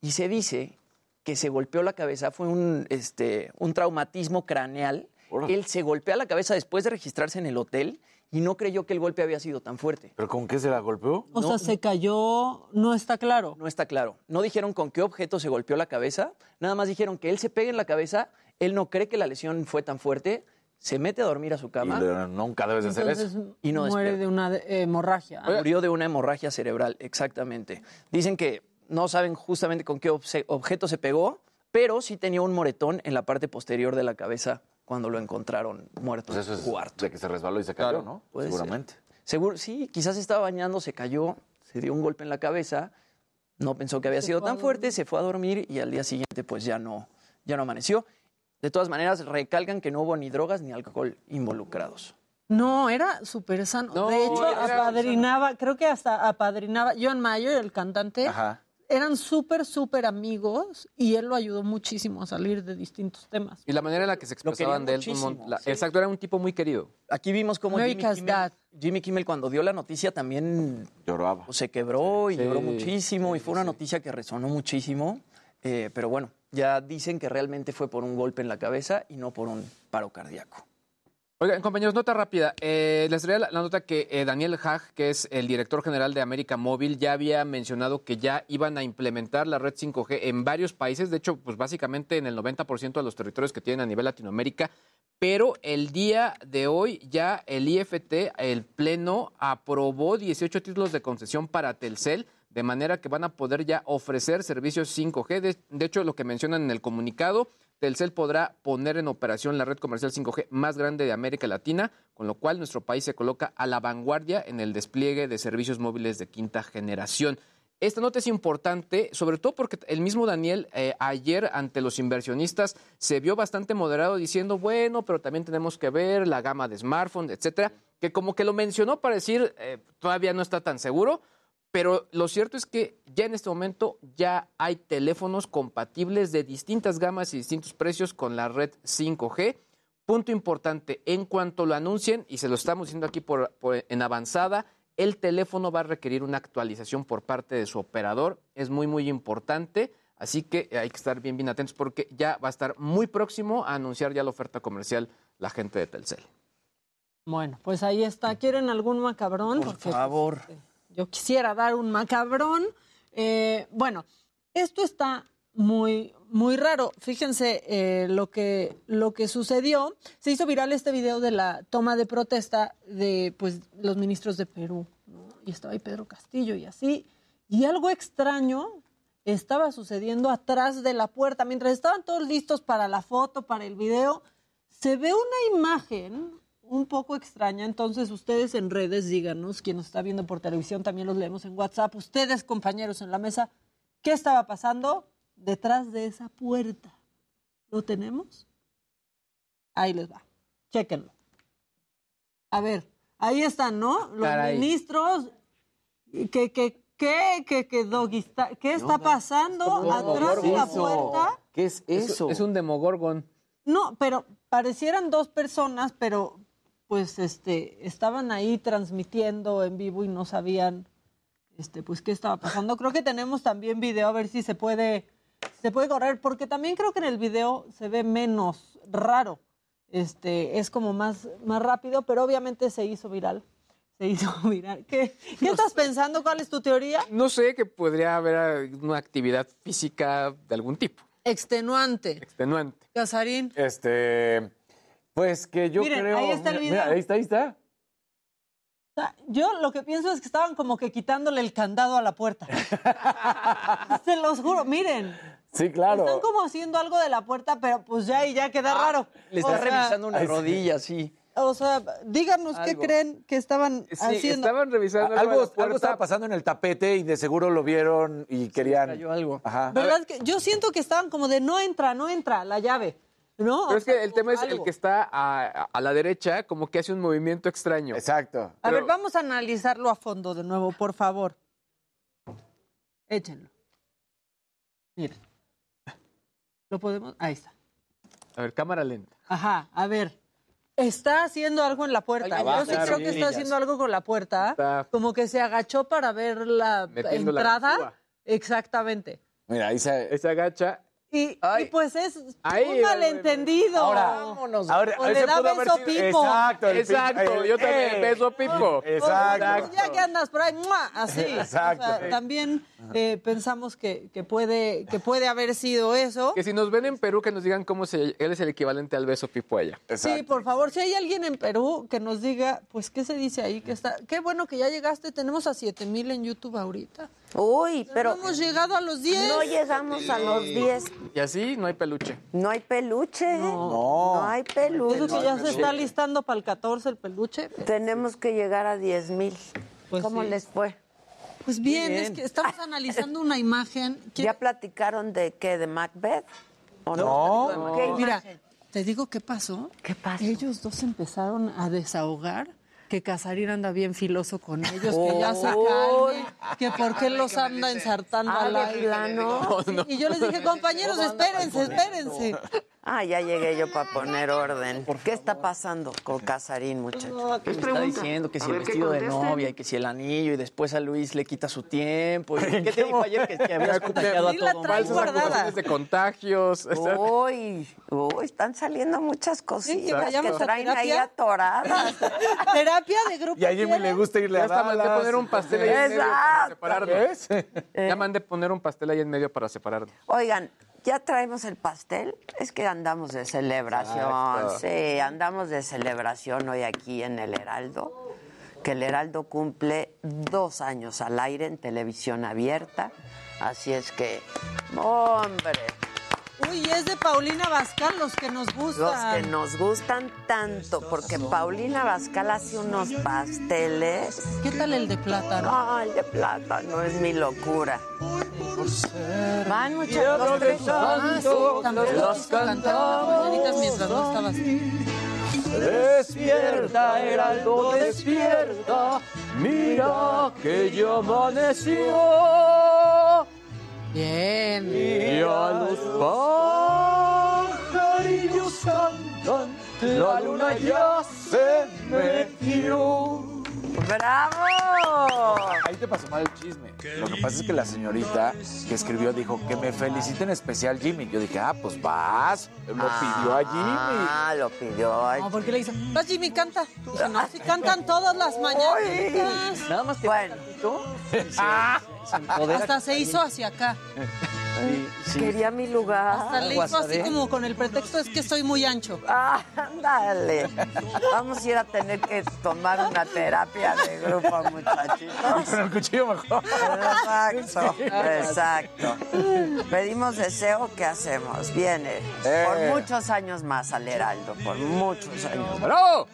y se dice que se golpeó la cabeza, fue un, este, un traumatismo craneal. Órale. Él se golpea la cabeza después de registrarse en el hotel y no creyó que el golpe había sido tan fuerte. ¿Pero con qué se la golpeó? O sea, se cayó, no está claro. No está claro. No dijeron con qué objeto se golpeó la cabeza, nada más dijeron que él se pega en la cabeza, él no cree que la lesión fue tan fuerte, se mete a dormir a su cama. Y nunca debes de hacer Entonces eso. Y no muere despierta. de una de- hemorragia. Murió de una hemorragia cerebral, exactamente. Dicen que no saben justamente con qué objeto se pegó, pero sí tenía un moretón en la parte posterior de la cabeza cuando lo encontraron muerto. Pues eso es cuarto. de que se resbaló y se cayó, Claro, ¿no? puede Seguramente. Seguro, sí, quizás estaba bañando, se cayó, se dio un golpe en la cabeza, no pensó que había Se sido tan fuerte, se fue a dormir y al día siguiente pues ya no, ya no amaneció. De todas maneras, recalcan que no hubo ni drogas ni alcohol involucrados. No, era súper sano. No, de hecho, apadrinaba, creo que hasta apadrinaba, John Mayer, el cantante, eran súper, súper amigos y él lo ayudó muchísimo a salir de distintos temas. Y la manera en la que se expresaban de él. un la- sí. Exacto, era un tipo muy querido. Aquí vimos cómo Jimmy Kimmel. Jimmy Kimmel cuando dio la noticia también Lloraba. se quebró y Sí. lloró muchísimo y fue una noticia que resonó muchísimo. Eh, pero bueno, ya dicen que realmente fue por un golpe en la cabeza y no por un paro cardíaco. Oigan, compañeros, nota rápida. Eh, les traía la, nota que eh, Daniel Hag, que es el director general de América Móvil, ya había mencionado que ya iban a implementar la red 5G en varios países, de hecho, pues básicamente en el 90% de los territorios que tienen a nivel Latinoamérica, pero el día de hoy ya el IFT, el Pleno, aprobó 18 títulos de concesión para Telcel, de manera que van a poder ya ofrecer servicios 5G. De, hecho, lo que mencionan en el comunicado, Telcel podrá poner en operación la red comercial 5G más grande de América Latina, con lo cual nuestro país se coloca a la vanguardia en el despliegue de servicios móviles de quinta generación. Esta nota es importante, sobre todo porque el mismo Daniel eh, ayer ante los inversionistas se vio bastante moderado diciendo, bueno, pero también tenemos que ver la gama de smartphones, etcétera, que como que lo mencionó para decir, eh, todavía no está tan seguro, pero lo cierto es que ya en este momento ya hay teléfonos compatibles de distintas gamas y distintos precios con la red 5G. Punto importante, en cuanto lo anuncien, y se lo estamos diciendo aquí por, por- en avanzada, el teléfono va a requerir una actualización por parte de su operador. Es muy, muy importante. Así que hay que estar bien, bien atentos porque ya va a estar muy próximo a anunciar ya la oferta comercial la gente de Telcel. Bueno, pues ahí está. ¿Quieren algún macabrón? Por Porque, pues, favor. Yo quisiera dar un macabrón. Eh, bueno, esto está muy, muy raro. Fíjense eh, lo, que, lo que sucedió. Se hizo viral este video de la toma de protesta de pues, los ministros de Perú. Y estaba ahí Pedro Castillo y así. Y algo extraño estaba sucediendo atrás de la puerta. Mientras estaban todos listos para la foto, para el video, se ve una imagen un poco extraña. Entonces, ustedes en redes, díganos, quien nos está viendo por televisión, también los leemos en WhatsApp. Ustedes, compañeros en la mesa, ¿qué estaba pasando detrás de esa puerta? ¿Lo tenemos? Ahí les va. Chéquenlo. A ver, ahí están, ¿no? Los Caray. ministros. ¿Qué, qué, qué, qué, qué, doggy está- ¿Qué está pasando atrás de la puerta? ¿Qué es eso? Es, un demogorgon. No, pero parecieran dos personas, pero pues este estaban ahí transmitiendo en vivo y no sabían este pues qué estaba pasando. Creo que tenemos también video a ver si se puede se puede correr porque también creo que en el video se ve menos raro. Este es como más más rápido, pero obviamente se hizo viral. Se hizo viral. ¿Qué, qué estás pensando? ¿Cuál es tu teoría? No sé que podría haber una actividad física de algún tipo, Extenuante. extenuante. Casarín. Este, pues que yo Miren, creo. ahí está el video. mira, ahí está, ahí está. Sea, yo lo que pienso es que estaban como que quitándole el candado a la puerta. Se los juro, miren. Sí, claro. Están como haciendo algo de la puerta, pero pues ya y ya queda raro. Le O está sea, revisando una rodilla, sí. O sea, díganos qué creen que estaban Sí, haciendo. estaban revisando algo, Algo, algo estaba pasando en el tapete y de seguro lo vieron y querían. cayó algo. Ajá. ¿Verdad que yo siento que estaban como de no entra, no entra la llave, ¿no? Pero es que el tema es el que está a, a la derecha, como que hace un movimiento extraño. Exacto. A ver, vamos a analizarlo a fondo de nuevo, por favor. Échenlo. Miren. ¿Lo podemos? Ahí está. A ver, cámara lenta. Ajá, a ver. Está haciendo algo en la puerta. Yo sí claro, creo que está haciendo algo con la puerta. Está- Como que se agachó para ver la Metiendo entrada. Exactamente. Mira, ahí se. Se agacha Y, y pues es Ahí, un malentendido. Ahora, ahora, o le da beso sido- Pipo. Exacto, el Exacto, Pipo, yo también eh, beso Pipo. Exacto. Ya que andas por ahí, ¡mua! así. Exacto. O sea, también eh, pensamos que, que puede, que puede haber sido eso. Que si nos ven en Perú, que nos digan cómo se, él es el equivalente al beso Pipo a ella. Sí, por favor, si hay alguien en Perú que nos diga, pues, ¿qué se dice ahí? Que está, qué bueno que ya llegaste, tenemos a 7 mil en YouTube ahorita. Uy, pero... No hemos llegado a los 10. No llegamos a los 10. Y así no hay peluche. No hay peluche. No. No hay peluche. Eso que ya se está listando para el 14 el peluche. Tenemos que llegar a 10 mil. ¿Cómo sí. les fue? Pues bien, Bien. es que estamos analizando una imagen. que- ¿Ya platicaron de qué? ¿De Macbeth? ¿O No. ¿Qué Mira, te digo qué pasó. ¿Qué pasó? Ellos dos empezaron a desahogar que Casarín anda bien filoso con ellos, que ya se calmen, que por qué los anda ensartando Ah, al ¿de aire. Y yo les dije, compañeros, espérense, espérense. Ah, ya llegué yo para poner orden. ¿Qué está pasando con Casarín, muchachos? Me está diciendo que si el vestido de novia y que si el anillo y después a Luis le quita su tiempo. ¿Y ¿Qué te dijo ayer que, que habías contagiado a todo Falsas acusaciones de contagios. Uy, uy, están saliendo muchas cosillas que vayamos a traen ahí atoradas. Terapia de grupo. Y a Jimmy le gusta irle Ya a hasta mandé poner un pastel ahí en medio para separarnos. Ya mandé poner un pastel ahí en medio para separarnos. Oigan, ¿ya traemos el pastel? Es que andamos de celebración. Exacto. Sí, andamos de celebración hoy aquí en el Heraldo. Que el Heraldo cumple dos años al aire en televisión abierta. Así es que, hombre, Uy, es de Paulina Bascal los que nos los gustan. que nos gustan tanto, porque Paulina Bascal hace unos pasteles. ¿Qué tal el de plátano? No, el de plátano es mi locura. Van muchas dos, tres. Ah, sí, también Los mañanitas mientras no estabas. Despierta, Heraldo, despierta. Mira que ya amaneció. Bien. Y a los pajarillos cantan. La luna ya se metió. ¡Bravo! Ahí te pasó mal el chisme. Lo que pasa es que la señorita que escribió dijo que me felicite en especial Jimmy. Yo dije, ah, pues vas. Lo pidió a Jimmy. Ah, lo pidió a No, porque le hizo, vas Jimmy, canta. Dije, no, si cantan todas las mañanitas. Nada más te Bueno. se empodera. Hasta se hizo hacia acá. Quería mi lugar. Hasta le hizo así como con el pretexto es que soy muy ancho. Ah, ándale. Vamos a ir a tener que tomar una terapia de grupo, muchachitos. Con el cuchillo mejor. Exacto, exacto. Pedimos deseo, ¿qué hacemos? Viene Eh. por muchos años más al Heraldo, por muchos años. ¡Bravo!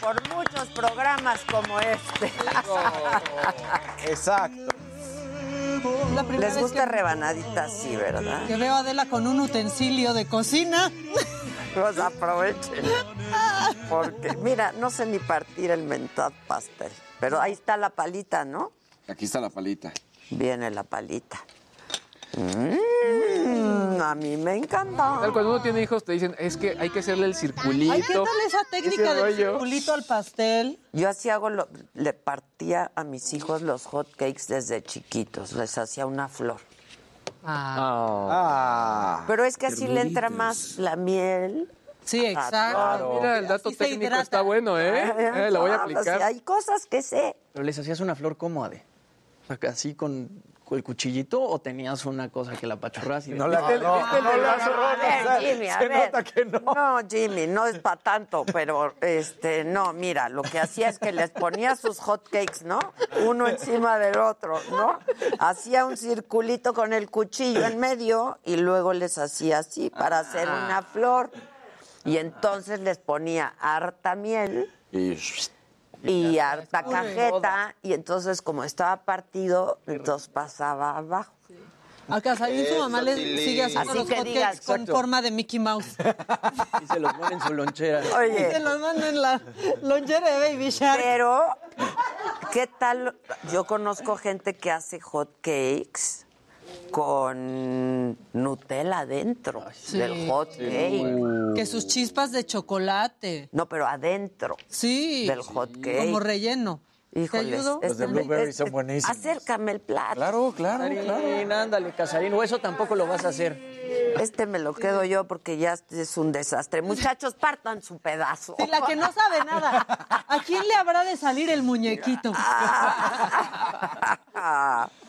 Por muchos programas como este. Exacto. La Les gusta que, rebanadita así, ¿verdad? que veo a Adela con un utensilio de cocina. Pues aprovechen. Porque, mira, no sé ni partir el mentad pastel. Pero ahí está la palita, ¿no? Aquí está la palita. Viene la palita. Mm, a mí me encanta. Tal, Cuando uno tiene hijos te dicen, es que hay que hacerle el circulito. Ay, ¿qué tal esa técnica del rollo. circulito al pastel? Yo así hago, lo- le partía a mis hijos los hot cakes desde chiquitos. Les hacía una flor. Ah. Pero es que así le entra más la miel. Sí, exacto. Mira, el dato Así técnico está bueno, ¿eh? Eh, Lo voy a Ah, pues, aplicar. hay cosas que sé. ¿Pero les hacías una flor cómoda? ¿Así con el cuchillito o tenías una cosa que la apachurras y No la. A ver, Jimmy, a se ver. nota que no. No, Jimmy, no es para tanto, pero este, no, mira, lo que hacía es que les ponía sus hot cakes, ¿no? Uno encima del otro, ¿no? Hacía un circulito con el cuchillo en medio y luego les hacía así para hacer Ah. una flor. Y entonces les ponía harta miel Y y harta cajeta y entonces como estaba partido, entonces pasaba abajo. A Casarín su mamá le sigue haciendo Así los que hotcakes digas, con exacto. forma de Mickey Mouse. y se los pone en su lonchera? Y se Oye, los manda en la lonchera de Baby Shark. pero ¿qué tal? Yo conozco gente que hace hot cakes con Nutella adentro Sí. del hot cake. Que sus chispas de chocolate. No, pero adentro Sí. del hot cake. Como relleno. Híjoles, ayudo? Los de Blueberry son buenísimos. Acércame el plato. Claro, claro, claro. Ándale, Casarín. O eso tampoco lo vas a hacer. Este me lo quedo yo porque ya es un desastre. Muchachos, partan su pedazo. Sí, la que no sabe nada. ¿A quién le habrá de salir el muñequito?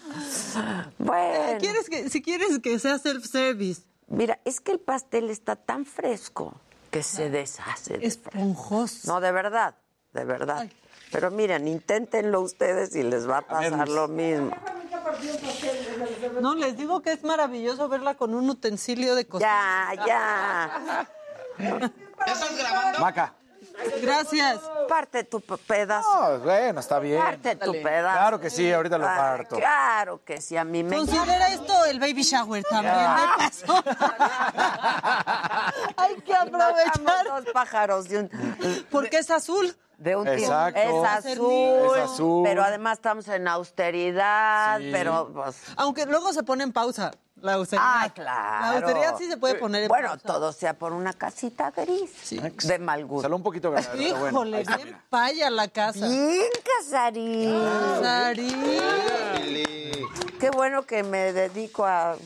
bueno. ¿Quieres que, si quieres que sea self-service. Mira, es que el pastel está tan fresco que se deshace. de Esponjoso. No, de verdad, de verdad. Pero miren, inténtenlo ustedes y les va a pasar lo mismo. No, les digo que es maravilloso verla con un utensilio de cocina. Ya, ya. Maca. Gracias. Parte tu pe- pedazo. No, bueno, está bien. Parte tu pedazo. Claro que sí, ahorita lo parto. Claro que sí, a mí me Considera esto el baby shower también, Ya. de paso. Hay que aprovechar. Dos pájaros de un, Porque es azul. de un Exacto. Es Es azul, Es azul. Pero además estamos en austeridad, Sí. pero pues, Aunque luego se pone en pausa la austeridad. Ah, claro. La austeridad sí se puede poner en Bueno, pausa. todo sea por una casita gris. De mal gusto. Salió un poquito grande, pero bueno. Híjole, está, bien mira. paya la casa. Bien, Casarín. Casarín. Qué bueno que me dedico a, a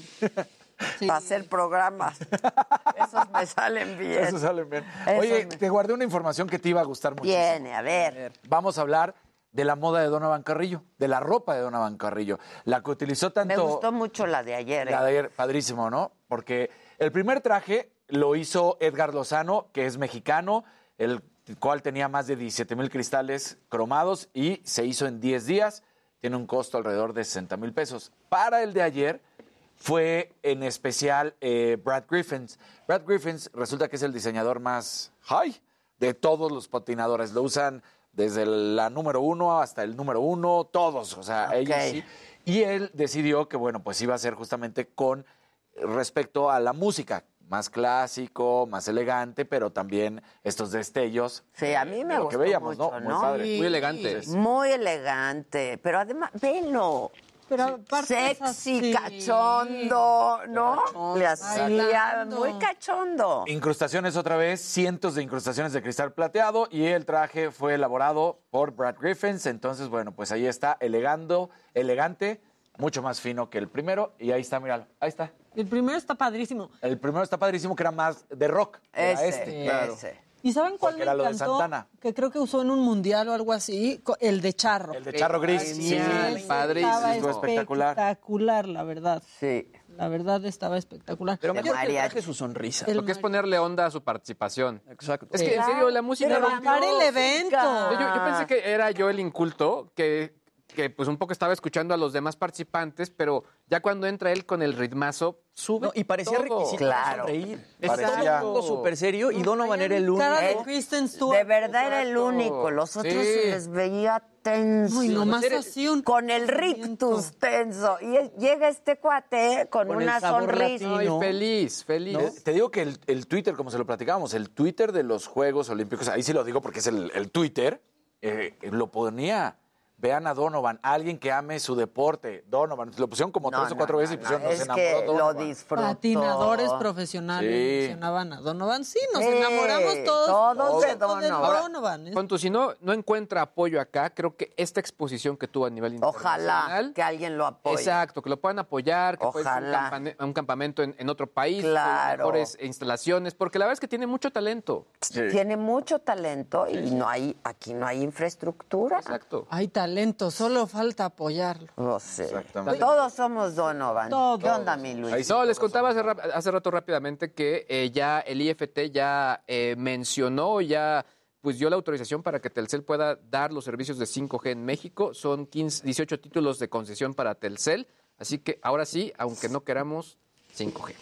hacer programas. Esos me salen bien. Eso sale bien. Eso Oye, me- te guardé una información que te iba a gustar mucho. Viene, a ver. Vamos a hablar de la moda de Donovan Carrillo, de la ropa de Donovan Carrillo. La que utilizó tanto... Me gustó mucho la de ayer. ¿eh? La de ayer, padrísimo, ¿no? Porque el primer traje lo hizo Edgar Lozano, que es mexicano, el cual tenía más de 17 mil cristales cromados y se hizo en 10 días. Tiene un costo alrededor de 60 mil pesos. Para el de ayer fue en especial eh, Brad Griffins. Brad Griffins resulta que es el diseñador más high de todos los patinadores. Lo usan desde la número uno hasta el número uno, todos. O sea, ellos sí. Y él decidió que, bueno, pues iba a ser justamente con respecto a la música. Más clásico, más elegante, pero también estos destellos. Sí, a mí me de lo gustó que veíamos, mucho, ¿no? ¿no? Muy padre. Muy elegante. Muy elegante. Pero además, velo. Pero Sexy, así. cachondo, ¿no? Le hacía muy cachondo. Incrustaciones otra vez, cientos de incrustaciones de cristal plateado y el traje fue elaborado por Brad Griffins. Entonces, bueno, pues ahí está, elegando, elegante, mucho más fino que el primero. Y ahí está, míralo, ahí está. El primero está padrísimo. El primero está padrísimo, que era más de rock. Era Ese, este, claro. ese. ¿Y saben cuál Porque me era lo de? Santana. Que creo que usó en un mundial o algo así, el de charro. El de charro gris. Genial, Sí, padrísimo. Estaba estuvo espectacular. espectacular, la verdad. Sí. La verdad estaba espectacular. Pero mejor que su sonrisa. El Lo que es ponerle onda a su participación. Exacto. Es Sí. que, en serio, la música... Levantar el evento. Yo, yo pensé que era yo el inculto, que, que pues un poco estaba escuchando a los demás participantes, pero ya cuando entra él con el ritmazo, sube No, y parecía todo. requisito Claro. sonreír. Parecía- todo súper serio y Donovan era el único. Cara de Kristen Stewart. De verdad era el único. Los otros Sí. se les veía tenso. Uy, nomás así un... Con el rictus tenso. Y llega este cuate con, una sonrisa. Ay, feliz, feliz. Te, te digo que el, el Twitter, como se lo platicábamos, el Twitter de los Juegos Olímpicos, ahí sí lo digo porque es el, el Twitter, eh, lo ponía. Vean a Donovan, alguien que ame su deporte. Donovan, lo pusieron como No, tres o cuatro no, veces y no, pusieron, nos enamoró que lo Donovan. disfrutó. Patinadores profesionales Sí. mencionaban a Donovan. Sí, nos Sí, enamoramos todos. todos de Donovan. Donovan. Pon tú, si no, no encuentra apoyo acá, creo que esta exposición que tuvo a nivel internacional... Ojalá que alguien lo apoye. Exacto, que lo puedan apoyar, que pueda ir a un, Ojalá. campane- a un campamento en, en otro país, Claro. mejores instalaciones, porque la verdad es que tiene mucho talento. Tiene mucho talento y no hay, aquí no hay infraestructura. Exacto. Hay talento, solo falta apoyarlo. No sé. Exactamente. Todos somos Donovan. Todos. ¿Qué onda, mi Luis? Ahí sí. No, les contaba hace, rato rápidamente que eh, ya el IFT ya eh, mencionó, ya pues dio la autorización para que Telcel pueda dar los servicios de 5G en México. Son 15, 18 títulos de concesión para Telcel. Así que ahora sí, aunque no queramos, 5G.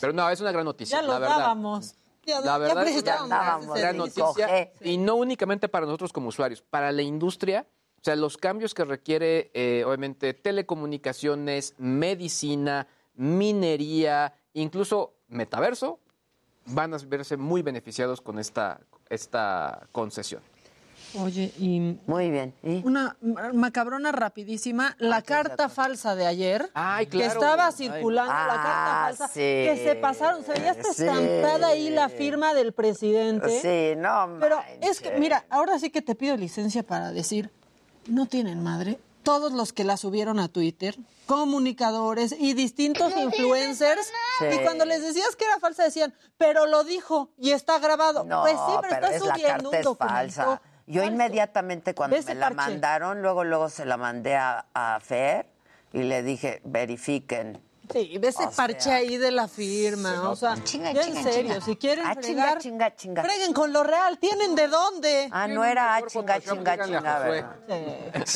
Pero no, es una gran noticia, Ya la lo verdad. dábamos. Ya, La ya verdad es que ya andábamos ese gran noticia 5G. y no únicamente para nosotros como usuarios, para la industria, o sea, los cambios que requiere, eh, obviamente, telecomunicaciones, medicina, minería, incluso metaverso, van a verse muy beneficiados con esta, esta concesión. Oye, y Muy bien. ¿Y? una ma- macabrona rapidísima, la carta falsa de ayer, Ay, que claro. estaba circulando, la Ah, carta falsa, sí. que se pasaron, se veía hasta Sí. estampada ahí la firma del presidente. Sí, no Pero es que, mira, ahora sí que te pido licencia para decir, no tienen madre. Todos los que la subieron a Twitter, comunicadores y distintos influencers, Sí. y cuando les decías que era falsa decían, pero lo dijo y está grabado. No, pues sí, pero, pero está es la subiendo carta un es falsa. Yo inmediatamente cuando me la parche. mandaron, luego luego se la mandé a, a Fer y le dije, verifiquen. Sí, ve ese O parche sea, ahí de la firma, o sea, Chinga, ya chinga, en serio, chinga. si quieren Ah, chinga, fregar, chinga, chinga. freguen con lo real, ¿tienen de dónde? Ah, no era ah, chinga, chinga, chinga, ¿verdad?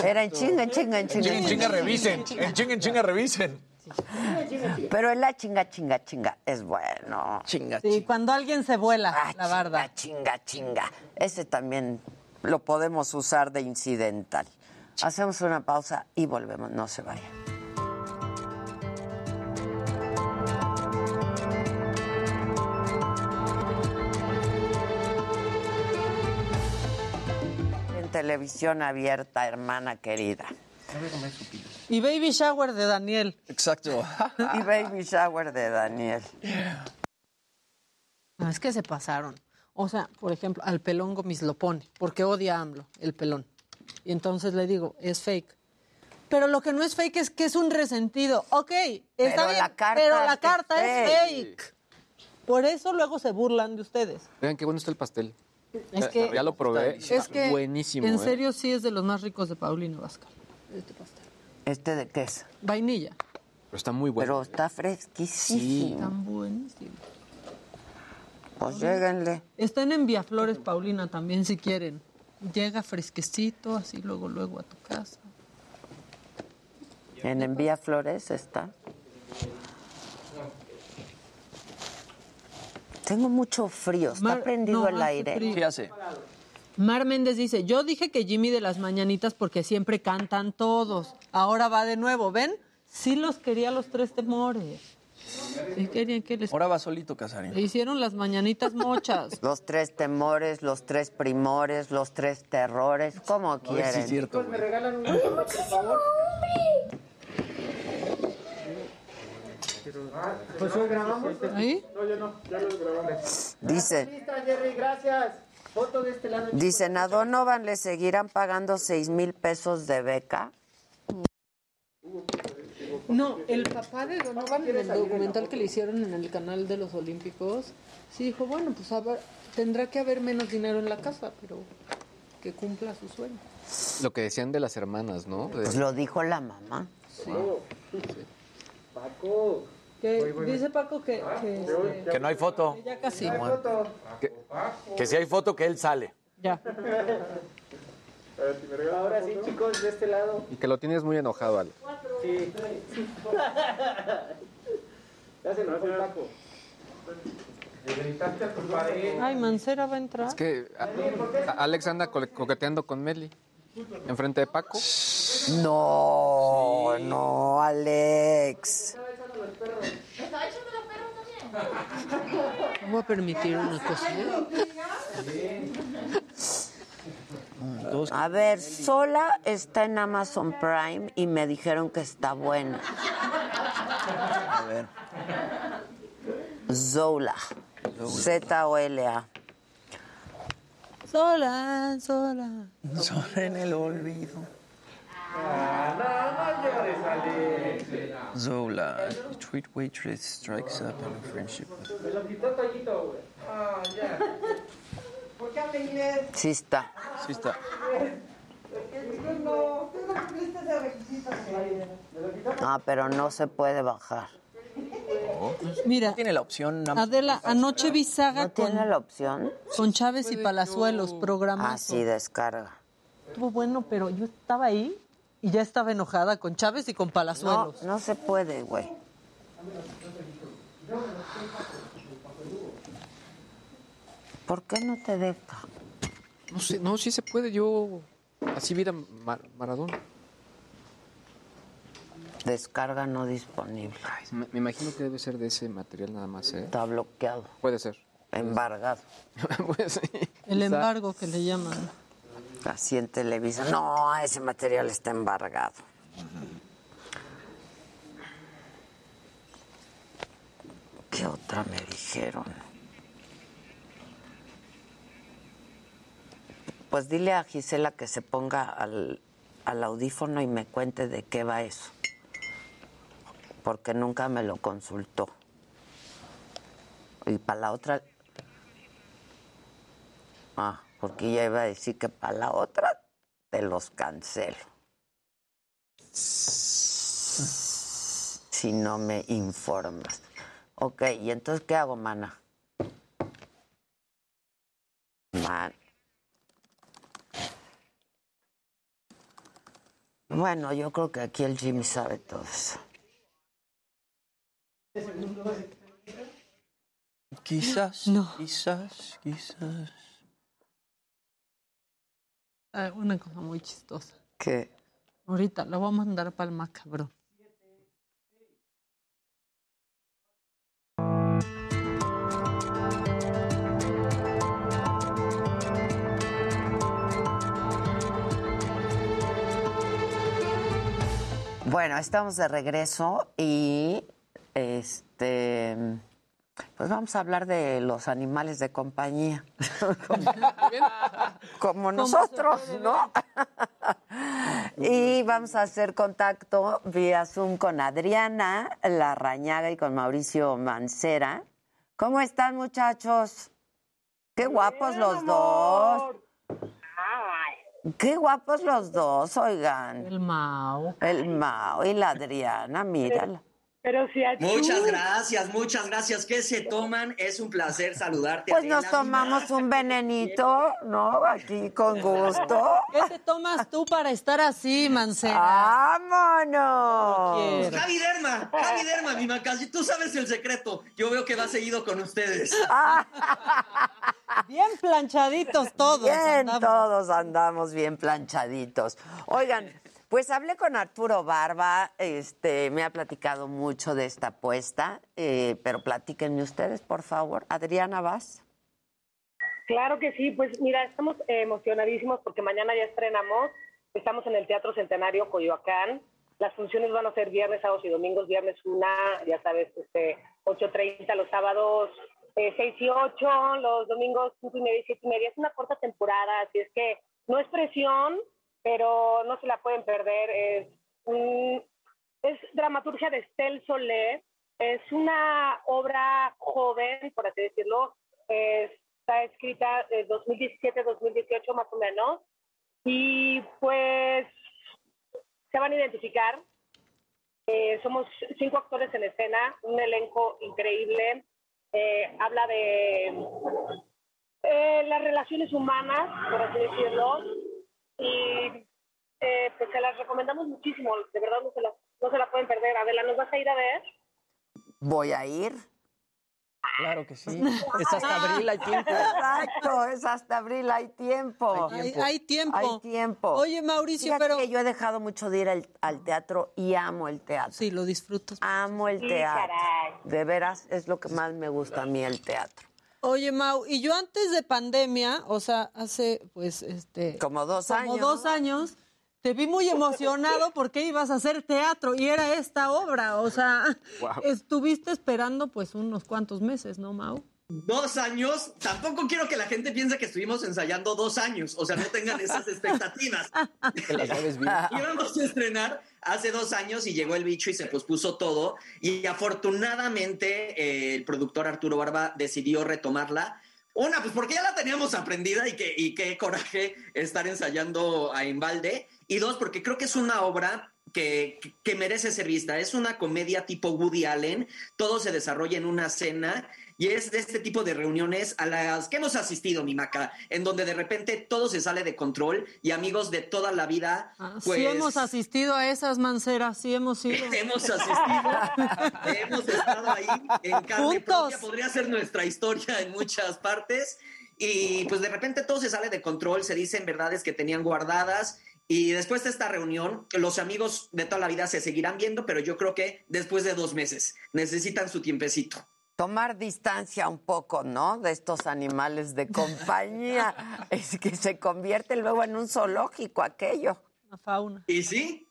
Era en chinga, en chinga, en chinga. En chinga revisen, en chinga, en chinga revisen. Pero el la chinga, chinga, chinga es bueno. Chinga, Sí, cuando alguien se vuela Ah, la barda. Chinga, chinga. Ese también lo podemos usar de incidental. Hacemos una pausa y volvemos. No se vayan. Televisión abierta, hermana querida. Y baby shower de Daniel. Exacto. Y baby shower de Daniel. No, es que se pasaron. O sea, por ejemplo, al pelón Gomis lo pone, porque odia a AMLO, el pelón. Y entonces le digo, es fake. Pero lo que no es fake es que es un resentido. Ok, está Pero bien, la carta pero la es carta es fake. fake. Por eso luego se burlan de ustedes. Vean qué bueno está el pastel. Es Ya- que- ya lo probé. Es que, buenísimo. en ¿eh? serio, sí es de los más ricos de Paulino Vascal. Este pastel. ¿Este de qué es? Vainilla. Pero está muy bueno. Pero está fresquísimo. Tan buenísimo. Pues lléguenle. Están en Viaflores, Paulina, también si quieren. Llega fresquecito, así luego, luego a tu casa. En Envía Flores está. Tengo mucho frío. Está Mar- prendido no, el aire. frío. ¿Qué hace? Mar Méndez dice, yo dije que Jimmy de las mañanitas porque siempre cantan todos. Ahora va de nuevo, ¿ven? Sí los quería los tres temores. Sí querían que les... Ahora va solito, Casarín. Le hicieron las mañanitas mochas. Los tres temores, los tres primores, los tres terrores, como quieren. es cierto, güey. regalan una por favor? Pues hoy grabamos. ¿Ahí? No, ya no, ya lo grabamos. Dice, Lista, Jerry, gracias. Foto de este lado. dicen, ¿a Donovan le seguirán pagando seis mil pesos de beca? No, el papá de Donovan en el documental que le hicieron en el canal de los Olímpicos, sí dijo, bueno, pues a ver, tendrá que haber menos dinero en la casa, pero que cumpla su sueño. Lo que decían de las hermanas, ¿no? Pues lo dijo la mamá. Sí. Paco. Que dice Paco que, que, este, Que no hay foto. que ya casi. Que, que si hay foto, que él sale. Ya. Ahora sí, chicos, de este lado. Y que lo tienes muy enojado, Ale. Sí. Ya se enojó el Paco. Le gritaste a tu pared. Ay, Mancera va a entrar. Es que a- a- Alex anda co- coqueteando con Meli. Enfrente de Paco. No, no, Alex. Voy a permitir una cosa. A ver, Sola está en Amazon Prime y me dijeron que está buena. A ver. Zola. Z-O-L-A. Sola, sola. Solo en el olvido. Zola, Detroit waitress strikes up in a friendship with Me lo quitó Toñito, güey. Ah, ya. ¿Por qué habla inglés? Sí está. Sí está. Ah, pero no se puede bajar. Mira, Tiene la opción. Adela, anoche vi saga ¿No con, tiene la opción? con Chávez y Palazuelos, programa. Ah, sí, descarga. Estuvo bueno, pero yo estaba ahí y ya estaba enojada con Chávez y con No, Palazuelos. no se puede, güey. ¿Por qué no te deja? No sé, no, sí se puede. Yo así vi a Mar- Maradona. Descarga no disponible. Ay, me, me imagino que debe ser de ese material nada más, ¿eh? Está bloqueado, Puede ser. embargado. Pues sí. El embargo que le llaman. Así en Televisa. No, ese material está embargado. ¿Qué otra me dijeron? Pues dile a Gisela que se ponga al, al audífono y me cuente de qué va eso. Porque nunca me lo consultó. Y para la otra. Ah, porque ella iba a decir que para la otra te los cancelo. Si no me informas. Ok, ¿y entonces qué hago, mana? Man. Bueno, yo creo que aquí el Jimmy sabe todo eso. Quizás, No. quizás, quizás. Ah, una cosa muy chistosa. ¿Qué? Ahorita la voy a mandar para el macabro. Bueno, estamos de regreso y este pues vamos a hablar de los animales de compañía. Como nosotros, ¿no? y vamos a hacer contacto vía Zoom con Adriana Larrañaga y con Mauricio Mancera. ¿Cómo están, muchachos? Qué guapos los dos. Qué guapos los dos, oigan. El Mao. El Mao y la Adriana, mírala. Pero si a Muchas tú- gracias, muchas gracias. ¿Qué se toman? Es un placer saludarte. Pues nos tomamos un venenito, ¿no? Aquí con gusto. ¿Qué te tomas tú para estar así, Mancera? ¡Vámonos! quiero. Javi Derma, Javi Derma, mi Macasi, tú sabes el secreto. Yo veo que va seguido con ustedes. Bien planchaditos todos. Bien, andamos. todos andamos bien planchaditos. Oigan, pues hablé con Arturo Barba, este, me ha platicado mucho de esta apuesta, eh, pero platíquenme ustedes, por favor. Adriana, ¿vas? Claro que sí, pues mira, estamos emocionadísimos porque mañana ya estrenamos. Estamos en el Teatro Centenario Coyoacán. Las funciones van a ser viernes, sábados y domingos. Viernes una, ya sabes, este, 8.30, los sábados eh, 6 y 8, los domingos 5 y media y 7 y media. Es una corta temporada, así es que no es presión, pero no se la pueden perder. Es, un- es dramaturgia de Estel Soler. Es una obra joven, por así decirlo. Está escrita de 2017-2018 más o menos. Y pues se van a identificar. Eh, somos cinco actores en escena, un elenco increíble. Eh, habla de eh, las relaciones humanas, por así decirlo. Y eh, pues se las recomendamos muchísimo. De verdad no se, la, no se la pueden perder. Adela, ¿nos vas a ir a ver? Voy a ir. Claro que sí. Es hasta abril, hay tiempo. Exacto, es hasta abril, hay tiempo. Hay tiempo. Hay- hay tiempo. Hay tiempo. Oye, Mauricio, Fíjate pero- que yo he dejado mucho de ir al, al teatro y amo el teatro. Sí, lo disfrutas. Amo el Sí, teatro. caray. De veras, es lo que más me gusta a mí, el teatro. Oye, Mau, y yo antes de pandemia, o sea, hace pues este Como dos como años. dos años, te vi muy emocionado porque ibas a hacer teatro y era esta obra, o sea, Guau. estuviste esperando pues unos cuantos meses, ¿no, Mau? Dos años, tampoco quiero que la gente piense que estuvimos ensayando dos años, o sea, no tengan esas expectativas. Íbamos a estrenar hace dos años y llegó el bicho y se pospuso todo. Y afortunadamente eh, el productor Arturo Barba decidió retomarla. Una, pues porque ya la teníamos aprendida y, que, y qué coraje estar ensayando a Embalde. Y dos, porque creo que es una obra que, que merece ser vista. Es una comedia tipo Woody Allen. Todo se desarrolla en una cena. Y es de este tipo de reuniones a las que hemos asistido, mi maca, en donde de repente todo se sale de control y amigos de toda la vida, pues sí hemos asistido a esas manceras, sí hemos ido. hemos asistido, hemos estado ahí en carne propia, podría ser nuestra historia en muchas partes. Y pues de repente todo se sale de control, se dicen verdades que tenían guardadas. Y después de esta reunión, los amigos de toda la vida se seguirán viendo, pero yo creo que después de dos meses necesitan su tiempecito. Tomar distancia un poco, ¿no? De estos animales de compañía. es que se convierte luego en un zoológico aquello. La fauna. ¿Y sí?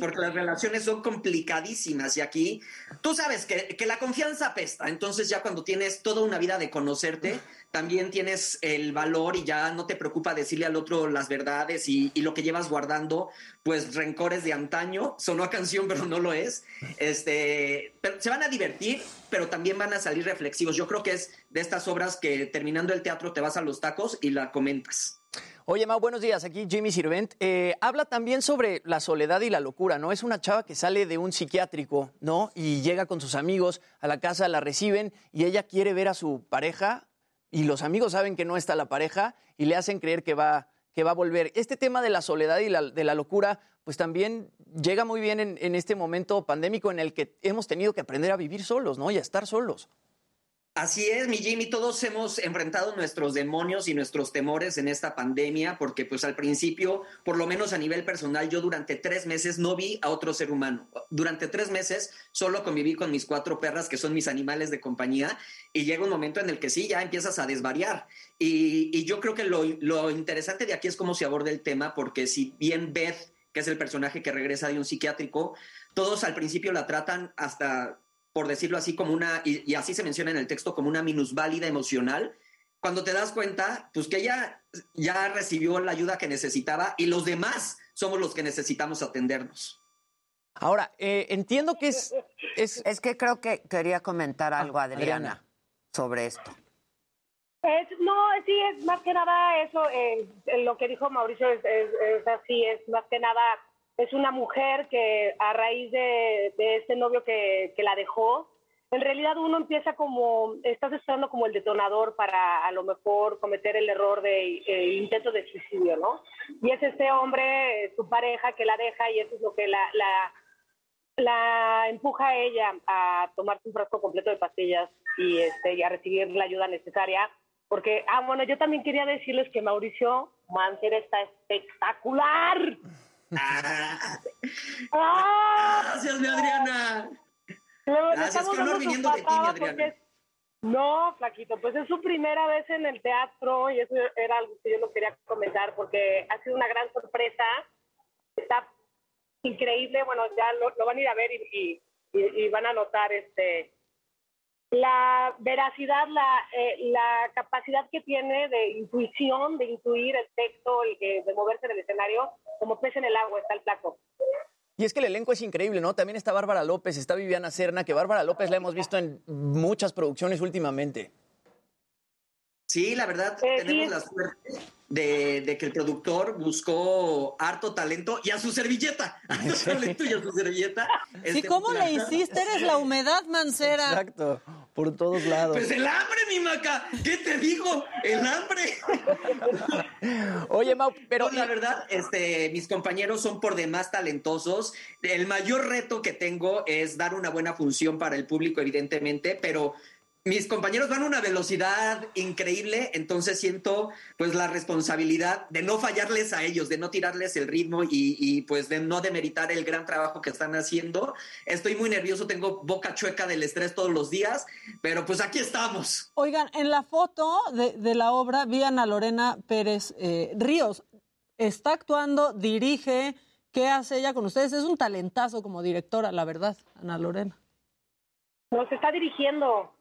Porque las relaciones son complicadísimas y aquí tú sabes que, que la confianza apesta. Entonces ya cuando tienes toda una vida de conocerte, también tienes el valor y ya no te preocupa decirle al otro las verdades y, y lo que llevas guardando, pues rencores de antaño. Sonó a canción, pero no lo es. Este, se van a divertir, pero también van a salir reflexivos. Yo creo que es de estas obras que terminando el teatro te vas a los tacos y la comentas. Oye, Mau, buenos días. Aquí Jimmy Sirvent. Eh, habla también sobre la soledad y la locura, ¿no? Es una chava que sale de un psiquiátrico, ¿no? Y llega con sus amigos a la casa, la reciben y ella quiere ver a su pareja y los amigos saben que no está la pareja y le hacen creer que va, que va a volver. Este tema de la soledad y de la locura, pues también llega muy bien en, en este momento pandémico en el que hemos tenido que aprender a vivir solos, ¿no? Y a estar solos. Así es, mi Jimmy, todos hemos enfrentado nuestros demonios y nuestros temores en esta pandemia, porque pues al principio, por lo menos a nivel personal, yo durante tres meses no vi a otro ser humano. Durante tres meses solo conviví con mis cuatro perras, que son mis animales de compañía, y llega un momento en el que sí, ya empiezas a desvariar. Y, yo creo que lo, lo interesante de aquí es cómo se aborda el tema, porque si bien Beth, que es el personaje que regresa de un psiquiátrico, todos al principio la tratan hasta por decirlo así, como una, y, y así se menciona en el texto, como una minusválida emocional, cuando te das cuenta, pues que ella ya recibió la ayuda que necesitaba y los demás somos los que necesitamos atendernos. Ahora, eh, entiendo que es, es... Es que creo que quería comentar algo, Adriana, Adriana. sobre esto. Es, no, sí, es más que nada eso, eh, eh, lo que dijo Mauricio es, es- es así, es más que nada, es una mujer que a raíz de, de este novio que, que la dejó, en realidad uno empieza como, estás esperando como el detonador para a lo mejor cometer el error de eh, intento de suicidio, ¿no? Y es este hombre, su pareja, que la deja y eso es lo que la, la, la empuja a ella a tomarse un frasco completo de pastillas y, este, y a recibir la ayuda necesaria. Porque, ah, bueno, yo también quería decirles que Mauricio Mancer está espectacular. ¡Ah! Gracias, mi Adriana. Le Gracias, qué honor viniendo de ti, mi Adriana. es- No, flaquito, pues es su primera vez en el teatro y eso era algo que yo no quería comentar porque ha sido una gran sorpresa. Está increíble, bueno, ya lo, lo van a ir a ver y, y- y- y van a notar este la veracidad, la, eh, la capacidad que tiene de intuición, de intuir el texto y de, de moverse en el escenario, como pez en el agua está el flaco. Y es que el elenco es increíble, ¿no? También está Bárbara López, está Viviana Serna, que Bárbara López la hemos visto en muchas producciones últimamente. Sí, la verdad, Eh, tenemos la suerte de, de que el productor buscó harto talento y a su servilleta, harto talento y a su servilleta. Sí, Este, ¿cómo le hiciste? Eres la humedad, Mancera. Exacto, por todos lados. Pues el hambre, mi maca, ¿qué te digo? El hambre. Oye, Mau, pero... la verdad, este, mis compañeros son por demás talentosos. El mayor reto que tengo es dar una buena función para el público, evidentemente, pero mis compañeros van a una velocidad increíble, entonces siento pues la responsabilidad de no fallarles a ellos, de no tirarles el ritmo y, y, pues de no demeritar el gran trabajo que están haciendo. Estoy muy nervioso, tengo boca chueca del estrés todos los días, pero pues aquí estamos. Oigan, en la foto de, de la obra vi a Ana Lorena Pérez eh, Ríos. Está actuando, dirige. ¿Qué hace ella con ustedes? Es un talentazo como directora, la verdad, Ana Lorena. Nos está dirigiendo.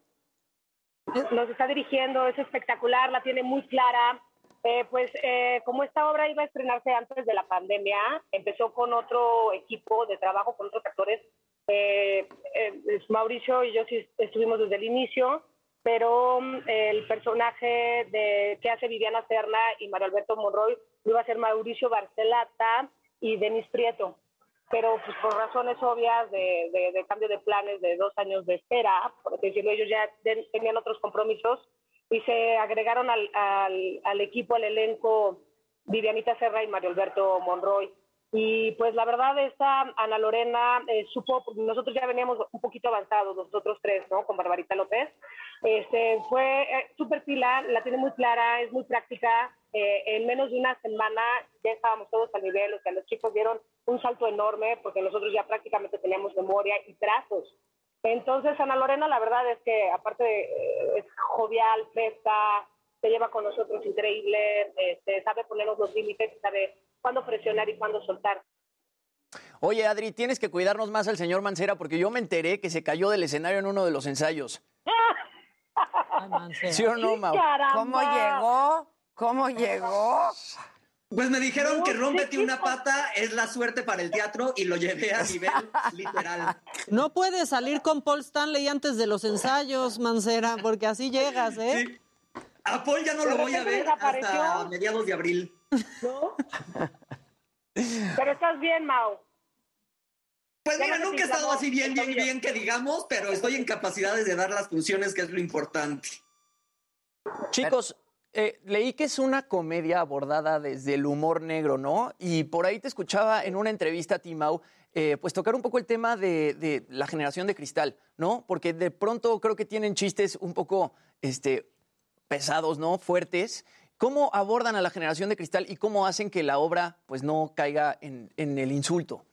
Nos está dirigiendo, es espectacular, la tiene muy clara. Eh, pues eh, como esta obra iba a estrenarse antes de la pandemia, empezó con otro equipo de trabajo, con otros actores. Eh, eh, Mauricio y yo sí estuvimos desde el inicio, pero mm, el personaje de que hace Viviana Serna y Mario Alberto Monroy lo iba a ser Mauricio Barcelata y Denis Prieto pero pues por razones obvias de, de- de cambio de planes de dos años de espera, por así decirlo, ellos ya ten- tenían otros compromisos y se agregaron al, al, al equipo, al elenco, Vivianita Serra y Mario Alberto Monroy. Y pues la verdad esta Ana Lorena eh, supo, porque nosotros ya veníamos un poquito avanzados, nosotros tres, ¿no? Con Barbarita López. Este, fue eh, súper pila, la tiene muy clara, es muy práctica. Eh, en menos de una semana ya estábamos todos al nivel, o sea, los chicos dieron un salto enorme porque nosotros ya prácticamente teníamos memoria y trazos. Entonces, Ana Lorena, la verdad es que aparte de, eh, es jovial, fresca, se lleva con nosotros increíble, este, sabe ponernos los límites, sabe cuándo presionar y cuándo soltar. Oye, Adri, tienes que cuidarnos más al señor Mancera porque yo me enteré que se cayó del escenario en uno de los ensayos. ¿Sí o no, Mau? ¿Cómo llegó? ¿Cómo llegó? Pues me dijeron No, que ¿qué rómpete una pata es la suerte para el teatro y lo llevé a nivel literal. No puedes salir con Paul Stanley antes de los ensayos, Mancera, porque así llegas, ¿eh? A Paul ya no lo voy a ver hasta mediados de abril. ¿No? Pero estás bien, Mau. Pues mira, no nunca he estado así bien, bien, bien que digamos, pero estoy en capacidades de dar las funciones, que es lo importante. Chicos, eh, leí que es una comedia abordada desde el humor negro, ¿no? Y por ahí te escuchaba en una entrevista a Timau, eh, pues tocar un poco el tema de, la generación de cristal, ¿no? Porque de pronto creo que tienen chistes un poco este, pesados, ¿no? Fuertes. ¿Cómo abordan a la generación de cristal y cómo hacen que la obra pues no caiga en, el insulto?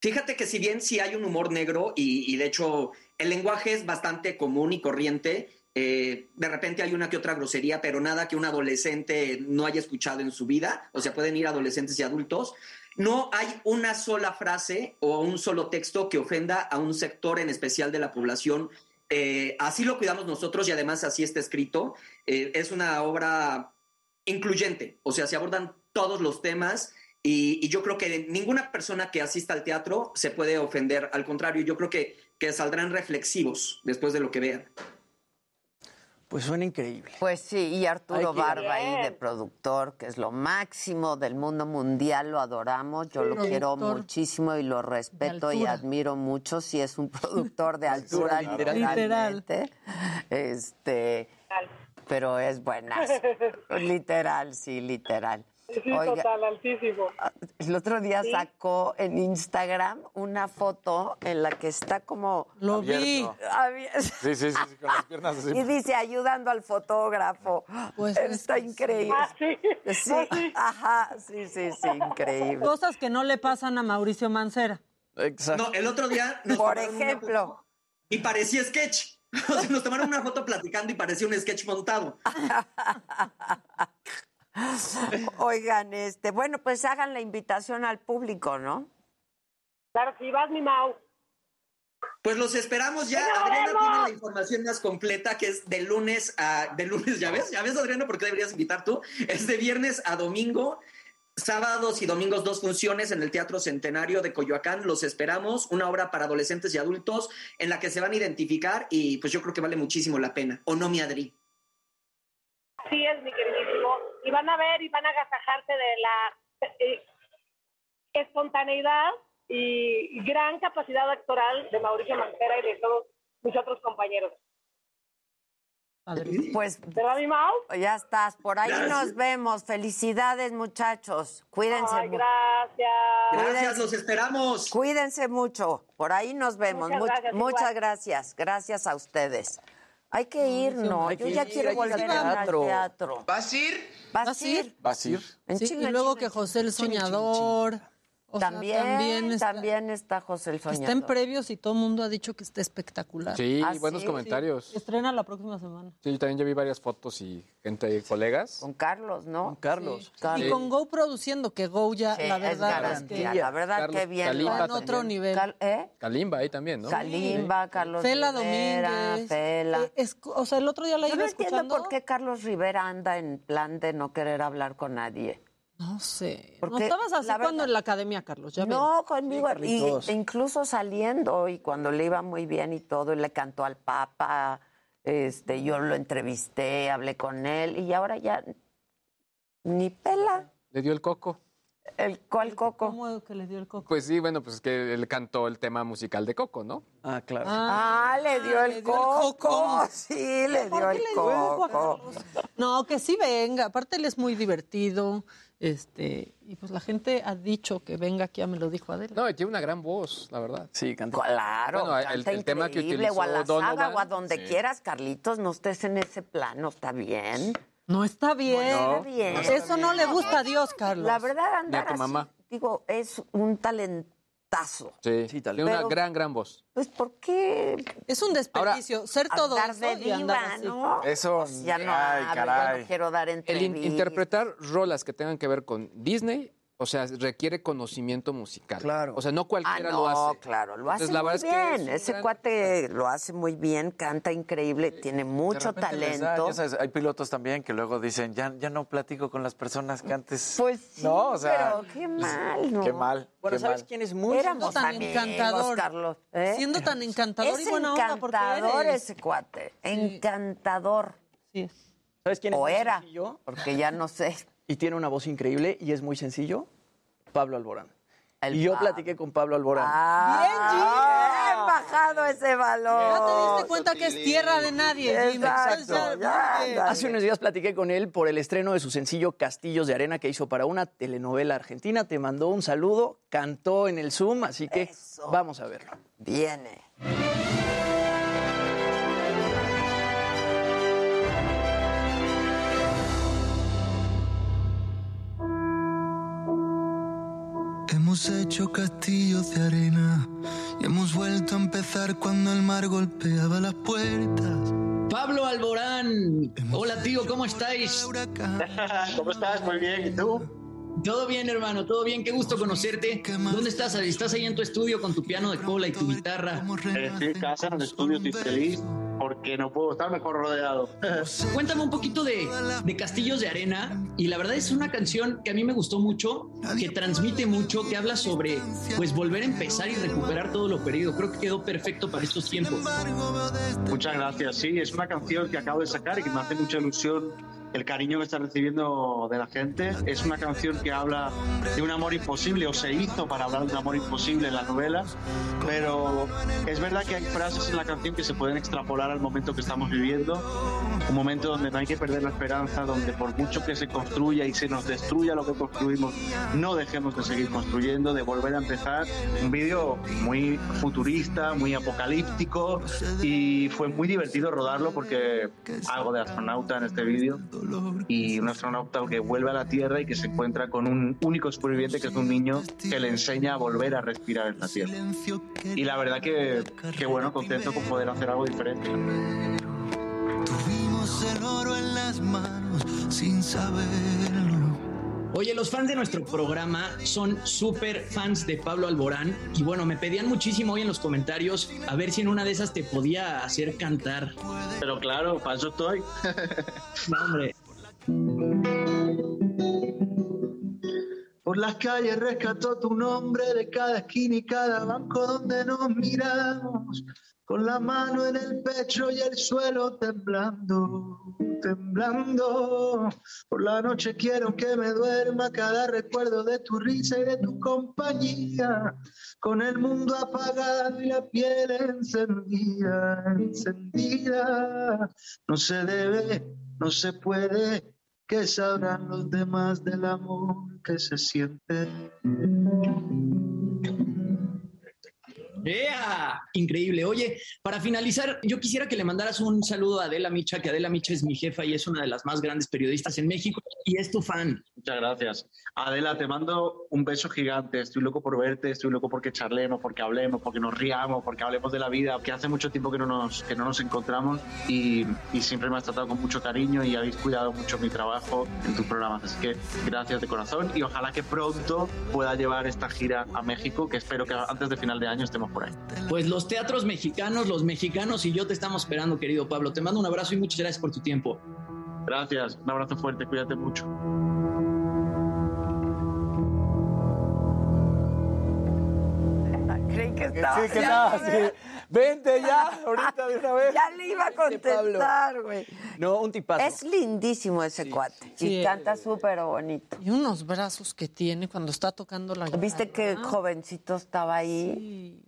Fíjate que si bien sí hay un humor negro y de hecho el lenguaje es bastante común y corriente, eh, de repente hay una que otra grosería, pero nada que un adolescente no haya escuchado en su vida, o sea, pueden ir adolescentes y adultos. No hay una sola frase o un solo texto que ofenda a un sector en especial de la población. Eh, así lo cuidamos nosotros y además así está escrito. Eh, es una obra incluyente, o sea, se abordan todos los temas y, yo creo que ninguna persona que asista al teatro se puede ofender, al contrario, yo creo que saldrán reflexivos después de lo que vean. Pues suena increíble. Pues sí, y Arturo Ay, Barba ahí de productor, que es lo máximo del mundo mundial, lo adoramos, yo Sí. lo quiero muchísimo y lo respeto y admiro mucho, sí es un productor de altura, Literal. literalmente. Este, pero es buenas. Literal, sí, literal. Sí, Oiga, total, altísimo. el otro día sacó en Instagram una foto en la que está como... Lo vi. Abierto. Sí, sí, sí, sí, con las piernas así. Y dice ayudando al fotógrafo. Pues está increíble. Ah, sí. Sí, ajá, sí, sí, sí, increíble. Cosas que no le pasan a Mauricio Mancera. Exacto. No, el otro día nos Por ejemplo. y parecía sketch. O sea, nos tomaron una foto platicando y parecía un sketch montado. Oigan, este, bueno, pues hagan la invitación al público, ¿no? Claro que sí, vas, mi Mau. Pues los esperamos ya. ¡Ya Adriana vemos! tiene la información más completa que es de lunes a de lunes, ya ves, ya ves Adriana, ¿por qué deberías invitar tú? Es de viernes a domingo, sábados y domingos dos funciones en el Teatro Centenario de Coyoacán. Los esperamos, una obra para adolescentes y adultos en la que se van a identificar y pues yo creo que vale muchísimo la pena. ¿O no, mi Adri? Así es, mi queridísimo. Y van a ver y van a agasajarse de la eh, espontaneidad y gran capacidad actoral de Mauricio Mancera y de todos mis otros compañeros. Pues ¿Verdad, mi Mau? ya estás, por ahí Gracias. nos vemos. Felicidades, muchachos. Cuídense Ay, gracias. Gracias, los esperamos. Cuídense mucho. Por ahí nos vemos. Muchas Much- gracias, muchas gracias. Gracias a ustedes. Hay que ir, ¿no? hay Yo que ya ir, quiero hay que ir volver al teatro. teatro. ¿Vas a ir? ¿Vas, ¿Vas a ir? ¿Vas a ir? En Sí, chinga, y luego chinga, que José el Soñador. O sea, También, también también, está, José el que está Soñador. en previos y todo el mundo ha dicho que está espectacular. Sí, ¿Ah, buenos sí? comentarios. Estrena la próxima semana. Sí, yo también ya vi varias fotos y gente, colegas. Con Carlos, ¿no? Con Carlos. Carlos. Y con Go produciendo, que Go ya, Sí, la es verdad es, garantía. que La verdad, Carlos que bien. Lo está en otro también. nivel. Cal- ¿Eh? Kalimba ahí también, ¿no? Kalimba, Carlos Fela Rivera, Domínguez. Fela. Eh, es- o sea, el otro día la Yo iba no entiendo escuchando. por qué Carlos Rivera anda en plan de no querer hablar con nadie. No sé. Porque no estabas así la verdad- cuando en la academia, Carlos. Ya ven. No, conmigo. Sí, y, incluso saliendo y cuando le iba muy bien y todo, y le cantó al Papa, este, yo lo entrevisté, hablé con él y ahora ya ni pela. Le dio el coco. El cual coco. ¿Cómo que le dio el coco? Pues sí, bueno, pues es que él cantó el tema musical de Coco, ¿no? Ah, claro. Ah, le dio el le dio el coco. coco. Sí, le ¿Por dio qué el le dio el coco a coco. Carlos? No, que sí venga. Aparte él es muy divertido. Este, y pues la gente ha dicho que venga aquí a me lo dijo Adela. No, y tiene una gran voz, la verdad. Sí, canta. Claro, Bueno, el- canta el tema que utilizó o a la saga o a donde sí. quieras, Carlitos, no estés en ese plano, está bien. No está bien. No, está bien. Eso no le gusta a Dios, Carlos. La verdad, Ni a andar tu así, mamá. digo, es un talentazo. Sí, Sí, tal tiene una gran, gran voz. Pues, ¿por qué Es un desperdicio ser todo andar eso de y andar así. no? Eso, Pues ya no ay, hablo, ya caray. no quiero dar El in- entrevistas. interpretar rolas que tengan que ver con Disney O sea, requiere conocimiento musical. Claro. O sea, no Ah, cualquiera no, lo hace. claro, lo hace Entonces, la muy verdad es que bien. es Ese gran- cuate lo hace muy bien, canta increíble, tiene mucho da, talento. ya sabes, hay pilotos también que luego dicen, ya, ya no platico con las personas que antes. Pues sí, no, o sea, pero qué mal, ¿no? Qué mal. Bueno, qué ¿sabes mal. quién es muy Éramos tan amigos, encantador. Carlos. ¿eh? Siendo tan encantador es y buena onda, porque encantador eres. ese cuate, encantador. Sí. ¿Sabes quién es O era, porque ya no sé. Y tiene una voz increíble y es muy sencillo. Pablo Alborán. El y yo Pablo. platiqué con Pablo Alborán. Ah, bien bajado ese valor. Ya te diste cuenta que es tierra de nadie. Exacto, ya-. Hace unos días platiqué con él por el estreno de su sencillo Castillos de Arena que hizo para una telenovela argentina. Te mandó un saludo, cantó en el Zoom, así que Eso. vamos a verlo. Viene. Hemos hecho castillos de arena y hemos vuelto a empezar cuando el mar golpeaba las puertas. Pablo Alborán. Hola tío, ¿cómo estáis? ¿Cómo estás? Muy bien. ¿Y tú? Todo bien, hermano, todo bien, qué gusto conocerte. ¿Dónde estás? ¿Estás ahí en tu estudio con tu piano de cola y tu guitarra? Estoy en casa, en el estudio, estoy feliz porque no puedo estar mejor rodeado. Cuéntame un poquito de, de Castillos de Arena y la verdad es una canción que a mí me gustó mucho, que transmite mucho, que habla sobre pues volver a empezar y recuperar todo lo perdido. Creo que quedó perfecto para estos tiempos. Muchas gracias. Sí, es una canción que acabo de sacar y que me hace mucha ilusión el cariño que está recibiendo de la gente. Es una canción que habla de un amor imposible o se hizo para hablar de un amor imposible en la novela, pero es verdad que hay frases en la canción que se pueden extrapolar al momento que estamos viviendo, un momento donde no hay que perder la esperanza, donde por mucho que se construya y se nos destruya lo que construimos, no dejemos de seguir construyendo, de volver a empezar. Un vídeo muy futurista, muy apocalíptico y fue muy divertido rodarlo porque algo de astronauta en este vídeo y un astronauta que vuelve a la Tierra y que se encuentra con un único superviviente que es un niño que le enseña a volver a respirar en la Tierra. Y la verdad que, que bueno, contento con poder hacer algo diferente. Tuvimos el oro en las manos sin saberlo. Oye, los fans de nuestro programa son súper fans de Pablo Alborán y bueno, me pedían muchísimo hoy en los comentarios a ver si en una de esas te podía hacer cantar. Pero claro, para eso estoy. No, hombre. Por las calles rescató tu nombre de cada esquina y cada banco donde nos miramos, con la mano en el pecho y el suelo temblando, temblando. Por la noche quiero que me duerma cada recuerdo de tu risa y de tu compañía, con el mundo apagado y la piel encendida, encendida. No se debe, no se puede, que sabrán los demás del amor que se siente. ¡Ea! Increíble. Oye, para finalizar, yo quisiera que le mandaras un saludo a Adela Micha, que Adela Micha es mi jefa y es una de las más grandes periodistas en México y es tu fan. Muchas gracias. Adela, te mando un beso gigante. Estoy loco por verte, estoy loco porque charlemos, porque hablemos, porque nos riamos, porque hablemos de la vida, que hace mucho tiempo que no nos, que no nos encontramos y, y siempre me has tratado con mucho cariño y habéis cuidado mucho mi trabajo en tus programas. Así que gracias de corazón y ojalá que pronto pueda llevar esta gira a México, que espero que antes de final de año estemos por ahí. Pues los teatros mexicanos, los mexicanos y yo te estamos esperando, querido Pablo. Te mando un abrazo y muchas gracias por tu tiempo. Gracias, un abrazo fuerte, cuídate mucho. Creí que estaba. Sí, ¿qué tal? Sí. Vente ya, ahorita de una vez. Ya le iba a contestar, güey. No, un tipazo. Es lindísimo ese cuate. Sí. Y canta súper bonito. Y unos brazos que tiene cuando está tocando la guitarra. ¿Viste que jovencito estaba ahí?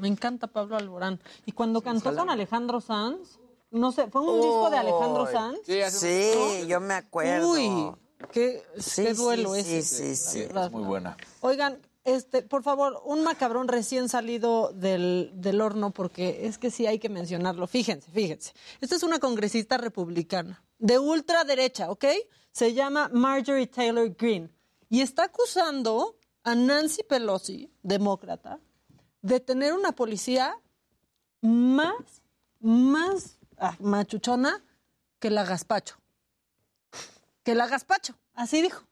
Me encanta Pablo Alborán. Y cuando cantó con Alejandro Sanz, no sé, fue un disco de Alejandro. Sanz. Sí, yo me acuerdo. Uy, qué, Sí, qué duelo sí, ese. sí, sí, la verdad. Muy buena. Oigan, este, por favor, un macabrón recién salido del, horno, porque es que sí hay que mencionarlo. Fíjense, fíjense. Esta es una congresista republicana, de ultraderecha, ¿ok? Se llama Marjorie Taylor Greene. Y está acusando a Nancy Pelosi, demócrata, de tener una policía más, más ah, machuchona que la Gaspacho. Que la Gaspacho, así dijo.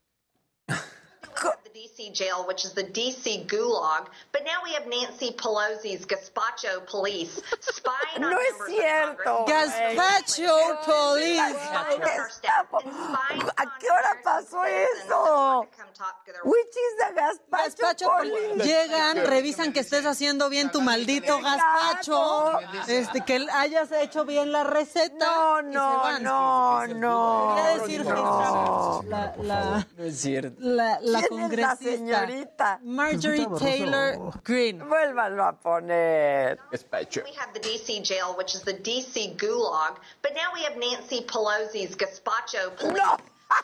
DC jail, which is the DC gulag, but now we have Nancy Pelosi's gazpacho police spying on No es members cierto. of Congress. Gazpacho police. ¿A qué hora pasó eso? Which is the gazpacho, Gazpacho police? Llegan, revisan que estés haciendo bien tu maldito gazpacho, este, que hayas hecho bien la receta. No, no, no, no. Quería decir no. la, la, No es cierto. la, la ¿Quién es la congresista señorita? Marjorie Taylor Greene. Vuélvanlo a poner. We have the DC jail, which is the DC gulag, but now we have Nancy Pelosi's gazpacho police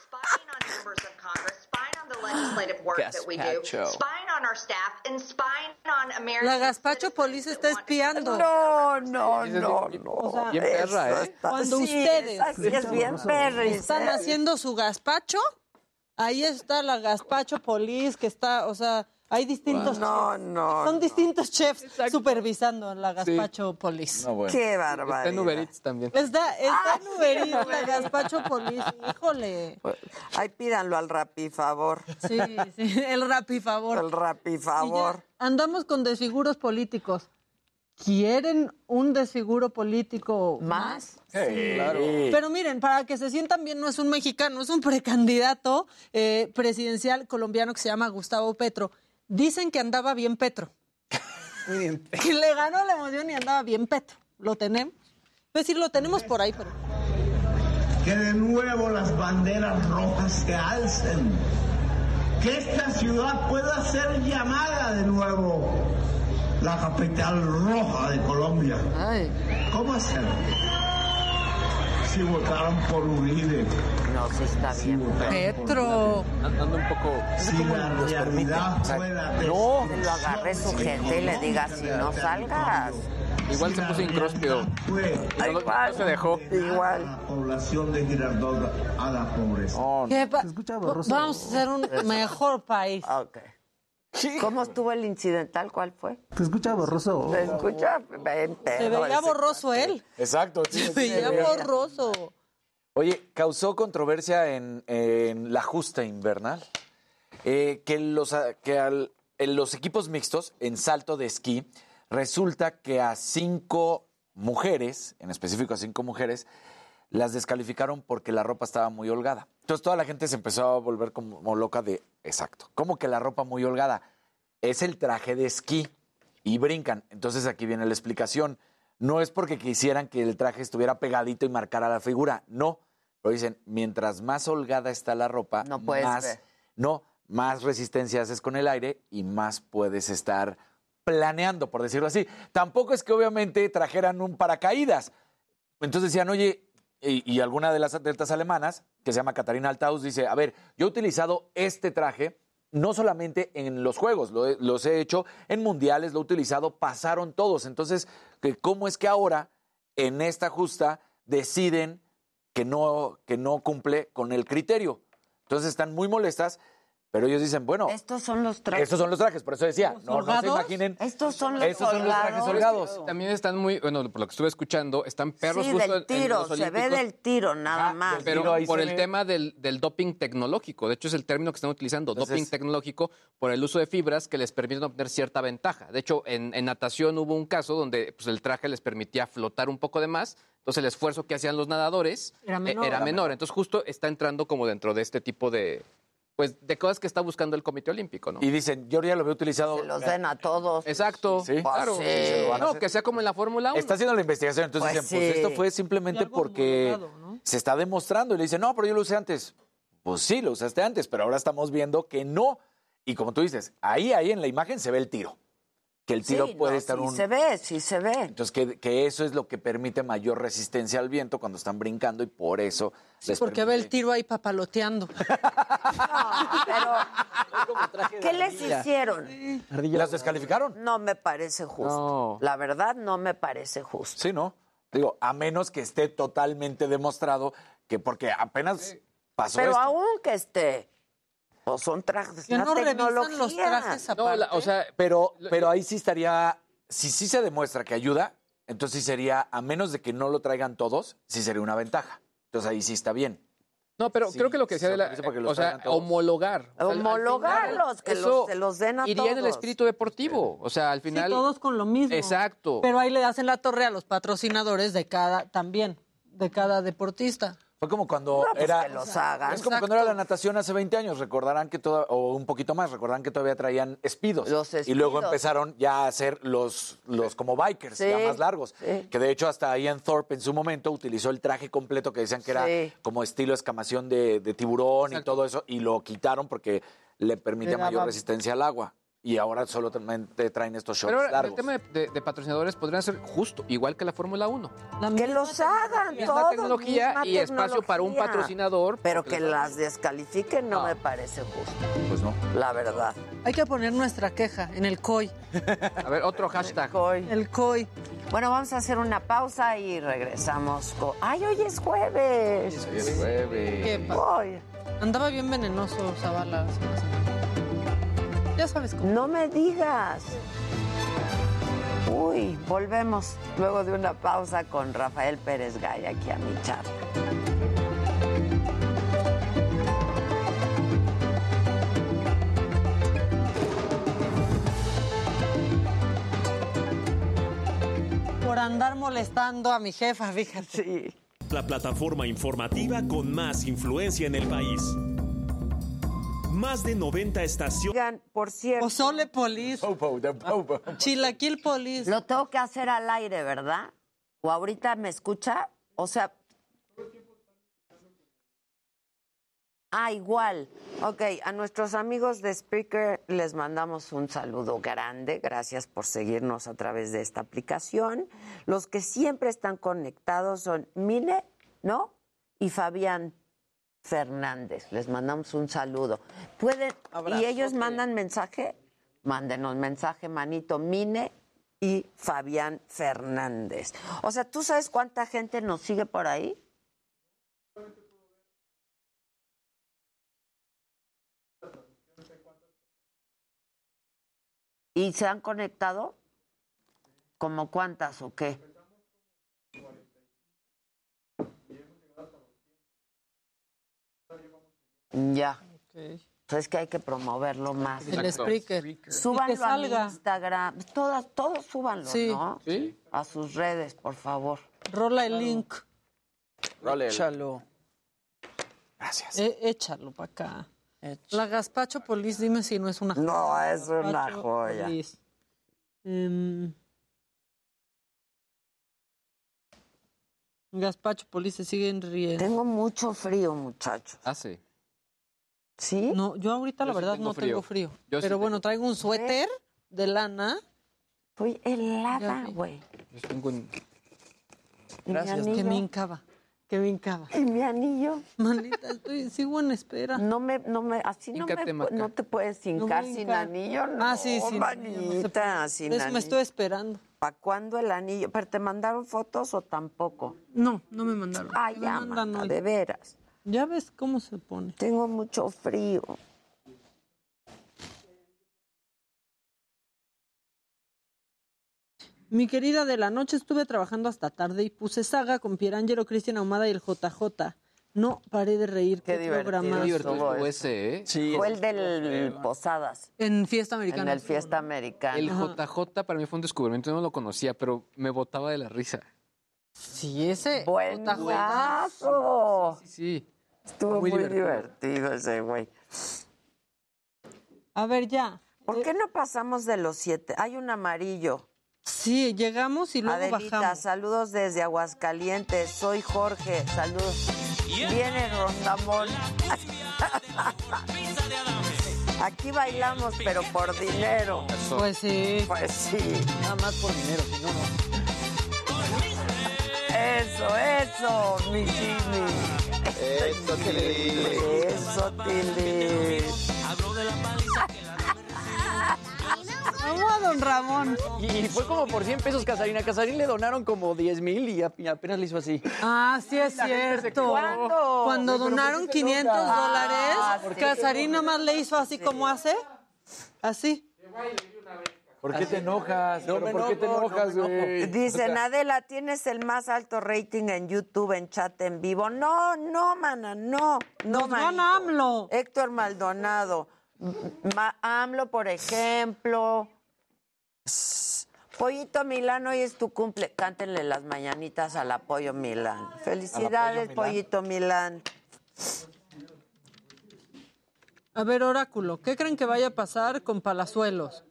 spying on members of Congress, spying on the legislative work that we do, spying on our staff, and spying on American La gazpacho police está espiando. No, no, no, no. O sea, Bien perra, ¿eh? está- Cuando sí, ustedes es bien perris, están haciendo su gazpacho, ahí está la gazpacho police que está, o sea, hay distintos No, chefs. no, Son no. distintos chefs supervisando la gazpacho police. No, bueno. Qué Está en barbaridad. Uber Eats también. Está, está Ah, en Uber Eats, la gazpacho police, híjole. Ahí pídanlo al rapi, favor. Sí, sí, el rapi favor. El ya favor. andamos con desfiguros políticos. ¿Quieren un desfiguro político ¿Más? Sí, claro. Pero miren, para que se sientan bien, no es un mexicano, es un precandidato eh, presidencial colombiano que se llama Gustavo Petro. Dicen que andaba bien Petro. Muy bien. Que le ganó la emoción y andaba bien Petro. Lo tenemos. Es decir, lo tenemos por ahí, pero. Que de nuevo las banderas rojas se alcen. Que esta ciudad pueda ser llamada de nuevo la capital roja de Colombia. ¿Cómo hacerlo? Si votaron por Uribe. No, sí está Si bien. Petro. Ando un poco. Si la realidad fuera de No, lo agarre su gente y le diga si no salgas. Igual se puso no- no se dejó. Igual. la población de Girardot a la pobreza. ¿Qué pa- Vamos a ser un mejor país. ¿Cómo estuvo el incidental? ¿Cuál fue? Te escucha borroso. ¿Se escucha? Ven, Se veía borroso él. Exacto. sí, Se veía sí. borroso. Oye, causó controversia en, en la justa invernal eh, que, los, que al- en los equipos mixtos en salto de esquí resulta que a cinco mujeres, en específico a cinco mujeres, las descalificaron porque la ropa estaba muy holgada. Entonces toda la gente se empezó a volver como loca de, exacto, ¿cómo que la ropa muy holgada? Es el traje de esquí y brincan. Entonces aquí viene la explicación. No es porque quisieran que el traje estuviera pegadito y marcara la figura, no. Pero dicen, mientras más holgada está la ropa, No puedes más, ver. no, más resistencia haces con el aire y más puedes estar planeando, por decirlo así. Tampoco es que obviamente trajeran un paracaídas. Entonces decían, oye, y, y alguna de las atletas alemanas, que se llama Katarina Altaus, dice, a ver, yo he utilizado este traje no solamente en los juegos, lo los he hecho en mundiales, lo he utilizado, pasaron todos. Entonces, ¿cómo es que ahora, en esta justa, deciden que no, que no cumple con el criterio? Entonces están muy molestas, pero ellos dicen, bueno, Estos son los trajes. estos son los trajes, por eso decía, no, no se imaginen. Estos son los Estos son los trajes holgados. También están muy, bueno, por lo que estuve escuchando, están perros Sí, justo del en tiro, los se ve del tiro nada más. Pero tiro por el ve. tema del, del doping tecnológico, de hecho es el término que están utilizando, Entonces- doping tecnológico, por el uso de fibras que les permiten obtener cierta ventaja. De hecho, en, en natación hubo un caso donde pues, el traje les permitía flotar un poco de más, entonces el esfuerzo que hacían los nadadores Era eh, menor. Era menor. Entonces justo está entrando como dentro de este tipo de, pues, de cosas que está buscando el Comité Olímpico, ¿no? Y dicen, yo ya lo había utilizado. Se los den a todos. Exacto, Sí. claro. Pues sí. No, que sea como en la Fórmula 1. Está haciendo la investigación, entonces Pues dicen, pues esto fue simplemente porque se está demostrando. Y le dicen, no, pero yo lo usé antes. Pues sí, lo usaste antes, pero ahora estamos viendo que no. Y como tú dices, ahí, ahí en la imagen se ve el tiro. Que el tiro Sí, puede no, estar sí un... se ve, sí se ve. Entonces, que, que eso es lo que permite mayor resistencia al viento cuando están brincando y por eso les Porque ve el tiro ahí papaloteando. ¿Qué les hicieron? ¿Las descalificaron? No me parece justo. La verdad, no me parece justo. Sí, ¿no? Digo, a menos que esté totalmente demostrado que porque apenas pasó Pero esto. aún que esté, pues son trajes, Que no revisan tecnología. los trajes aparte. o sea, Pero, pero ahí sí estaría, si sí se demuestra que ayuda, entonces sí sería, a menos de que no lo traigan todos, sí sería una ventaja. Entonces ahí sí está bien. No, pero Sí, creo que lo que decía se de la, autoriza para que los o sea, traigan todos. homologar. O sea, al- al Homologarlos, que eso los- se los den a Iría en el todos. espíritu deportivo. O sea, al Sí, final. todos con lo mismo. Exacto. Pero ahí le hacen la torre a los patrocinadores de cada, también, de cada deportista. Fue como cuando No, pues era. que los hagan. Es como cuando era la natación hace 20 años. Recordarán que toda, o un poquito más, recordarán que todavía traían espidos. Los Y luego espidos. empezaron ya a hacer los, los como bikers, Sí, ya más largos. sí. Que de hecho hasta Ian Thorpe en su momento utilizó el traje completo que decían que era Sí. como estilo escamación de, de tiburón y todo eso. Y lo quitaron porque le permitía mayor resistencia al agua. Y ahora solo te traen estos shorts Pero ahora, el largos. tema de, de- de patrocinadores podrían ser justo, igual que la Fórmula 1. Que los hagan Misma todos, tecnología misma y espacio para un patrocinador. Pero que las descalifiquen no, me parece justo. Pues no. La verdad. Hay que poner nuestra queja en el COI. A ver, otro hashtag. El COI. Bueno, vamos a hacer una pausa y regresamos con... ¡Ay, hoy es jueves! Hoy es jueves. ¿Qué pa- Ay, Andaba bien venenoso Zavala. Ya sabes cómo. no me digas. Uy, volvemos luego de una pausa con Rafael Pérez Gay aquí a mi charla. Por andar molestando a mi jefa, fíjate. Sí. La plataforma informativa con más influencia en el país. Más de 90 estaciones. Oigan, por cierto... Pozole Polis. Chilaquil Polis. Lo tengo que hacer al aire, ¿verdad? ¿O ahorita me escucha? O sea... Ah, igual. Ok, a nuestros amigos de Speaker les mandamos un saludo grande. Gracias por seguirnos a través de esta aplicación. Los que siempre están conectados son Mine, ¿no? Y Fabián Fernández. Les mandamos un saludo. ¿Pueden? ¿Y ellos mandan mensaje? Mándenos mensaje, manito. Mine y Fabián Fernández. O sea, ¿tú sabes cuánta gente nos sigue por ahí? ¿Y se han conectado? ¿Como cuántas o qué? Ya. Pues es que hay que promoverlo más. El Exacto. Spreaker. Y que Súbanlo a. Instagram. Todas, todos súbanlo, Sí. ¿no? A sus redes, por favor. Rola el link. Échalo. Gracias. Eh, échalo para acá. La Gazpacho Polis, dime si no es una No, es una joya. Em, Gazpacho Polis se siguen riendo. Tengo mucho frío, muchachos. Ah, sí. ¿Sí? No, yo ahorita la Yo sí verdad tengo no frío. tengo frío. Yo sí pero bueno, tengo traigo un suéter de lana. Estoy helada, güey. Yo tengo un- ¿Y mi Gracias. Que me hincaba. Que me hincaba. ¿Y mi anillo? Manita, estoy, sigo en espera. No me, no me, así no, me, no te puedes No me hincar a sin anillo, no, Ah, sí, sí, no, manita, sin Eso anillo. me estoy esperando. ¿Para cuándo el anillo? ¿Pero te mandaron fotos o tampoco? No, no me mandaron. Ay, Me ya, mandan Marta, de veras. Ya ves cómo se pone. Tengo mucho frío. Mi querida de la noche estuve trabajando hasta tarde y puse saga con Pierangelo, Cristian Ahumada y el JJ. No paré de reír. Qué Qué, divertido programa. ese, ¿eh? Sí. Fue el del Posadas, En Fiesta en Americana. el Fiesta Americana. El JJ para mí fue un descubrimiento, no lo conocía, pero me botaba de la risa. Sí, ese. ¡Buenazo! Sí, sí. Estuvo muy, Muy divertido. divertido ese güey. A ver, ya. ¿Por qué no pasamos de los siete? Hay un amarillo. Sí, llegamos y luego Adelita, bajamos. saludos desde Aguascalientes. Soy Jorge. Saludos. Viene Rondamón. Aquí bailamos, pero por dinero. Pues sí. Pues sí. Nada más por dinero, si no, no. Eso, eso, mi Jimmy. Eso, Tili. Eso, Tili. Vamos a don Ramón. Y fue como por 100 pesos Casarina. Casarín le donaron como 10 mil y ap- y apenas le hizo así. Ah, sí es La cierto. ¿Cuándo? Cuando Pero ¿por qué donaron se 500 enoja? dólares, Ah, sí. Casarín nomás le hizo así como hace. Así. ¿Por qué te enojas? No ¿Pero me ¿Por qué te enojo, no enojas, me enojo. güey? Dicen, O sea, Adela, tienes el más alto rating en YouTube, en chat en vivo. No, no, mana, no. No, Nos gana manito. AMLO. Héctor Maldonado. Ma- AMLO, por ejemplo. Pollito Milán, hoy es tu cumple. Cántenle las mañanitas al apoyo Milán. Felicidades, Milán. Pollito Milán. A ver, oráculo, ¿qué creen que vaya a pasar con Palazuelos?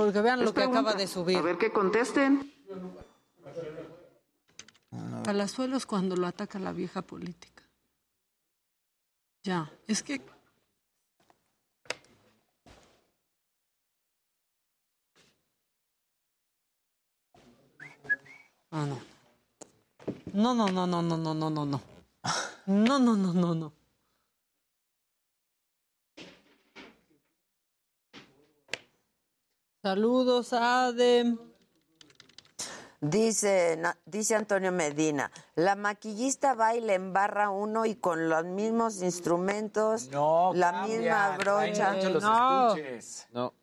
Porque vean lo que acaba de subir. A ver que contesten. Palazuelos cuando lo ataca la vieja política. Ya, es que... Ah, no. No, no, no, no, no, no, no, no, no. No, no, no, no, no. Saludos, Adem. Dice, na- dice Antonio Medina, la maquillista baila en barra uno y con los mismos instrumentos, No, la cambian, misma brocha. mucho los No. estuches. No.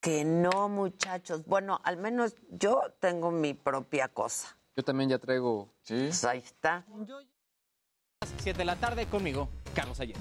Que no, muchachos. Bueno, al menos yo tengo mi propia cosa. Yo también ya traigo. Sí. Pues ahí está. 7 de la tarde conmigo, Carlos Ayer.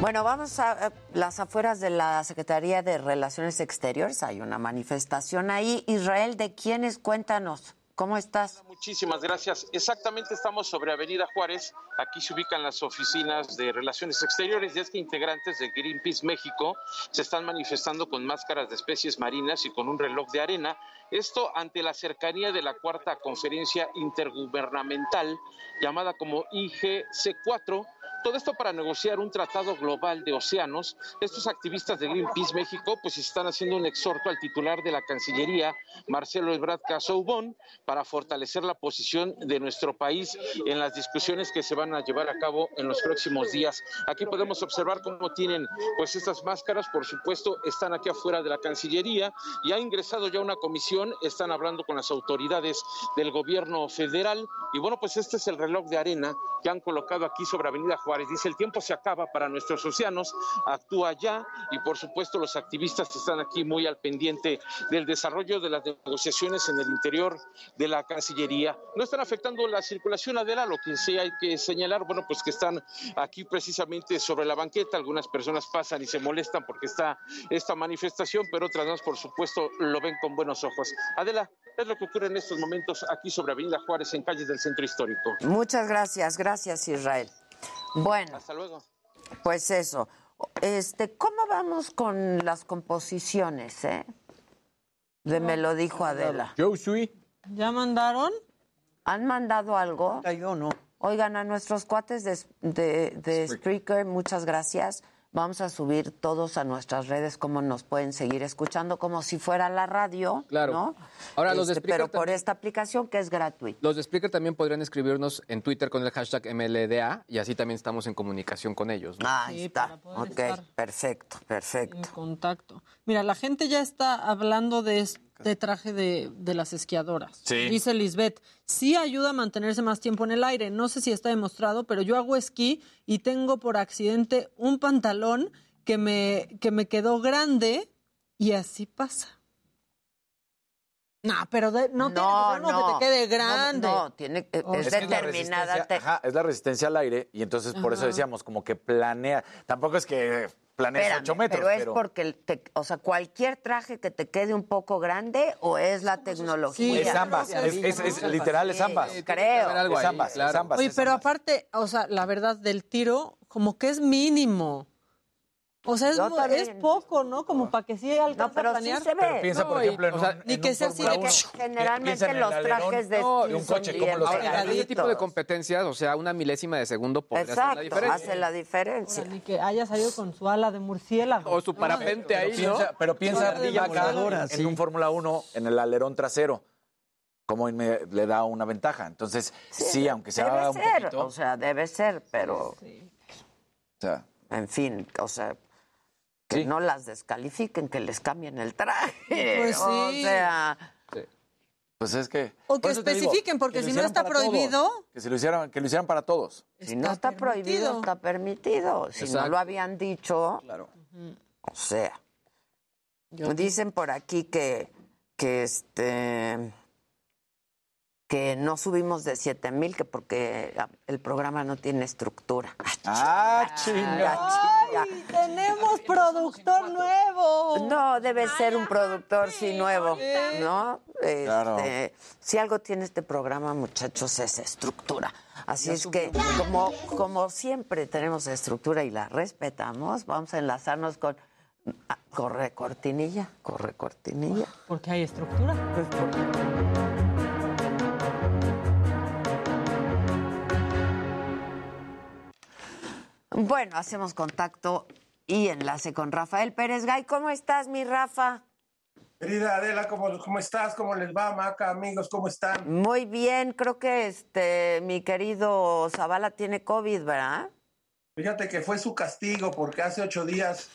Bueno, vamos a eh, las afueras de la Secretaría de Relaciones Exteriores. Hay una manifestación ahí. Israel, ¿de quiénes? Cuéntanos. ¿Cómo estás? Muchísimas gracias. Exactamente estamos sobre Avenida Juárez. Aquí se ubican las oficinas de Relaciones Exteriores y es que integrantes de Greenpeace México se están manifestando con máscaras de especies marinas y con un reloj de arena. Esto ante la cercanía de la cuarta conferencia intergubernamental llamada como IGC4 todo esto para negociar un tratado global de océanos. Estos activistas de Greenpeace México pues están haciendo un exhorto al titular de la Cancillería, Marcelo Ebrard Casaubon, para fortalecer la posición de nuestro país en las discusiones que se van a llevar a cabo en los próximos días. Aquí podemos observar cómo tienen pues estas máscaras, por supuesto, están aquí afuera de la Cancillería y ha ingresado ya una comisión, están hablando con las autoridades del gobierno federal y bueno, pues este es el reloj de arena que han colocado aquí sobre Avenida. Dice, el tiempo se acaba para nuestros océanos, actúa ya y por supuesto los activistas están aquí muy al pendiente del desarrollo de las negociaciones en el interior de la Cancillería. No están afectando la circulación, Adela, lo que sí hay que señalar, bueno, pues que están aquí precisamente sobre la banqueta, algunas personas pasan y se molestan porque está esta manifestación, pero otras más, por supuesto, lo ven con buenos ojos. Adela, es lo que ocurre en estos momentos aquí sobre Avenida Juárez, en calles del centro histórico. Muchas gracias, gracias Israel. Bueno. Hasta luego. Pues eso. Este, ¿cómo vamos con las composiciones, eh? De me lo dijo Adela. Yo soy. ¿Ya mandaron? ¿Han mandado algo? Yo no. Oigan, a nuestros cuates de, de, de Spreaker, muchas gracias. Vamos a subir todos a nuestras redes cómo nos pueden seguir escuchando, como si fuera la radio. Claro. ¿no? Ahora, los de Este, Spreaker Pero por esta aplicación que es gratuita. Los de Spreaker también podrían escribirnos en Twitter con el hashtag MLDA y así también estamos en comunicación con ellos. ¿no? Ahí está. Ok, estar perfecto, perfecto. En contacto. Mira, la gente ya está hablando de este traje de, de las esquiadoras. Sí. Dice Lisbeth, sí ayuda a mantenerse más tiempo en el aire. No sé si está demostrado, pero yo hago esquí y tengo por accidente un pantalón que me, que me quedó grande y así pasa. No, pero de- no, tiene que ser uno que te quede grande. No, no, tiene, es, Oh. es Es que la determinada. te- ajá, es la resistencia al aire y entonces por eso decíamos como que planea. Tampoco es que planees Espérame, 8 metros, pero es pero, porque, el te- o sea, cualquier traje que te quede un poco grande o es la tecnología. es ambas. Es, es- es- literal, es ambas. Creo. Es ambas, es ambas. Oye, es pero ambas. aparte, o sea, la verdad del tiro, como que es mínimo. O sea, es, Yo mu- también. es poco, ¿no? Como para que sí alcance No, pero a sí planear. se ve. Pero piensa, por No, ejemplo, en o sea, un, ni en que un sea así de que-. Generalmente los alerón trajes de de un coche, ¿cómo los Ahora, en ese tipo de competencias, o sea, una milésima de segundo podría hacer la Exacto, diferencia. hace la diferencia. Ni que haya salido con su ala de murciélago. O su parapente Pero ahí, ¿no? piensa, pero piensa voladora, en sí. un Fórmula 1 en el alerón trasero. Como le da una ventaja. Entonces, sí, aunque sea Debe un ser, poquito. o sea, debe ser, pero, o sea, en fin, o sea, que Sí. no las descalifiquen, que les cambien el traje. Pues O sí. sea, Pues es que. O que digo, especifiquen, porque que si no está todos, prohibido. que, se lo hicieran, que lo hicieran para todos. Si no está prohibido, está permitido. Si no lo habían dicho, o sea. Dicen por aquí que, que este que no subimos de 7 mil, que porque el programa no tiene estructura. Ah, chinga. ¡Ay, tenemos productor nuevo! No, debe ser un productor sí nuevo, ¿no? Claro. Este, si algo tiene este programa, muchachos, es estructura. Así es que, como, como siempre tenemos estructura y la respetamos, vamos a enlazarnos con... ah, corre cortinilla, corre cortinilla. Porque hay estructura. Bueno, hacemos contacto y enlace con Rafael Pérez Gay. ¿Cómo estás, mi Rafa? Querida Adela, ¿cómo, ¿cómo estás? ¿Cómo les va, Maca? Amigos, ¿cómo están? Muy bien, creo que este mi querido Zavala tiene COVID, ¿verdad? Fíjate que fue su castigo porque hace ocho días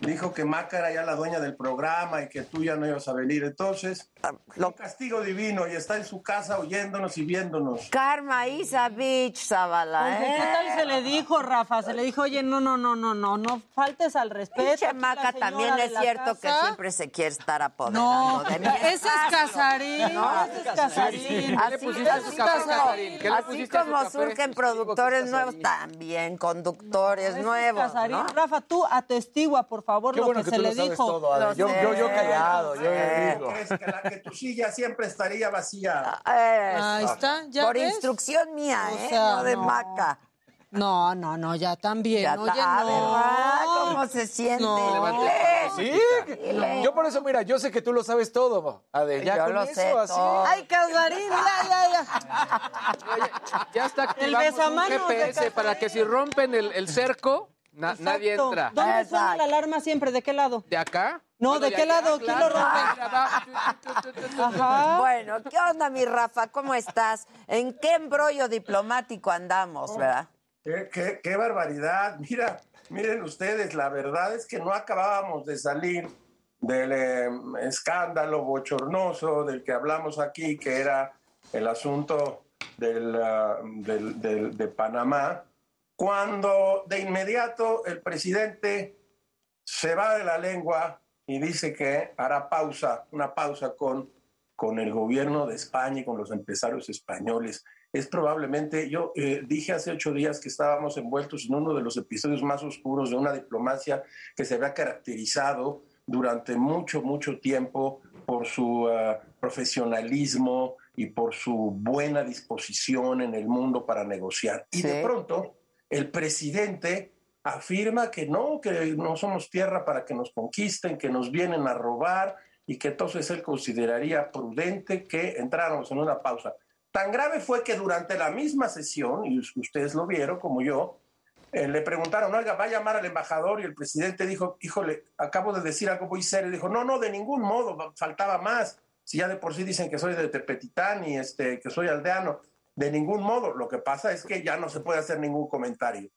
dijo que Maca era ya la dueña del programa y que tú ya no ibas a venir. Entonces, un castigo divino y está en su casa oyéndonos y viéndonos. Karma Isa Beach, Zavala, ¿eh? ¿Qué tal se le dijo, Rafa? Se le dijo, oye, no, no, no, no, no, no faltes al respeto. Pinche Maca también es cierto que casa". siempre se quiere estar apoderando No, de mí. ese es Casarín, ¿No? ese es Casarín. Así, ¿Qué le pusiste a su así café, como, Casarín? ¿Qué le así como surgen productores nuevos, también conductores Ese es nuevos, Casarín. ¿no? Rafa, tú atestigua, por favor, Qué lo bueno que, que se tú le lo sabes dijo. todo, Yo- sé. yo- yo callado, yo Eh. digo. Es que, la, que tu silla siempre estaría vacía. Ahí está, ya Por ves. instrucción mía, O ¿eh? sea, no de no. Maca. No, no, no, ya también. Ya Oye, está, no. ¿verdad? ¿Cómo se siente? Dile. Sí, yo por eso, mira, yo sé que tú lo sabes todo. Ade, ya Yo con lo eso, sé así. todo. Ay, Casarín, ya, ya, ya. Ya está El activamos un besamanos de GPS Casarín. para que si rompen el, el cerco, na- nadie Exacto. entra. ¿Dónde suena la alarma siempre? ¿De qué lado? ¿De acá? No, Bueno, ¿de qué lado? ¿Quién claro. lo rompe? Ajá. Bueno, ¿qué onda, mi Rafa? ¿Cómo estás? ¿En qué embrollo diplomático andamos, verdad? Qué, qué- qué barbaridad. Mira, miren ustedes, la verdad es que no acabábamos de salir del eh, escándalo bochornoso del que hablamos aquí, que era el asunto del, ah, del- del- de Panamá, cuando de inmediato el presidente se va de la lengua y dice que hará pausa, una pausa con, con el gobierno de España y con los empresarios españoles. Es probablemente, yo eh, dije hace ocho días que estábamos envueltos en uno de los episodios más oscuros de una diplomacia que se había caracterizado durante mucho, mucho tiempo por su ah, profesionalismo y por su buena disposición en el mundo para negociar. Y de pronto, el presidente afirma que no, que no somos tierra para que nos conquisten, que nos vienen a robar y que entonces él consideraría prudente que entráramos en una pausa. Tan grave fue que durante la misma sesión, y us- ustedes lo vieron como yo, eh, le preguntaron, oiga, va a llamar al embajador y el presidente dijo, híjole, acabo de decir algo muy serio. Dijo, no, no, de ningún modo, faltaba más. Si ya de por sí dicen que soy de Tepetitán y este, que soy aldeano, de ningún modo. Lo que pasa es que ya no se puede hacer ningún comentario.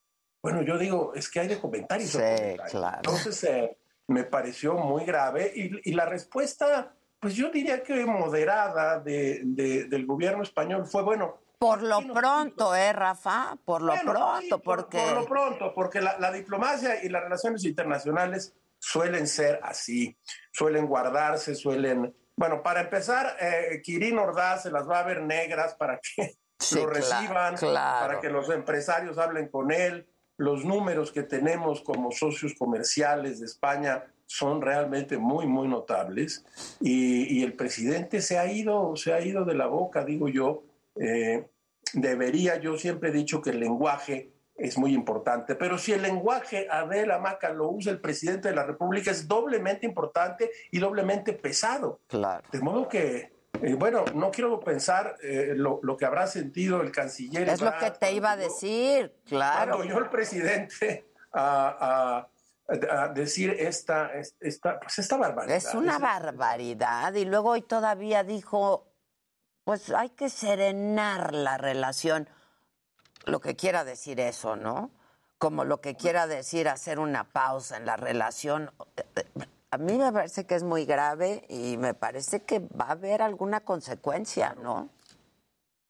Bueno, yo digo, es que hay de comentarios. Sí, comentarios. claro. Entonces, eh, me pareció muy grave y, y la respuesta, pues yo diría que moderada de- de- del gobierno español fue, bueno, Por lo pronto, ¿eh, Rafa? Por lo bueno, pronto, sí, por- porque... Por lo pronto, porque la, la diplomacia y las relaciones internacionales suelen ser así, suelen guardarse, suelen... Bueno, para empezar, eh, Kirin Ordaz se las va a ver negras para que Sí, lo claro, reciban, claro. para que los empresarios hablen con él. Los números que tenemos como socios comerciales de España son realmente muy, muy notables. Y, y el presidente se ha ido, se ha ido de la boca, digo yo. Eh, debería, yo siempre he dicho que el lenguaje es muy importante, pero si el lenguaje, Adela Maca, lo usa el presidente de la República, es doblemente importante y doblemente pesado. Claro. De modo que, eh, bueno, no quiero pensar eh, lo, lo que habrá sentido el canciller. Es lo que te iba a decir, claro. cuando oyó el presidente a, a- decir esta, esta, pues esta barbaridad. Es una barbaridad. Y luego hoy todavía dijo, pues hay que serenar la relación. Lo que quiera decir eso, ¿no? Como lo que quiera decir hacer una pausa en la relación. A mí me parece que es muy grave y me parece que va a haber alguna consecuencia, ¿no?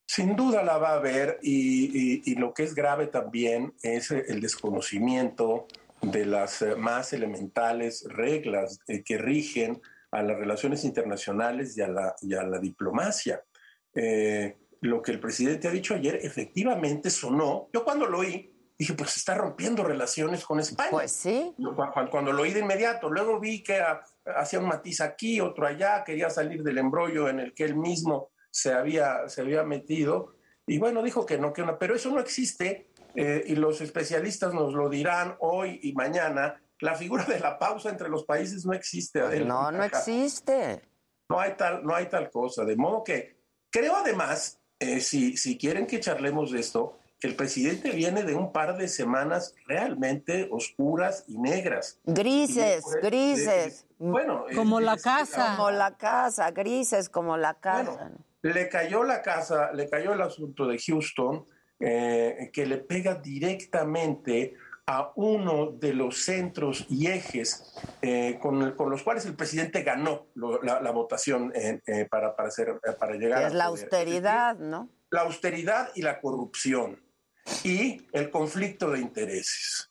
Sin duda la va a haber y, y- y lo que es grave también es el desconocimiento de las eh, más elementales reglas eh, que rigen a las relaciones internacionales y a la, y a la diplomacia. Eh, lo que el presidente ha dicho ayer efectivamente sonó. Yo cuando lo oí dije, pues está rompiendo relaciones con España. Pues sí. Cuando, cuando lo oí de inmediato, luego vi que ah, hacía un matiz aquí, otro allá, quería salir del embrollo en el que él mismo se había, se había metido. Y bueno, dijo que no, que no, pero eso no existe eh, y los especialistas nos lo dirán hoy y mañana. La figura de la pausa entre los países no existe. Adela. No, no existe. No hay tal, no hay tal cosa. De modo que creo además, eh, si, si quieren que charlemos de esto, que el presidente viene de un par de semanas realmente oscuras y negras. Grises, Y después- grises. Bueno, como es- la casa. Como la casa, grises como la casa. le cayó la casa, le cayó el asunto de Houston, eh, que le pega directamente a uno de los centros y ejes eh, con, los cuales el presidente ganó lo- la, la votación eh, para, para, hacer, para llegar es la poder. austeridad, ¿no? La austeridad y la corrupción y el conflicto de intereses.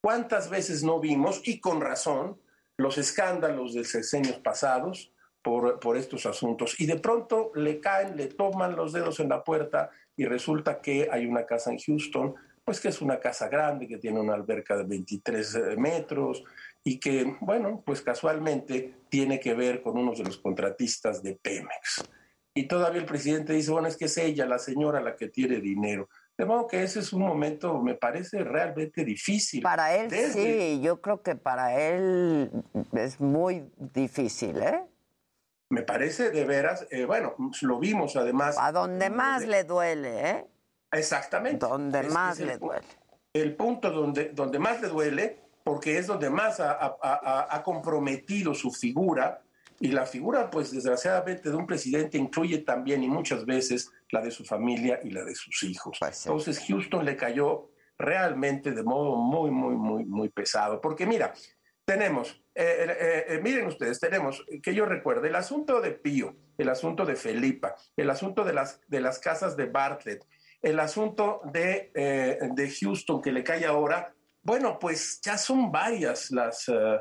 ¿Cuántas veces no vimos, y con razón, los escándalos de sexenios pasados por, por estos asuntos? Y de pronto le caen, le toman los dedos en la puerta y resulta que hay una casa en Houston, pues que es una casa grande, que tiene una alberca de 23 metros y que, bueno, pues casualmente tiene que ver con unos de los contratistas de Pemex. Y todavía el presidente dice, bueno, es que es ella, la señora, la que tiene dinero. De modo que ese es un momento, me parece realmente difícil. Para él Desde- sí, yo creo que para él es muy difícil, ¿eh? Me parece de veras, eh, bueno, lo vimos además. A donde más le duele, ¿eh? Exactamente. Donde Es- más es le duele. El punto donde, donde más le duele, porque es donde más ha, ha- ha- ha comprometido su figura, y la figura, pues desgraciadamente, de un presidente incluye también y muchas veces la de su familia y la de sus hijos. Entonces Houston le cayó realmente de modo muy, muy, muy, muy pesado. Porque mira, tenemos, eh, eh, eh, miren ustedes, tenemos, que yo recuerde, el asunto de Pío, el asunto de Felipa, el asunto de las, de las casas de Bartlett, el asunto de, eh, de Houston que le cae ahora, bueno, pues ya son varias las, eh,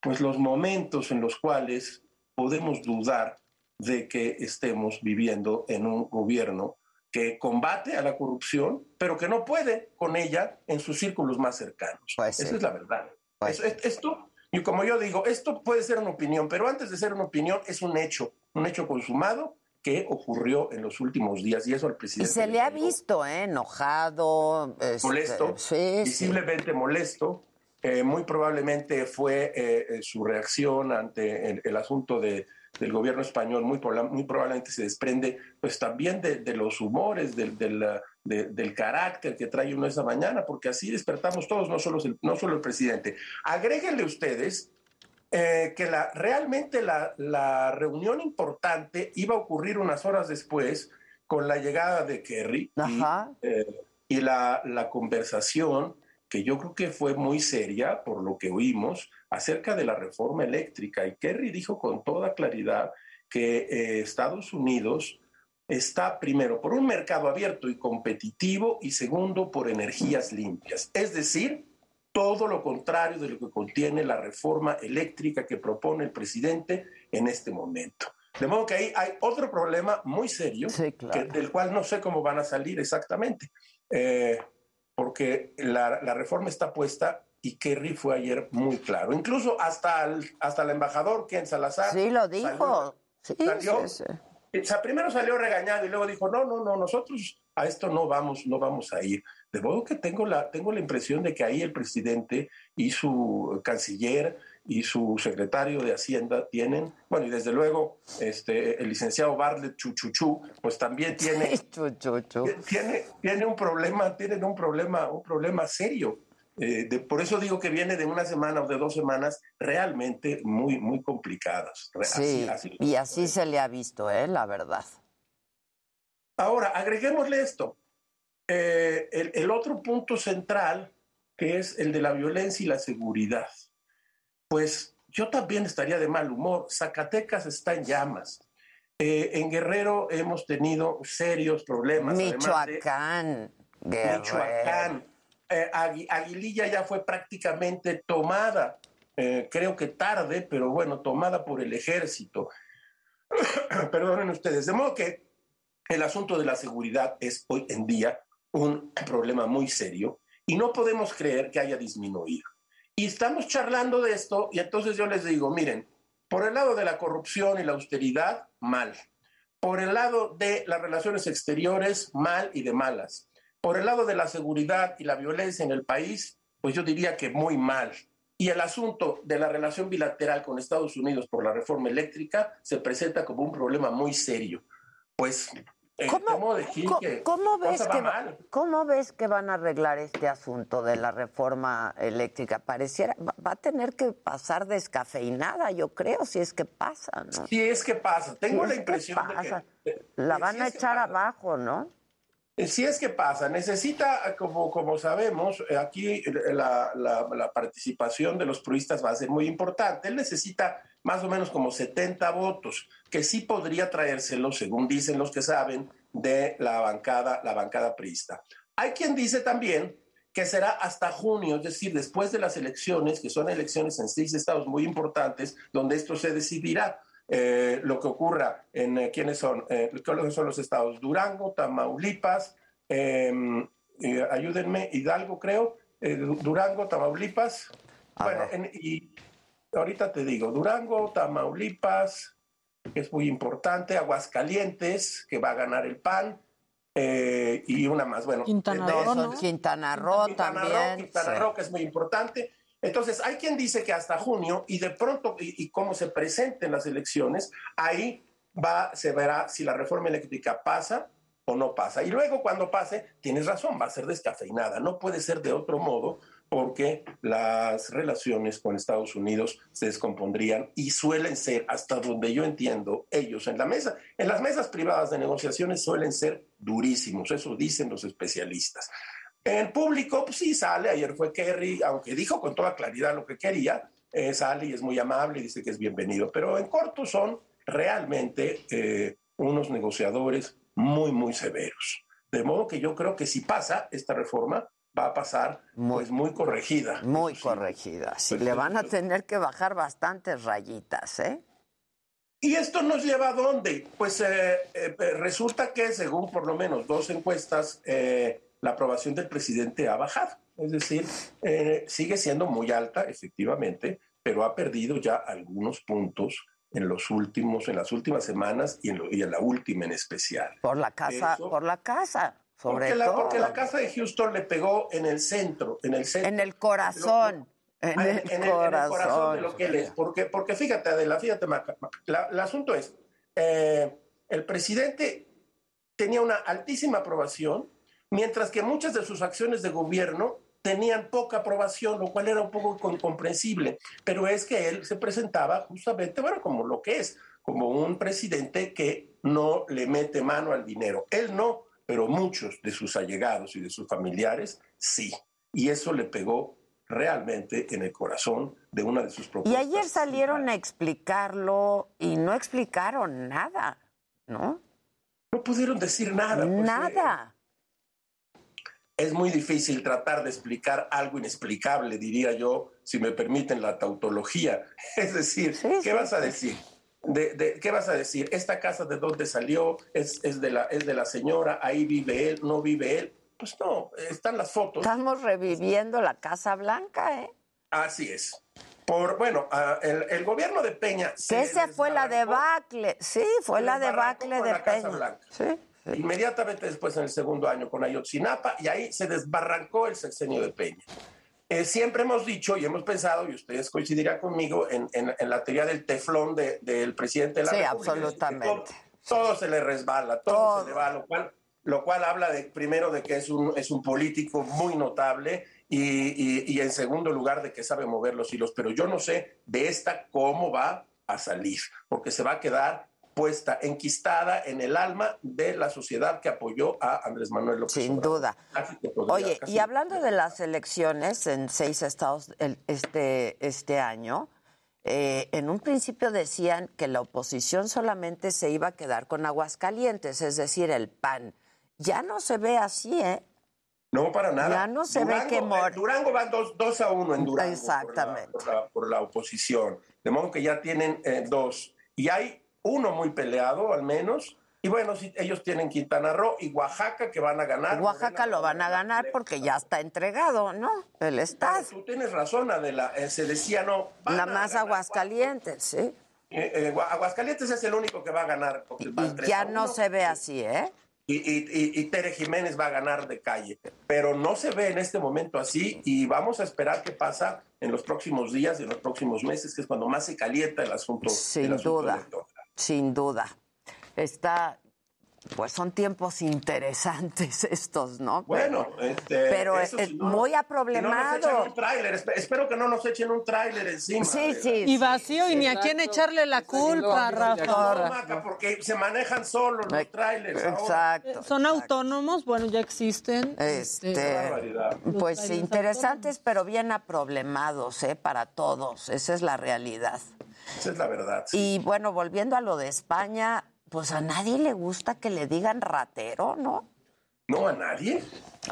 pues los momentos en los cuales podemos dudar de que estemos viviendo en un gobierno que combate a la corrupción, pero que no puede con ella en sus círculos más cercanos. Esa es la verdad. Es- esto, y como yo digo, esto puede ser una opinión, pero antes de ser una opinión es un hecho, un hecho consumado que ocurrió en los últimos días y eso al Y presidente se le ha visto, ¿eh? Enojado. este, molesto, Sí, sí. visiblemente molesto. Eh, muy probablemente fue eh, eh, su reacción ante el, el asunto de, del gobierno español, muy, muy probablemente se desprende pues también de, de los humores, del, del, de- del carácter que trae uno esa mañana, porque así despertamos todos, no solo el, no solo el presidente. Agréguenle ustedes eh, que la, realmente la, la reunión importante iba a ocurrir unas horas después con la llegada de Kerry y, eh, y la, la conversación que yo creo que fue muy seria por lo que oímos acerca de la reforma eléctrica. Y Kerry dijo con toda claridad que eh, Estados Unidos está primero por un mercado abierto y competitivo y segundo por energías limpias. Es decir, todo lo contrario de lo que contiene la reforma eléctrica que propone el presidente en este momento. De modo que ahí hay otro problema muy serio que- del cual no sé cómo van a salir exactamente, Eh, porque la, la reforma está puesta y Kerry fue ayer muy claro. Incluso hasta el, hasta el embajador Ken Salazar. Sí, lo dijo. Sí, salió- sí, sí. primero salió regañado y luego dijo, no, no, no, nosotros a esto no vamos, no vamos a ir. De modo que tengo la, tengo la impresión de que ahí el presidente y su canciller y su secretario de Hacienda tienen, bueno, y desde luego este, el licenciado Bartlett Chuchuchu, pues también tiene, tiene, tiene un problema, tienen un problema, un problema serio. Eh, de- por eso digo que viene de una semana o de dos semanas realmente muy, muy complicadas. Sí, así- así y así se le ha visto, ¿eh? La verdad. Ahora, agreguémosle esto. Eh, el, el otro punto central, que es el de la violencia y la seguridad. Pues yo también estaría de mal humor. Zacatecas está en llamas. Eh, en Guerrero hemos tenido serios problemas. además de- Michoacán. Eh, Agui- Aguililla ya fue prácticamente tomada, eh, creo que tarde, pero bueno, tomada por el ejército. Perdonen ustedes. De modo que el asunto de la seguridad es hoy en día un problema muy serio y no podemos creer que haya disminuido. Y estamos charlando de esto y entonces yo les digo, miren, por el lado de la corrupción y la austeridad, mal. Por el lado de las relaciones exteriores, mal y de malas. Por el lado de la seguridad y la violencia en el país, pues yo diría que muy mal. Y el asunto de la relación bilateral con Estados Unidos por la reforma eléctrica se presenta como un problema muy serio. Pues, eh, ¿Cómo, que cómo ves va que, mal. ¿Cómo ves que van a arreglar este asunto de la reforma eléctrica? Pareciera, va, va a tener que pasar descafeinada, yo creo, si es que pasa, ¿no? Si es que pasa, tengo Si la impresión de que... La van a echar abajo, ¿no? Si es que pasa, necesita, como, como sabemos, eh, aquí la, la- la participación de los pruistas va a ser muy importante. Él necesita más o menos como 70 votos, que sí podría traérselo, según dicen los que saben, de la bancada, la bancada priista. Hay quien dice también que será hasta junio, es decir, después de las elecciones, que son elecciones en seis estados muy importantes, donde esto se decidirá. Eh, lo que ocurra en eh, quiénes son, eh, cuáles son los estados Durango, Tamaulipas, eh, eh, ayúdenme, Hidalgo creo, eh, Du- Durango, Tamaulipas, bueno, en- y ahorita te digo, Durango, Tamaulipas, que es muy importante, Aguascalientes, que va a ganar el PAN, eh, y una más, bueno. Quintana Roo. Quintana Roo Quintana Roo, también, Quintana sí. Roo, que es muy importante. Entonces, hay quien dice que hasta junio, y de pronto, y, cómo se presenten las elecciones, ahí va, se verá si la reforma eléctrica pasa o no pasa. Y luego, cuando pase, tienes razón, va a ser descafeinada. No puede ser de otro modo, porque las relaciones con Estados Unidos se descompondrían y suelen ser, hasta donde yo entiendo, ellos en la mesa, en las mesas privadas de negociaciones suelen ser durísimos, eso dicen los especialistas. En público, pues sí sale, ayer fue Kerry, aunque dijo con toda claridad lo que quería, eh, sale y es muy amable y dice que es bienvenido, pero en corto son realmente eh, unos negociadores muy, muy severos. De modo que yo creo que si pasa esta reforma, va a pasar pues muy corregida. Muy corregida. Sí, le van a tener que bajar bastantes rayitas, ¿eh? ¿Y esto nos lleva a dónde? Pues eh, eh, resulta que según por lo menos dos encuestas, eh, la aprobación del presidente ha bajado. Es decir, eh, sigue siendo muy alta, efectivamente, pero ha perdido ya algunos puntos en los últimos, en las últimas semanas y en, lo- y en la última en especial. Por la casa, Eso- por la casa, sobre porque la, todo. porque la casa de Houston le pegó en el centro, en el centro. En el corazón. En, Ah, el, en el- en el corazón de lo que él es. Porque, porque fíjate, Adela, fíjate, Maca, Maca, la- el asunto es, eh, el presidente tenía una altísima aprobación, mientras que muchas de sus acciones de gobierno tenían poca aprobación, lo cual era un poco incomprensible. Pero es que él se presentaba justamente, bueno, como lo que es, como un presidente que no le mete mano al dinero. Él no, pero muchos de sus allegados y de sus familiares sí. Y eso le pegó realmente en el corazón de una de sus Y propuestas. ayer salieron a explicarlo y no explicaron nada, ¿no? No pudieron decir nada. pues, Nada. Es muy difícil tratar de explicar algo inexplicable, diría yo, si me permiten la tautología. Es decir, ¿qué vas a decir? De, de- ¿Qué vas a decir? ¿Esta casa de dónde salió? ¿Es, es, de la, ¿Es de la señora? ¿Ahí vive él? ¿No vive él? Pues no, están las fotos. Estamos reviviendo la Casa Blanca, ¿eh? Así es. Por, bueno, ah, el, el gobierno de Peña... Que esa fue la debacle. Sí, fue la debacle de la Casa Peña. Blanca. Sí. Inmediatamente después, en el segundo año, con Ayotzinapa, y ahí se desbarrancó el sexenio de Peña. Eh, siempre hemos dicho y hemos pensado, y ustedes coincidirán conmigo, en, en- en la teoría del teflón de- del presidente de la Sí, República. absolutamente. Todo, todo se le resbala, todo, se le va, lo cual, lo cual habla de, primero de que es un, es un político muy notable y, y- y en segundo lugar de que sabe mover los hilos. Pero yo no sé de esta cómo va a salir, porque se va a quedar puesta, enquistada en el alma de la sociedad que apoyó a Andrés Manuel López Sin Obrador. duda. Podría- Oye, y hablando de las elecciones en seis estados el- este, este año, eh, en un principio decían que la oposición solamente se iba a quedar con Aguascalientes, es decir, el PAN. Ya no se ve así, ¿eh? No, para nada. Ya no se ve que Mor- Durango van 2 dos, a 1 en Durango. Exactamente. Por la, por la- por la oposición. De modo que ya tienen eh, dos. Y hay uno muy peleado, al menos. Y bueno, sí, ellos tienen Quintana Roo y Oaxaca que van a ganar. Oaxaca lo van a ganar porque ya está entregado, ¿no? El Estado. Tú tienes razón, Adela. Eh, se decía no. Nada más. Aguascalientes, ¿sí? Eh, eh, Gua- Aguascalientes es el único que va a ganar. porque Ya no se ve así, ¿eh? Y, y- y- y Tere Jiménez va a ganar de calle. Pero no se ve en este momento así y vamos a esperar qué pasa en los próximos días y en los próximos meses, que es cuando más se calienta el asunto. Sin el asunto duda. Sin duda. Está, pues son tiempos interesantes estos, ¿no? Bueno, este, pero eso es si no- muy si no nos aproblemado. un tráiler, espero que no nos echen un tráiler encima. Sí, sí. Y vacío y ni a quién echarle la culpa, No, Rafa. Maca, porque se manejan solos los trailers. ahora. Exacto. Son autónomos, bueno, ya existen. Este, pues trailers interesantes, pero bien aproblemados, ¿eh? Para todos. Esa es la realidad. Esa es la verdad. Y bueno, volviendo a lo de España, pues a nadie le gusta que le digan ratero, ¿no? No, a nadie.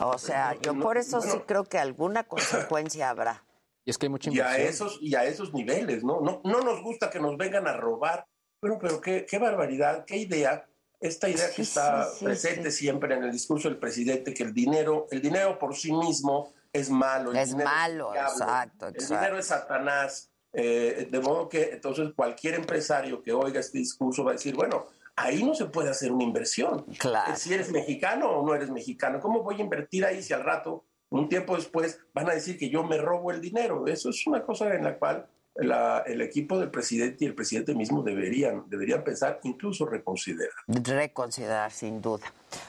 O sea, yo no, por eso sí creo que alguna consecuencia habrá. Y es que hay mucha y a inversión. esos y a esos niveles, ¿no? No, no nos gusta que nos vengan a robar. Bueno, pero qué, qué barbaridad, qué idea. Esta idea que está sí, sí, presente siempre en el discurso del presidente, que el dinero, el dinero por sí mismo es malo. el Es malo, diablo, exacto, El exacto. dinero es Satanás. Eh, de modo que entonces cualquier empresario que oiga este discurso va a decir, bueno, ahí no se puede hacer una inversión. Claro. Si eres mexicano o no eres mexicano, ¿cómo voy a invertir ahí si al rato, un tiempo después, van a decir que yo me robo el dinero? Eso es una cosa en la cual la- el equipo del presidente y el presidente mismo deberían, deberían pensar, incluso reconsiderar. Reconsiderar, sin duda.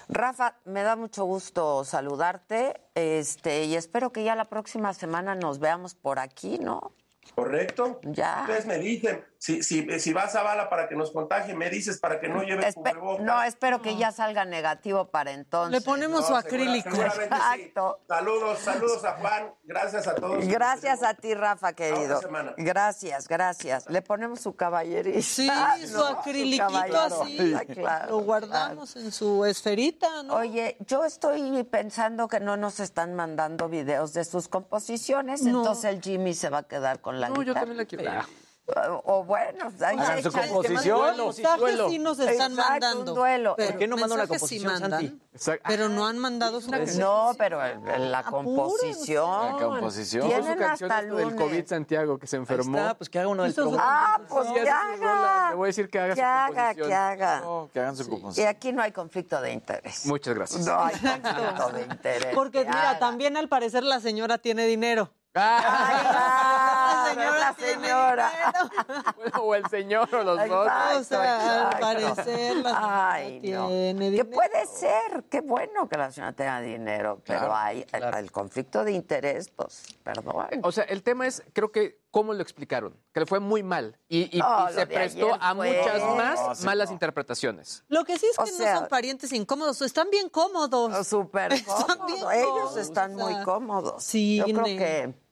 Rafa, me da mucho gusto saludarte este, y espero que ya la próxima semana nos veamos por aquí, ¿no? ¿Correcto? Ya. Ustedes me dicen, si, si, si vas a bala para que nos contagie, me dices para que no lleve Espe- cubrebocas. no, espero que ya salga negativo para entonces. Le ponemos su No, acrílico. segura- seguramente sí. Exacto. Saludos, saludos a Juan. Gracias a todos. Gracias a ti, Rafa, querido. semana. Gracias, gracias. Le ponemos su caballerito. Sí, su ¿no? caballero. así. Ah, claro, Lo guardamos en su esferita, ¿no? Oye, yo estoy pensando que no nos están mandando videos de sus composiciones, No. entonces el Jimmy se va a quedar con la No, yo guitarra. también la quiero. Ah. O, o bueno, ahí Hagan su composición. Mensajes sí nos están Exacto, mandando. un duelo. Pero ¿Por qué no manda una mensajes sí composición, mandan, Santi? Pero no han mandado su No, pero la composición. La composición. Puso su Tienen canción hasta esto del lunes. COVID Santiago que se Ahí enfermó. está, pues que haga uno del programa. Ah, pues Sí, que haga. Le voy a decir que haga Que su haga, composición. que haga. No, que hagan su Y composición. aquí no hay conflicto de interés. Muchas gracias. No hay conflicto de interés. Porque Que mira, haga. también al parecer la señora tiene dinero. Ah, la señora. bueno, o el señor o los dos. O sea, al parecer la señora Ay, no. tiene Que dinero. puede ser, qué bueno que la señora tenga dinero, pero Claro, hay el, el conflicto de interés, pues, perdón. O sea, el tema es, creo que, cómo lo explicaron, que le fue muy mal y, y- No, y lo se prestó a fue- muchas más No, sí, malas no. interpretaciones. Lo que sí es O que sea- no son parientes incómodos, están bien cómodos. Súper Están bien cómodos. Ellos cómodos, están o muy cómodos. cine, Yo creo que.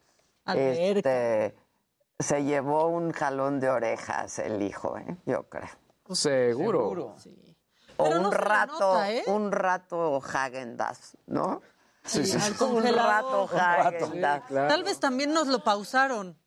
Este, se llevó un jalón de orejas el hijo, ¿eh? yo creo. Seguro. O Pero un no se le rato, nota, ¿eh? un rato Hagendas, ¿no? Sí, al Un congelador. rato Häagen-Dazs. Tal vez también nos lo pausaron.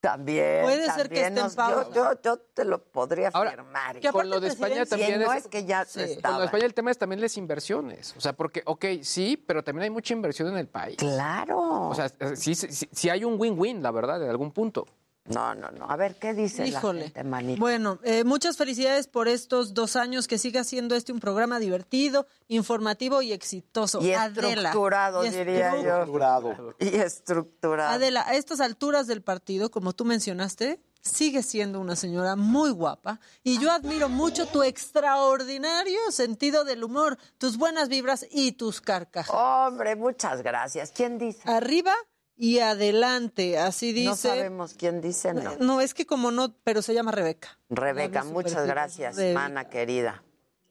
También. Puede ser que esté en nos- pausa. Yo, yo, yo te lo podría Ahora, firmar. que Con lo de España también no es... es que ya Sí. Con lo de España el tema es también las inversiones. O sea, porque, ok, sí, pero también hay mucha inversión en el país. Claro. O sea, sí, sí, sí- sí hay un win-win, la verdad, en algún punto. No, no, no. A ver, ¿qué dice Híjole. la gente, manito? Bueno, eh, muchas felicidades por estos dos años, que siga siendo este un programa divertido, informativo y exitoso. y Adela. estructurado, Y diría estru- yo. Estructurado. Y estructurado. Adela, a estas alturas del partido, como tú mencionaste, sigue siendo una señora muy guapa y yo admiro mucho tu extraordinario sentido del humor, tus buenas vibras y tus carcajas. Hombre, muchas gracias. ¿Quién dice? Arriba y adelante, así dice. No sabemos quién dice, no. No, es que como no, pero se llama Rebeca. Rebeca, muchas gracias, Rebeca. mana querida.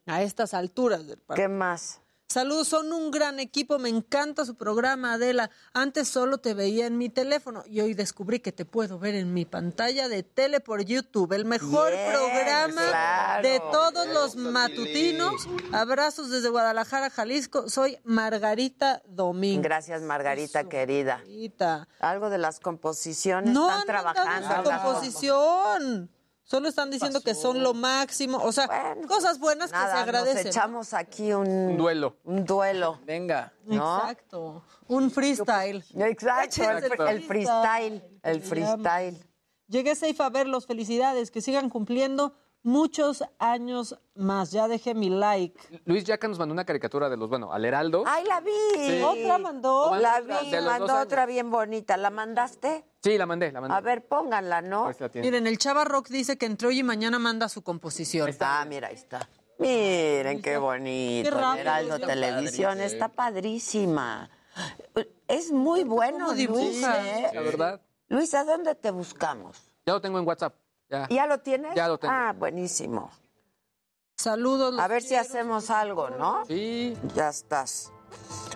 A estas alturas del partido. ¿Qué más? Saludos, son un gran equipo, me encanta su programa, Adela. Antes solo te veía en mi teléfono y hoy descubrí que te puedo ver en mi pantalla de tele por YouTube. El mejor programa claro. de todos los matutinos. Abrazos desde Guadalajara, Jalisco. Soy Margarita Domingo. Gracias, Margarita, querida. Margarita. Algo de las composiciones No están han trabajando. su composición. Solo están diciendo que son lo máximo. O sea, cosas buenas que se agradecen. nos echamos aquí un, Un duelo. un duelo. Venga. ¿no? Exacto. Un freestyle. Exacto, el, freestyle, el freestyle. Llegué safe a verlos. Felicidades. Que sigan cumpliendo muchos años más. Ya dejé mi like. Luis Yaca nos mandó una caricatura de los, bueno, al Heraldo. ¡Ay, la vi! Sí. Otra mandó. La vi, mandó otra bien bonita. ¿La mandaste? Sí, la mandé, la mandé. A ver, pónganla, ¿no? Miren, el Chava Rock dice que entre hoy y mañana manda su composición. Ah, mira, ahí está. Miren qué bonito. Qué rápido, Heraldo está Televisión padre, sí. está padrísima. Es muy bueno. ¿eh? La verdad. Luis, ¿a dónde te buscamos? Ya lo tengo en WhatsApp. Ya. ¿Ya lo tienes? Ya lo tengo. Ah, buenísimo. Saludos. A ver si hacemos algo, ¿no? Sí. Ya estás.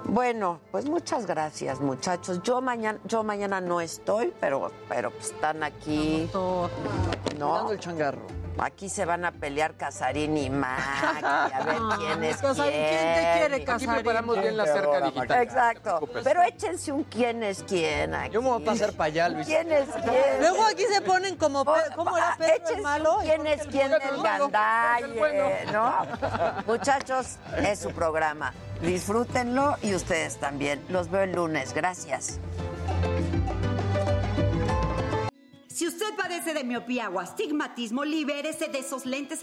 Bueno, pues muchas gracias, muchachos. Yo mañana, yo mañana no estoy, pero, pero pues están aquí. ¿no? Dando el changarro. Aquí se van a pelear Casarín y Mac, y a ver quién es Casarín, quién. ¿quién te quiere, Aquí Casarín? preparamos bien la cerca digital. Exacto. Pero échense un quién es quién aquí. Yo me voy a pasar para allá, Luis. ¿Quién es quién? Luego aquí se ponen como. ¿Cómo era Ah, Pedro el malo? quién es quién del gandalle, ¿no? Muchachos, es su programa. Disfrútenlo y ustedes también. Los veo el lunes. Gracias. Si usted padece de miopía o astigmatismo, libérese de esos lentes